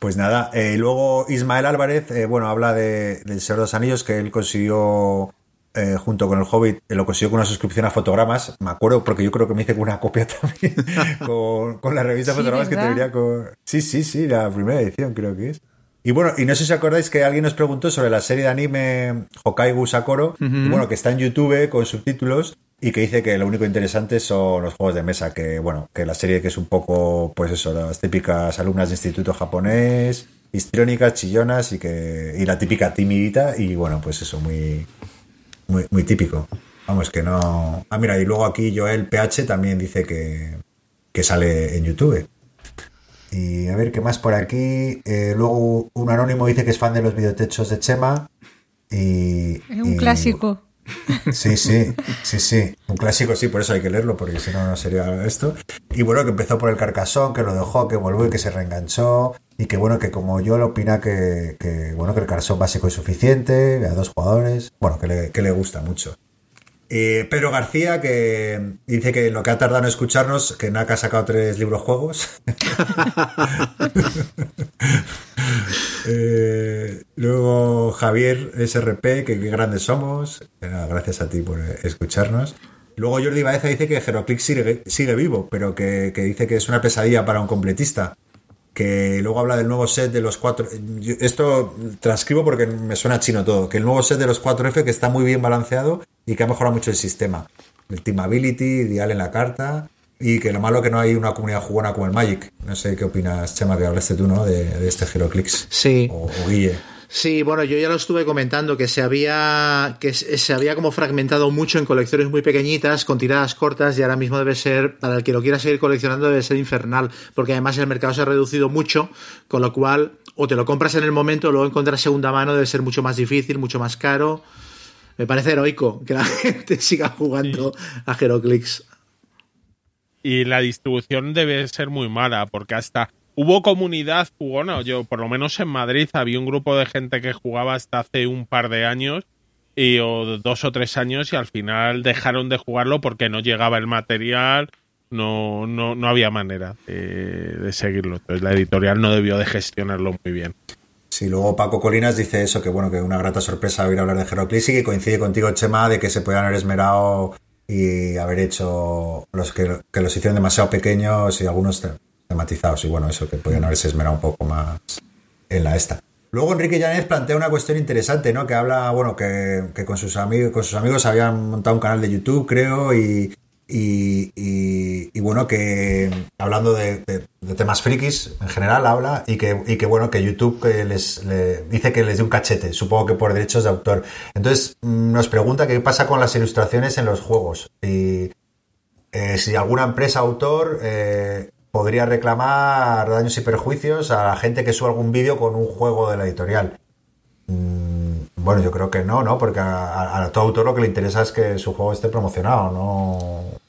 Pues nada, eh, luego Ismael Álvarez, eh, bueno, habla de, del Señor de los Anillos, que él consiguió, eh, junto con el Hobbit, eh, lo consiguió con una suscripción a fotogramas. Me acuerdo porque yo creo que me hice con una copia también, con, con la revista Sí, Fotogramas que te ¿verdad? venía con... Sí, sí, sí, la primera edición creo que es. Y bueno, y no sé si acordáis que alguien nos preguntó sobre la serie de anime Hokaigu Sakoro, y bueno, que está en YouTube con subtítulos y que dice que lo único interesante son los juegos de mesa, que bueno, que la serie que es un poco, pues eso, las típicas alumnas de instituto japonés, histriónicas, chillonas y que y la típica timidita y bueno, pues eso, muy, muy, muy típico. Vamos, que no... Ah, mira, y luego aquí Joel PH también dice que, que sale en YouTube. Y a ver qué más por aquí. Eh, luego un anónimo dice que es fan de los videotechos de Chema. Y, Es un clásico. Sí, sí, sí, sí. Un clásico, sí, por eso hay que leerlo, porque si no, no sería esto. Y bueno, que empezó por el Carcasón, que lo dejó, que volvió y que se reenganchó. Y que bueno, que como yo lo opina que, que, bueno, que el Carcasón básico es suficiente, a dos jugadores. Bueno, que le, que le gusta mucho. Eh, Pedro García, que dice que lo que ha tardado en escucharnos, que Naka ha sacado tres libros juegos. Eh, luego Javier SRP, que qué grandes somos. Nada, gracias a ti por eh, escucharnos. Luego Jordi Baeza dice que Heroclix sigue, sigue vivo, pero que, que dice que es una pesadilla para un completista. Que luego habla del nuevo set de los cuatro. yo- Esto transcribo porque me suena chino todo. Que el nuevo set de los 4F que está muy bien balanceado y que ha mejorado mucho el sistema. El Team Ability, Dial en la carta. Y que lo malo que no hay una comunidad jugona como el Magic. No sé qué opinas, Chema, que hablaste tú, ¿no? De, de este Heroclix. Sí. O, o Guille. Sí, bueno, yo ya lo estuve comentando que se había que se se había como fragmentado mucho en colecciones muy pequeñitas con tiradas cortas y ahora mismo debe ser para el que lo quiera seguir coleccionando debe ser infernal porque además el mercado se ha reducido mucho, con lo cual o te lo compras en el momento o luego encontrar segunda mano debe ser mucho más difícil, mucho más caro. Me parece heroico que la gente siga jugando a Heroclix. y la distribución debe ser muy mala porque hasta hubo comunidad jugona yo por lo menos en Madrid había un grupo de gente que jugaba hasta hace un par de años y o dos o tres años y al final dejaron de jugarlo porque no llegaba el material no no no había manera de, de seguirlo. Entonces la editorial no debió de gestionarlo muy bien Sí, luego Paco Colinas dice eso, que bueno, que una grata sorpresa oír hablar de Heroclix y que coincide contigo, Chema, de que se podían haber esmerado y haber hecho los que, los hicieron demasiado pequeños y algunos te- tematizados. Y bueno, eso, que podían haberse esmerado un poco más en la esta. Luego Enrique Llanes plantea una cuestión interesante, ¿no? Que habla, bueno, que, que con, sus amigos, con sus amigos habían montado un canal de YouTube, creo, y, y, bueno, que hablando de, temas frikis en general habla y que, bueno, que YouTube les le- dice que les dé un cachete, supongo que por derechos de autor. Entonces mm, nos pregunta qué pasa con las ilustraciones en los juegos. Y eh, si alguna empresa autor eh, podría reclamar daños y perjuicios a la gente que sube algún vídeo con un juego de la editorial. Mm, Bueno, yo creo que no, ¿no? Porque a todo autor lo que le interesa es que su juego esté promocionado, no.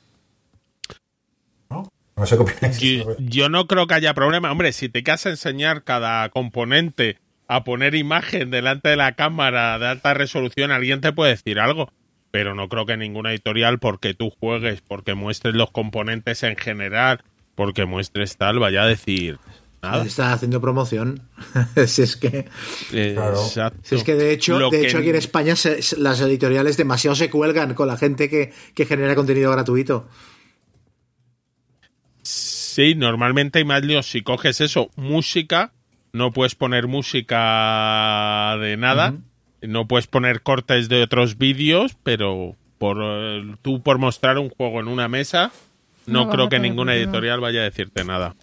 ¿No? No sé qué opináis. Yo, yo no creo que haya problema. Hombre, si te quedas a enseñar cada componente a poner imagen delante de la cámara de alta resolución, alguien te puede decir algo. Pero no creo que ninguna editorial, porque tú juegues, porque muestres los componentes en general, porque muestres tal, vaya a decir nada. Está haciendo promoción. si es que Claro. exacto. Si es que de hecho, Lo de que- hecho aquí en España se- se- las editoriales demasiado se cuelgan con la gente que, que genera contenido gratuito. Sí, normalmente hay más líos. Si coges eso, música, no puedes poner música de nada, no puedes poner cortes de otros vídeos, pero por eh, tú por mostrar un juego en una mesa, no, creo que ninguna editorial vaya a decirte nada.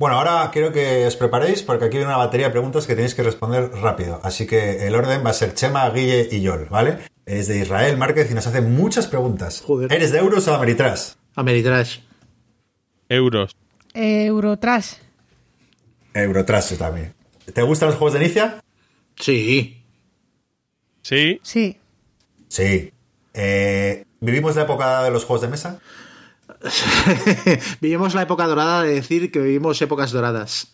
Bueno, ahora quiero que os preparéis porque aquí viene una batería de preguntas que tenéis que responder rápido. Así que el orden va a ser Chema, Guille y Yol, ¿vale? Es de Israel Márquez y nos hace muchas preguntas. Joder. ¿Eres de euros o Ameritrash? Ameritrash. Euros. Eurotrash. Eurotrash también. ¿Te gustan los juegos de inicia? Sí. Sí, Sí. Sí. Eh, ¿Vivimos la época de los juegos de mesa? vivimos la época dorada de decir que vivimos épocas doradas.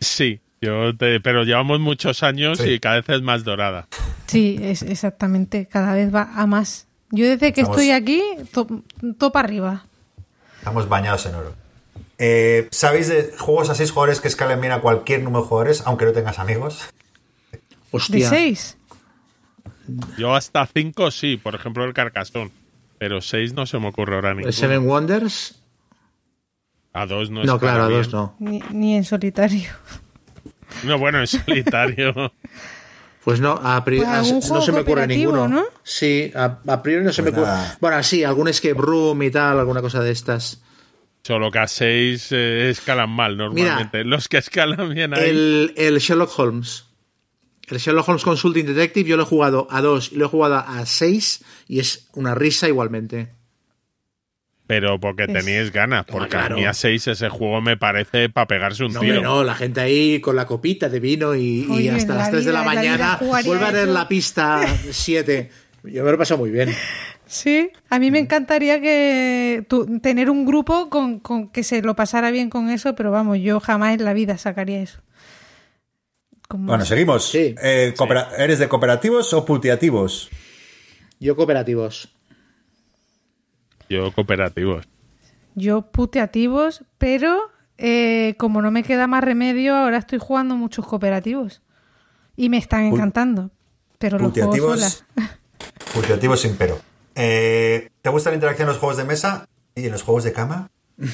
sí. Yo te- pero llevamos muchos años Sí. y cada vez es más dorada. Sí, es exactamente. Cada vez va a más. Yo desde que Estamos- estoy aquí, to- topa arriba. Estamos bañados en oro. Eh, ¿Sabéis de juegos a seis jugadores que escalen bien a cualquier número de jugadores, aunque no tengas amigos? De Hostia. seis. Yo hasta cinco sí, por ejemplo el Carcasón. Pero seis no se me ocurre ahora ninguno. Seven Wonders. A dos no No, claro, a bien. dos no. Ni, ni en solitario. No, bueno, en solitario. Pues no, a priori Pues no se me ocurre cooperativo, ninguno. ¿no? Sí, a, a priori no se Pues me ocurre. Bueno, sí, algún escape room y tal, alguna cosa de estas. Solo que a 6 escalan mal normalmente. Los que escalan bien ahí. El, el Sherlock Holmes. El Sherlock Holmes Consulting Detective yo lo he jugado a 2 y lo he jugado a 6 y es una risa igualmente. Pero porque teníais ganas, porque claro. a mí a 6 ese juego me parece para pegarse un No, tiro. no, la gente ahí con la copita de vino y, y Oye, hasta las la 3 de la vida- mañana vuelve a eso. la pista 7. Yo me lo he pasado muy bien. Sí, a mí me encantaría que tu- tener un grupo con, con que se lo pasara bien con eso, pero vamos, yo jamás en la vida sacaría eso. Como- Bueno, seguimos. Sí. Eh, coopera- ¿Eres de cooperativos o pultiativos? Yo cooperativos. Yo cooperativos. Yo puteativos, pero eh, como no me queda más remedio, ahora estoy jugando muchos cooperativos. Y me están encantando. Pero los juego. Pultiativos sin pero. Eh, ¿Te gusta la interacción en los juegos de mesa y en los juegos de cama?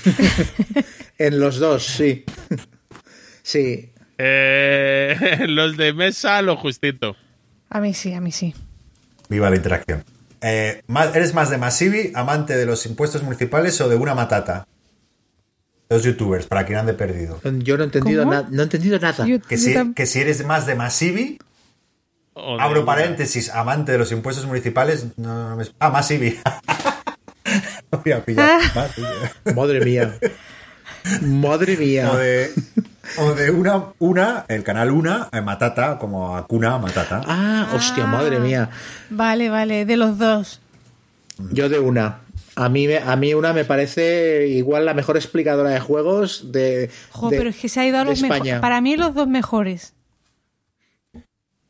En los dos, sí. Sí. Eh, los de mesa, lo justito. A mí sí, a mí sí. Viva la interacción. Eh, más- ¿Eres más de Masivi, amante de los impuestos municipales o de una matata? Dos youtubers, para quien ande perdido. Yo no he entendido, ¿Cómo? na- no he entendido nada. Yo- Que si, que si eres más de Masivi, de abro una. paréntesis, amante de los impuestos municipales, no, no me... Ah, Masivi. Voy a pillar. Masivi. Madre mía. Madre mía. O de, o de una, una, el canal Una, eh, Matata, como Akuna Matata. Ah, hostia, madre mía. Vale, vale, de los dos. Yo de una. A mí, a mí una me parece igual la mejor explicadora de juegos de, Jo, de- pero es que se ha ido a los mejores. Para mí, los dos mejores.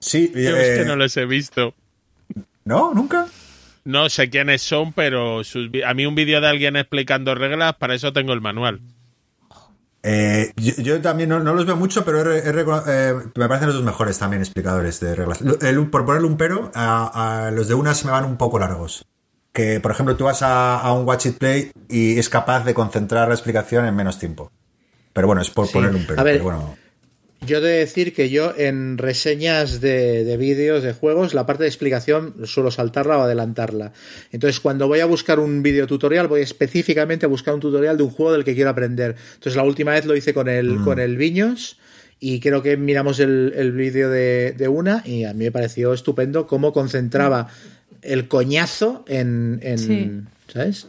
Sí, Yo eh, es que no los he visto. ¿no? ¿Nunca? No sé quiénes son, pero sus a mí un vídeo de alguien explicando reglas, para eso tengo el manual. Eh, yo, yo también no, no los veo mucho, pero he he eh, me parecen los dos mejores también explicadores de reglas. El- por ponerle un pero, a, a los de una se me van un poco largos. Que, por ejemplo, tú vas a, a un Watch It Play y es capaz de concentrar la explicación en menos tiempo. Pero bueno, es por Sí. ponerle un pero. A ver, pero bueno. Yo he de decir que yo en reseñas de, de vídeos, de juegos, la parte de explicación suelo saltarla o adelantarla. Entonces, cuando voy a buscar un video tutorial, voy específicamente a buscar un tutorial de un juego del que quiero aprender. Entonces, la última vez lo hice con el, con el Viños y creo que miramos el, el vídeo de, de una y a mí me pareció estupendo cómo concentraba el coñazo en... en Sí. ¿Sabes?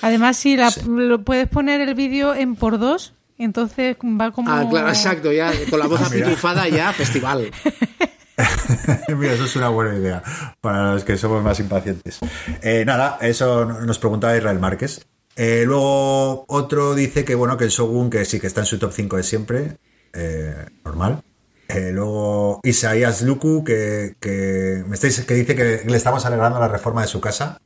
Además, si la, lo puedes poner el vídeo en por dos, entonces va como. Ah, claro, exacto, ya con la voz Ah, apitufada ya, festival. Mira, eso es una buena idea para los que somos más impacientes. Eh, nada, eso nos preguntaba Israel Márquez. Eh, luego otro dice que bueno, que el Shogun, que sí que está en su top 5 de siempre, eh, normal. Eh, luego Isaías Luku, que, que, me estáis, que dice que le estamos alegrando la reforma de su casa,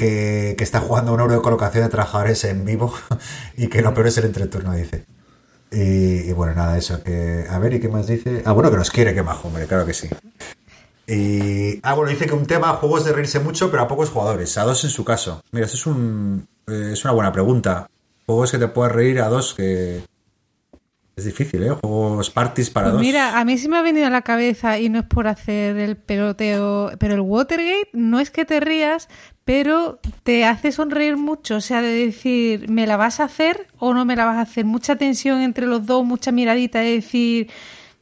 que, que está jugando un euro de colocación de trabajadores en vivo y que lo peor es el entreturno, dice. Y, y bueno, nada, eso, que... A ver, ¿y qué más dice? Ah, bueno, que nos quiere, que majo, hombre, claro que sí. Y... Ah, bueno, dice que un tema, juegos de reírse mucho, pero a pocos jugadores, a dos en su caso. Mira, eso es, un, eh, es una buena pregunta. Juegos que te puedas reír a dos, que... Es difícil, ¿eh? Juegos parties para Pues dos. mira, a mí sí me ha venido a la cabeza y no es por hacer el peloteo, pero el Watergate no es que te rías, pero te hace sonreír mucho, o sea, de decir, ¿me la vas a hacer o no me la vas a hacer? Mucha tensión entre los dos, mucha miradita, de decir,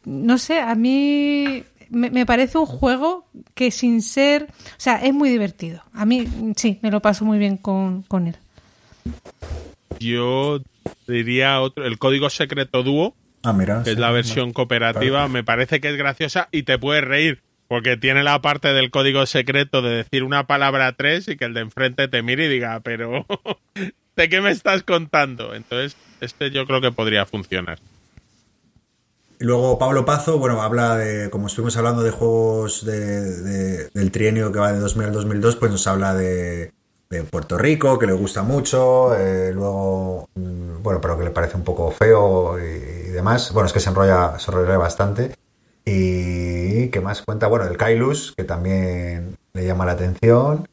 no sé, a mí me, me parece un juego que sin ser, o sea, es muy divertido. A mí sí, me lo paso muy bien con, con él. Yo diría otro, el código secreto dúo, Ah, mira. que es la versión cooperativa, me parece que es graciosa y te puedes reír, porque tiene la parte del código secreto de decir una palabra a tres y que el de enfrente te mire y diga, pero ¿de qué me estás contando? Entonces, este yo creo que podría funcionar. Luego Pablo Pazo, bueno, habla de, como estuvimos hablando de juegos de, de- del trienio que va de 2000 al 2002, pues nos habla de, de Puerto Rico, que le gusta mucho, eh, luego, mm, bueno, pero que le parece un poco feo y, y demás. Bueno, es que se enrolla, se enrolla bastante. Y qué más cuenta, bueno, el Kailus, que también le llama la atención.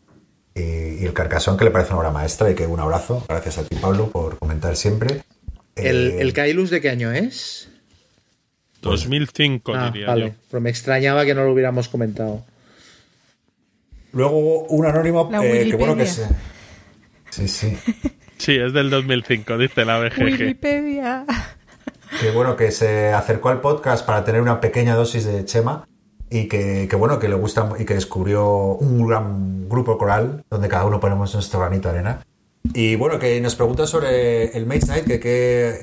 Y, y el Carcasón, que le parece una obra maestra y que un abrazo. Gracias a ti, Pablo, por comentar siempre. ¿El, Eh, el Kailus de qué año es? 2005 Ah, diría vale, yo. pero me extrañaba que no lo hubiéramos comentado. Luego un anónimo La eh, que bueno que se... Sí, sí. Sí, es del 2005, dice la BGG. Wikipedia. Que bueno que se acercó al podcast para tener una pequeña dosis de Chema y que, que, bueno que le gusta y que descubrió un gran grupo coral donde cada uno ponemos nuestro granito de arena Y bueno, que nos pregunta sobre el Mage Knight, que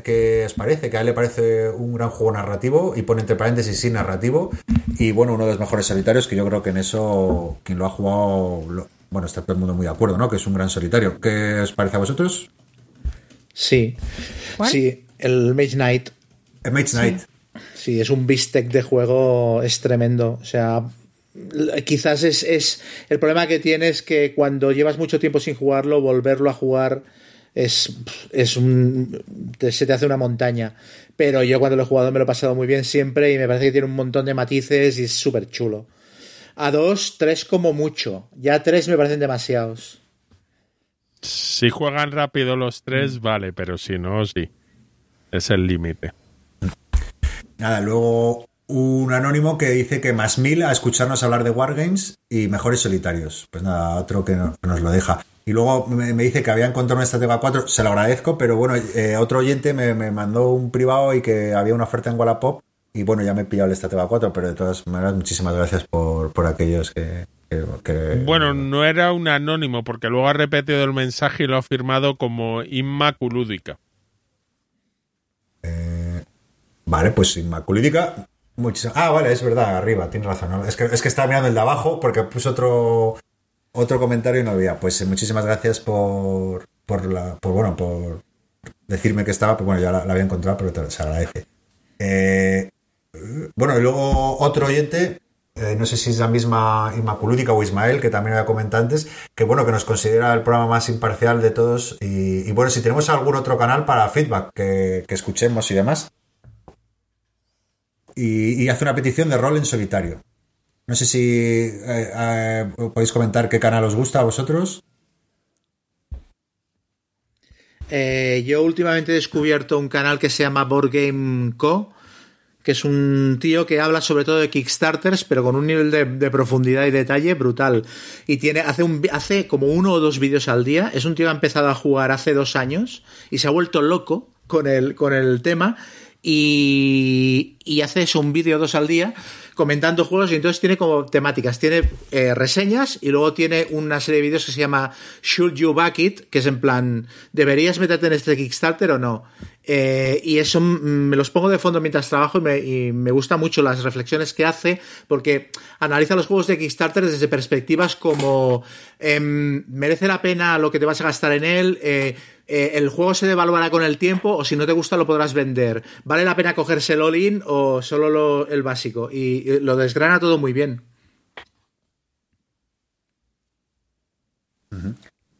qué os parece, que a él le parece un gran juego narrativo y pone entre paréntesis sí narrativo. Y bueno, uno de los mejores solitarios, que yo creo que en eso quien lo ha jugado, lo- bueno, está todo el mundo muy de acuerdo, ¿no? Que es un gran solitario. ¿Qué os parece a vosotros? Sí. ¿Cuál? Sí, el Mage Knight. El Mage Knight. Sí, es un bistec de juego, es tremendo. O sea, quizás es, es. El problema que tiene es que cuando llevas mucho tiempo sin jugarlo, volverlo a jugar es, es un. te- se te hace una montaña. Pero yo cuando lo he jugado me lo he pasado muy bien siempre y me parece que tiene un montón de matices y es súper chulo. A dos, tres como mucho. Ya tres me parecen demasiados. Si juegan rápido los tres, vale, pero si no, sí. Es el límite. Nada, luego un anónimo que dice que más mil a escucharnos hablar de Wargames y mejores solitarios. Pues nada, otro que, no- que nos lo deja. Y luego me, me dice que había encontrado una Estratega 4, se lo agradezco, pero bueno, eh, otro oyente me, me mandó un privado y que había una oferta en Wallapop y bueno, ya me he pillado el Estratega 4, pero de todas maneras, muchísimas gracias por, por aquellos que... que- que- Bueno, no era un anónimo, porque luego ha repetido el mensaje y lo ha firmado como Inmaculúdica. Vale, pues Inmaculídica. muchísimas- Ah, vale, es verdad, arriba, tienes razón. Es, que, es que estaba mirando el de abajo porque puso otro otro comentario y no había. Pues eh, muchísimas gracias por, por la, por bueno, por decirme que estaba, pues bueno, ya la, había encontrado, pero te- se agradece. Eh, bueno, y luego otro oyente, eh, no sé si es la misma Inmaculúdica o Ismael, que también era comentado antes, que bueno, que nos considera el programa más imparcial de todos. Y, bueno, si tenemos algún otro canal para feedback que escuchemos y demás. Y, hace una petición de rol en solitario. No sé si eh, eh, podéis comentar qué canal os gusta a vosotros. Eh, yo últimamente he descubierto un canal que se llama Board Game Co. que es un tío que habla sobre todo de Kickstarters, pero con un nivel de, profundidad y detalle brutal. Y tiene, hace, hace como uno o dos vídeos al día. Es un tío que ha empezado a jugar hace dos años y se ha vuelto loco con el, con el tema. Y, y hace eso, un vídeo dos al día comentando juegos y entonces tiene como temáticas, tiene eh, reseñas y luego tiene una serie de vídeos que se llama Should You Back It, que es en plan, ¿deberías meterte en este Kickstarter o no? Eh, y eso me los pongo de fondo mientras trabajo y me, y gusta mucho las reflexiones que hace porque analiza los juegos de Kickstarter desde perspectivas como em, merece la pena lo que te vas a gastar en él, eh, el juego se devaluará con el tiempo o si no te gusta lo podrás vender. ¿Vale la pena cogerse el all-in o solo lo- el básico? Y, lo desgrana todo muy bien.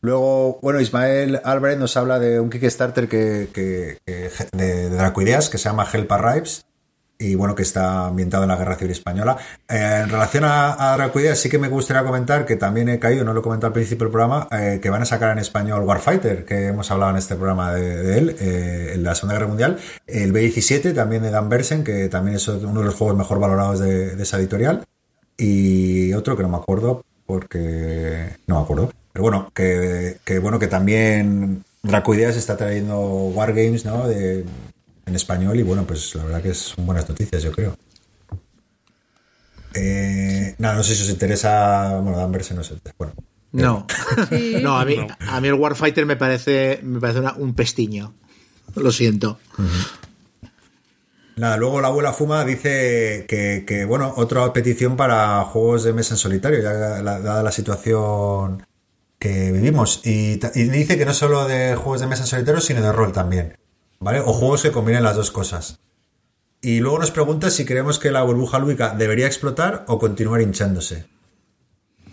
Luego, bueno, Ismael Álvarez nos habla de un Kickstarter que- de, de Dracoideas que se llama Help Arrives y bueno, que está ambientado en la Guerra Civil Española. Eh, en relación a, a Dracoideas, sí que me gustaría comentar que también he caído, no lo he comentado al principio del programa, eh, que van a sacar en español Warfighter, que hemos hablado en este programa de, de él, eh, en la Segunda Guerra Mundial. El B-17, también de Dan Bersen, que también es uno de los juegos mejor valorados de, de esa editorial. Y otro que no me acuerdo porque no me acuerdo. Pero bueno, que, que bueno que también Dracoideas está trayendo Wargames, ¿no? De, en español y bueno, pues la verdad que son buenas noticias, yo creo. Eh, nada, no sé si os interesa. Bueno, Dan Bersen no sé. Bueno, No. Sí. no, a mí, a mí el Warfighter me parece, me parece una- un pestiño. Lo siento. Nada, luego la abuela Fuma dice que, que, bueno, otra petición para juegos de mesa en solitario, ya la- dada la situación que vivimos. Y, y dice que no solo de juegos de mesa en solitario, sino de rol también. ¿Vale? O juegos que combinen las dos cosas. Y luego nos pregunta si creemos que la burbuja lúdica debería explotar o continuar hinchándose.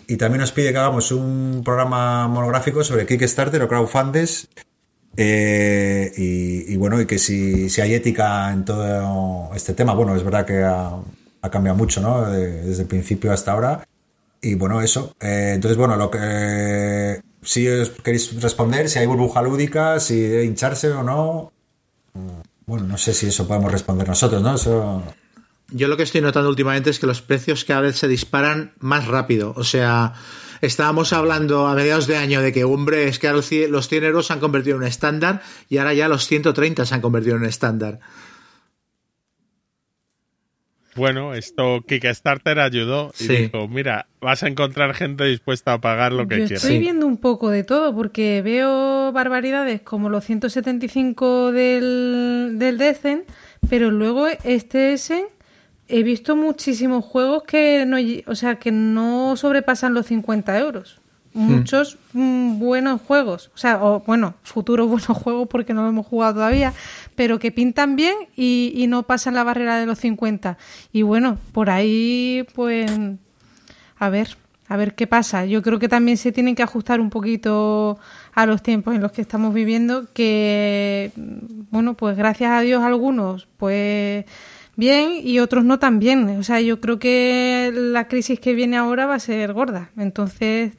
Y también nos pide que hagamos un programa monográfico sobre Kickstarter o crowdfunders eh, y, bueno, y que si, si hay ética en todo este tema, bueno, es verdad que ha, ha cambiado mucho, ¿no? De- desde el principio hasta ahora. Y bueno, eso. Eh, entonces, bueno, lo que. si os queréis responder, si hay burbuja lúdica, si debe hincharse o no. Bueno, no sé si eso podemos responder nosotros, ¿no? Eso. Yo lo que estoy notando últimamente es que los precios cada vez se disparan más rápido. O sea, estábamos hablando a mediados de año de que, hombre, es que los 100 euros se han convertido en un estándar y ahora ya los 130 se han convertido en un estándar. Bueno, esto Kickstarter ayudó y Sí. dijo, mira, vas a encontrar gente dispuesta a pagar lo que Yo quieras. estoy viendo un poco de todo porque veo barbaridades como los 175 del, del Descent, pero luego este Essen he visto muchísimos juegos que no, o sea, que no sobrepasan los 50 euros. Muchos mm, buenos juegos, o sea, o bueno, futuros buenos juegos porque no lo hemos jugado todavía, pero que pintan bien y, y no pasan la barrera de los 50. Y bueno, por ahí, pues a ver, a ver qué pasa. Yo creo que también se tienen que ajustar un poquito a los tiempos en los que estamos viviendo, que, mm, bueno, pues gracias a Dios algunos, pues bien y otros no tan bien. O sea, yo creo que la crisis que viene ahora va a ser gorda. Entonces,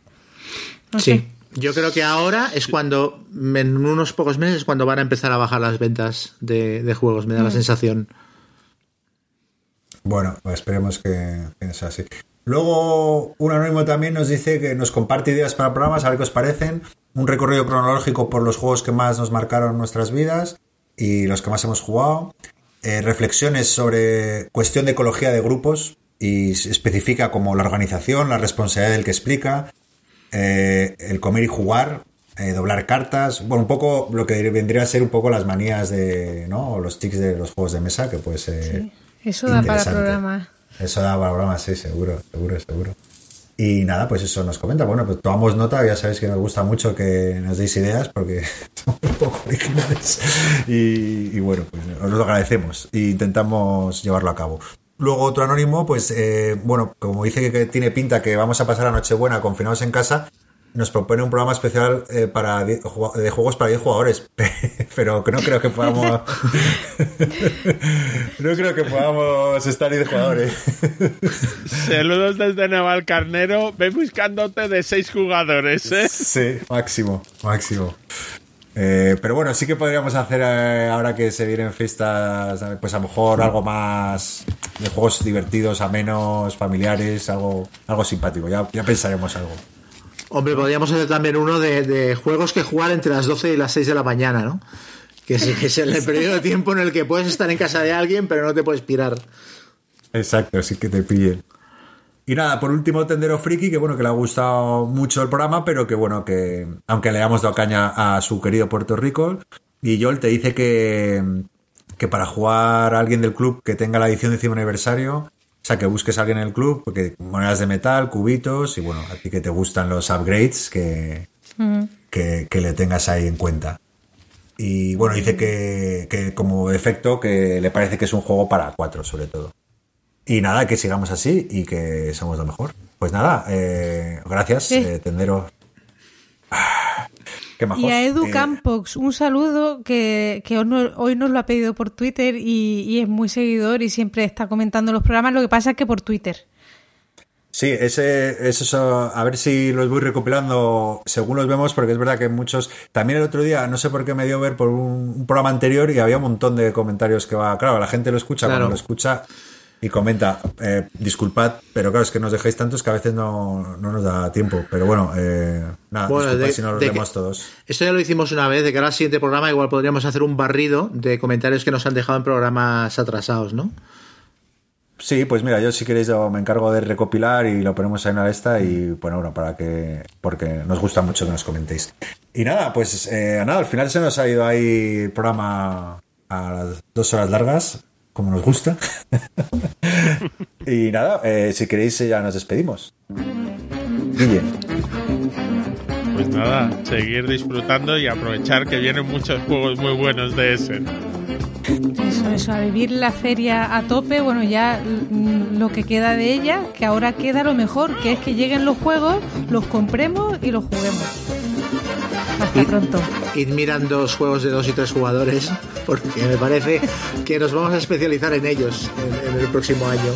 no Sí. sé. Yo creo que ahora es cuando, en unos pocos meses, es cuando van a empezar a bajar las ventas de, de juegos, me da Mm. la sensación. Bueno, esperemos que, que sea así. Luego, un anónimo también nos dice que nos comparte ideas para programas, a ver qué os parecen. Un recorrido cronológico por los juegos que más nos marcaron nuestras vidas y los que más hemos jugado. Eh, reflexiones sobre cuestión de ecología de grupos y se especifica como la organización, la responsabilidad del que explica, eh, el comer y jugar, eh, doblar cartas, bueno, un poco lo que vendría a ser un poco las manías de, ¿no? O los tics de los juegos de mesa, que puede ser Eso da para programa. Eso da para programa, sí, seguro, seguro, seguro. Y nada, pues eso nos comenta. Bueno, pues tomamos nota, ya sabéis que nos gusta mucho que nos deis ideas porque somos un poco originales. Y, y bueno, pues os lo agradecemos e intentamos llevarlo a cabo. Luego otro anónimo, pues eh, bueno, como dice que, tiene pinta que vamos a pasar la Nochebuena confinados en casa, nos propone un programa especial eh, para de juegos para 10 jugadores, pero que no creo que podamos no creo que podamos estar 10 jugadores. Saludos desde Naval Carnero. Ve buscándote de seis jugadores, ¿eh? Sí, máximo, máximo. Eh, pero bueno, sí que podríamos hacer eh, ahora que se vienen fiestas, eh, pues a lo mejor algo más de juegos divertidos, a menos familiares, algo, algo simpático. Ya, ya pensaremos algo. Hombre, podríamos hacer también uno de, de juegos que jugar entre las 12 y las 6 de la mañana, ¿no? Que es, que es el periodo de tiempo en el que puedes estar en casa de alguien, pero no te puedes pirar. Exacto, así que te pillen. Y nada, por último, Tendero Friki, que bueno, que le ha gustado mucho el programa, pero que bueno, que aunque le hayamos dado caña a su querido Puerto Rico, y Joel te dice que, que para jugar a alguien del club que tenga la edición de décimo aniversario, o sea, que busques a alguien en el club, porque monedas de metal, cubitos, y bueno, a ti que te gustan los upgrades, que, que, que le tengas ahí en cuenta. Y bueno, dice que, que como efecto que le parece que es un juego para cuatro, sobre todo. Y nada, que sigamos así y que somos lo mejor. Pues nada, eh, gracias, Sí. eh, Tendero. Ah, Qué majos. Y a Edu Eh, Campox, un saludo que, que hoy no- hoy nos lo ha pedido por Twitter y, y es muy seguidor y siempre está comentando los programas. Lo que pasa es que por Twitter. Sí, ese, es eso, a ver si los voy recopilando según los vemos, porque es verdad que muchos. También el otro día, no sé por qué me dio ver por un, un programa anterior y había un montón de comentarios que va. Claro, la gente lo escucha Claro. cuando lo escucha y comenta. eh, disculpad, pero claro, es que nos dejáis tantos que a veces no, no nos da tiempo. Pero bueno, eh, nada, Bueno, de- si no los leemos todos. Esto ya lo hicimos una vez, de que ahora al siguiente programa igual podríamos hacer un barrido de comentarios que nos han dejado en programas atrasados, ¿no? Sí, pues mira, yo si queréis yo me encargo de recopilar y lo ponemos ahí en la esta y bueno, bueno, para que, porque nos gusta mucho que nos comentéis. Y nada, pues eh, nada, al final se nos ha ido ahí el programa a las dos horas largas, como nos gusta. y nada, eh, si queréis eh, ya nos despedimos. Guille. Pues nada, seguir disfrutando y aprovechar que vienen muchos juegos muy buenos de ese. Eso, eso, a vivir la feria a tope. Bueno, ya mm, lo que queda de ella, que ahora queda lo mejor, que es que lleguen los juegos, los compremos y los juguemos. Hasta Y- pronto. Id mirando los juegos de dos y tres jugadores, porque me parece que nos vamos a especializar en ellos en, en el próximo año.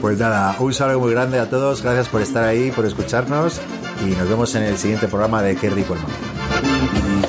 Pues nada, un saludo muy grande a todos, gracias por estar ahí, por escucharnos y nos vemos en el siguiente programa de Qué rico el mambo.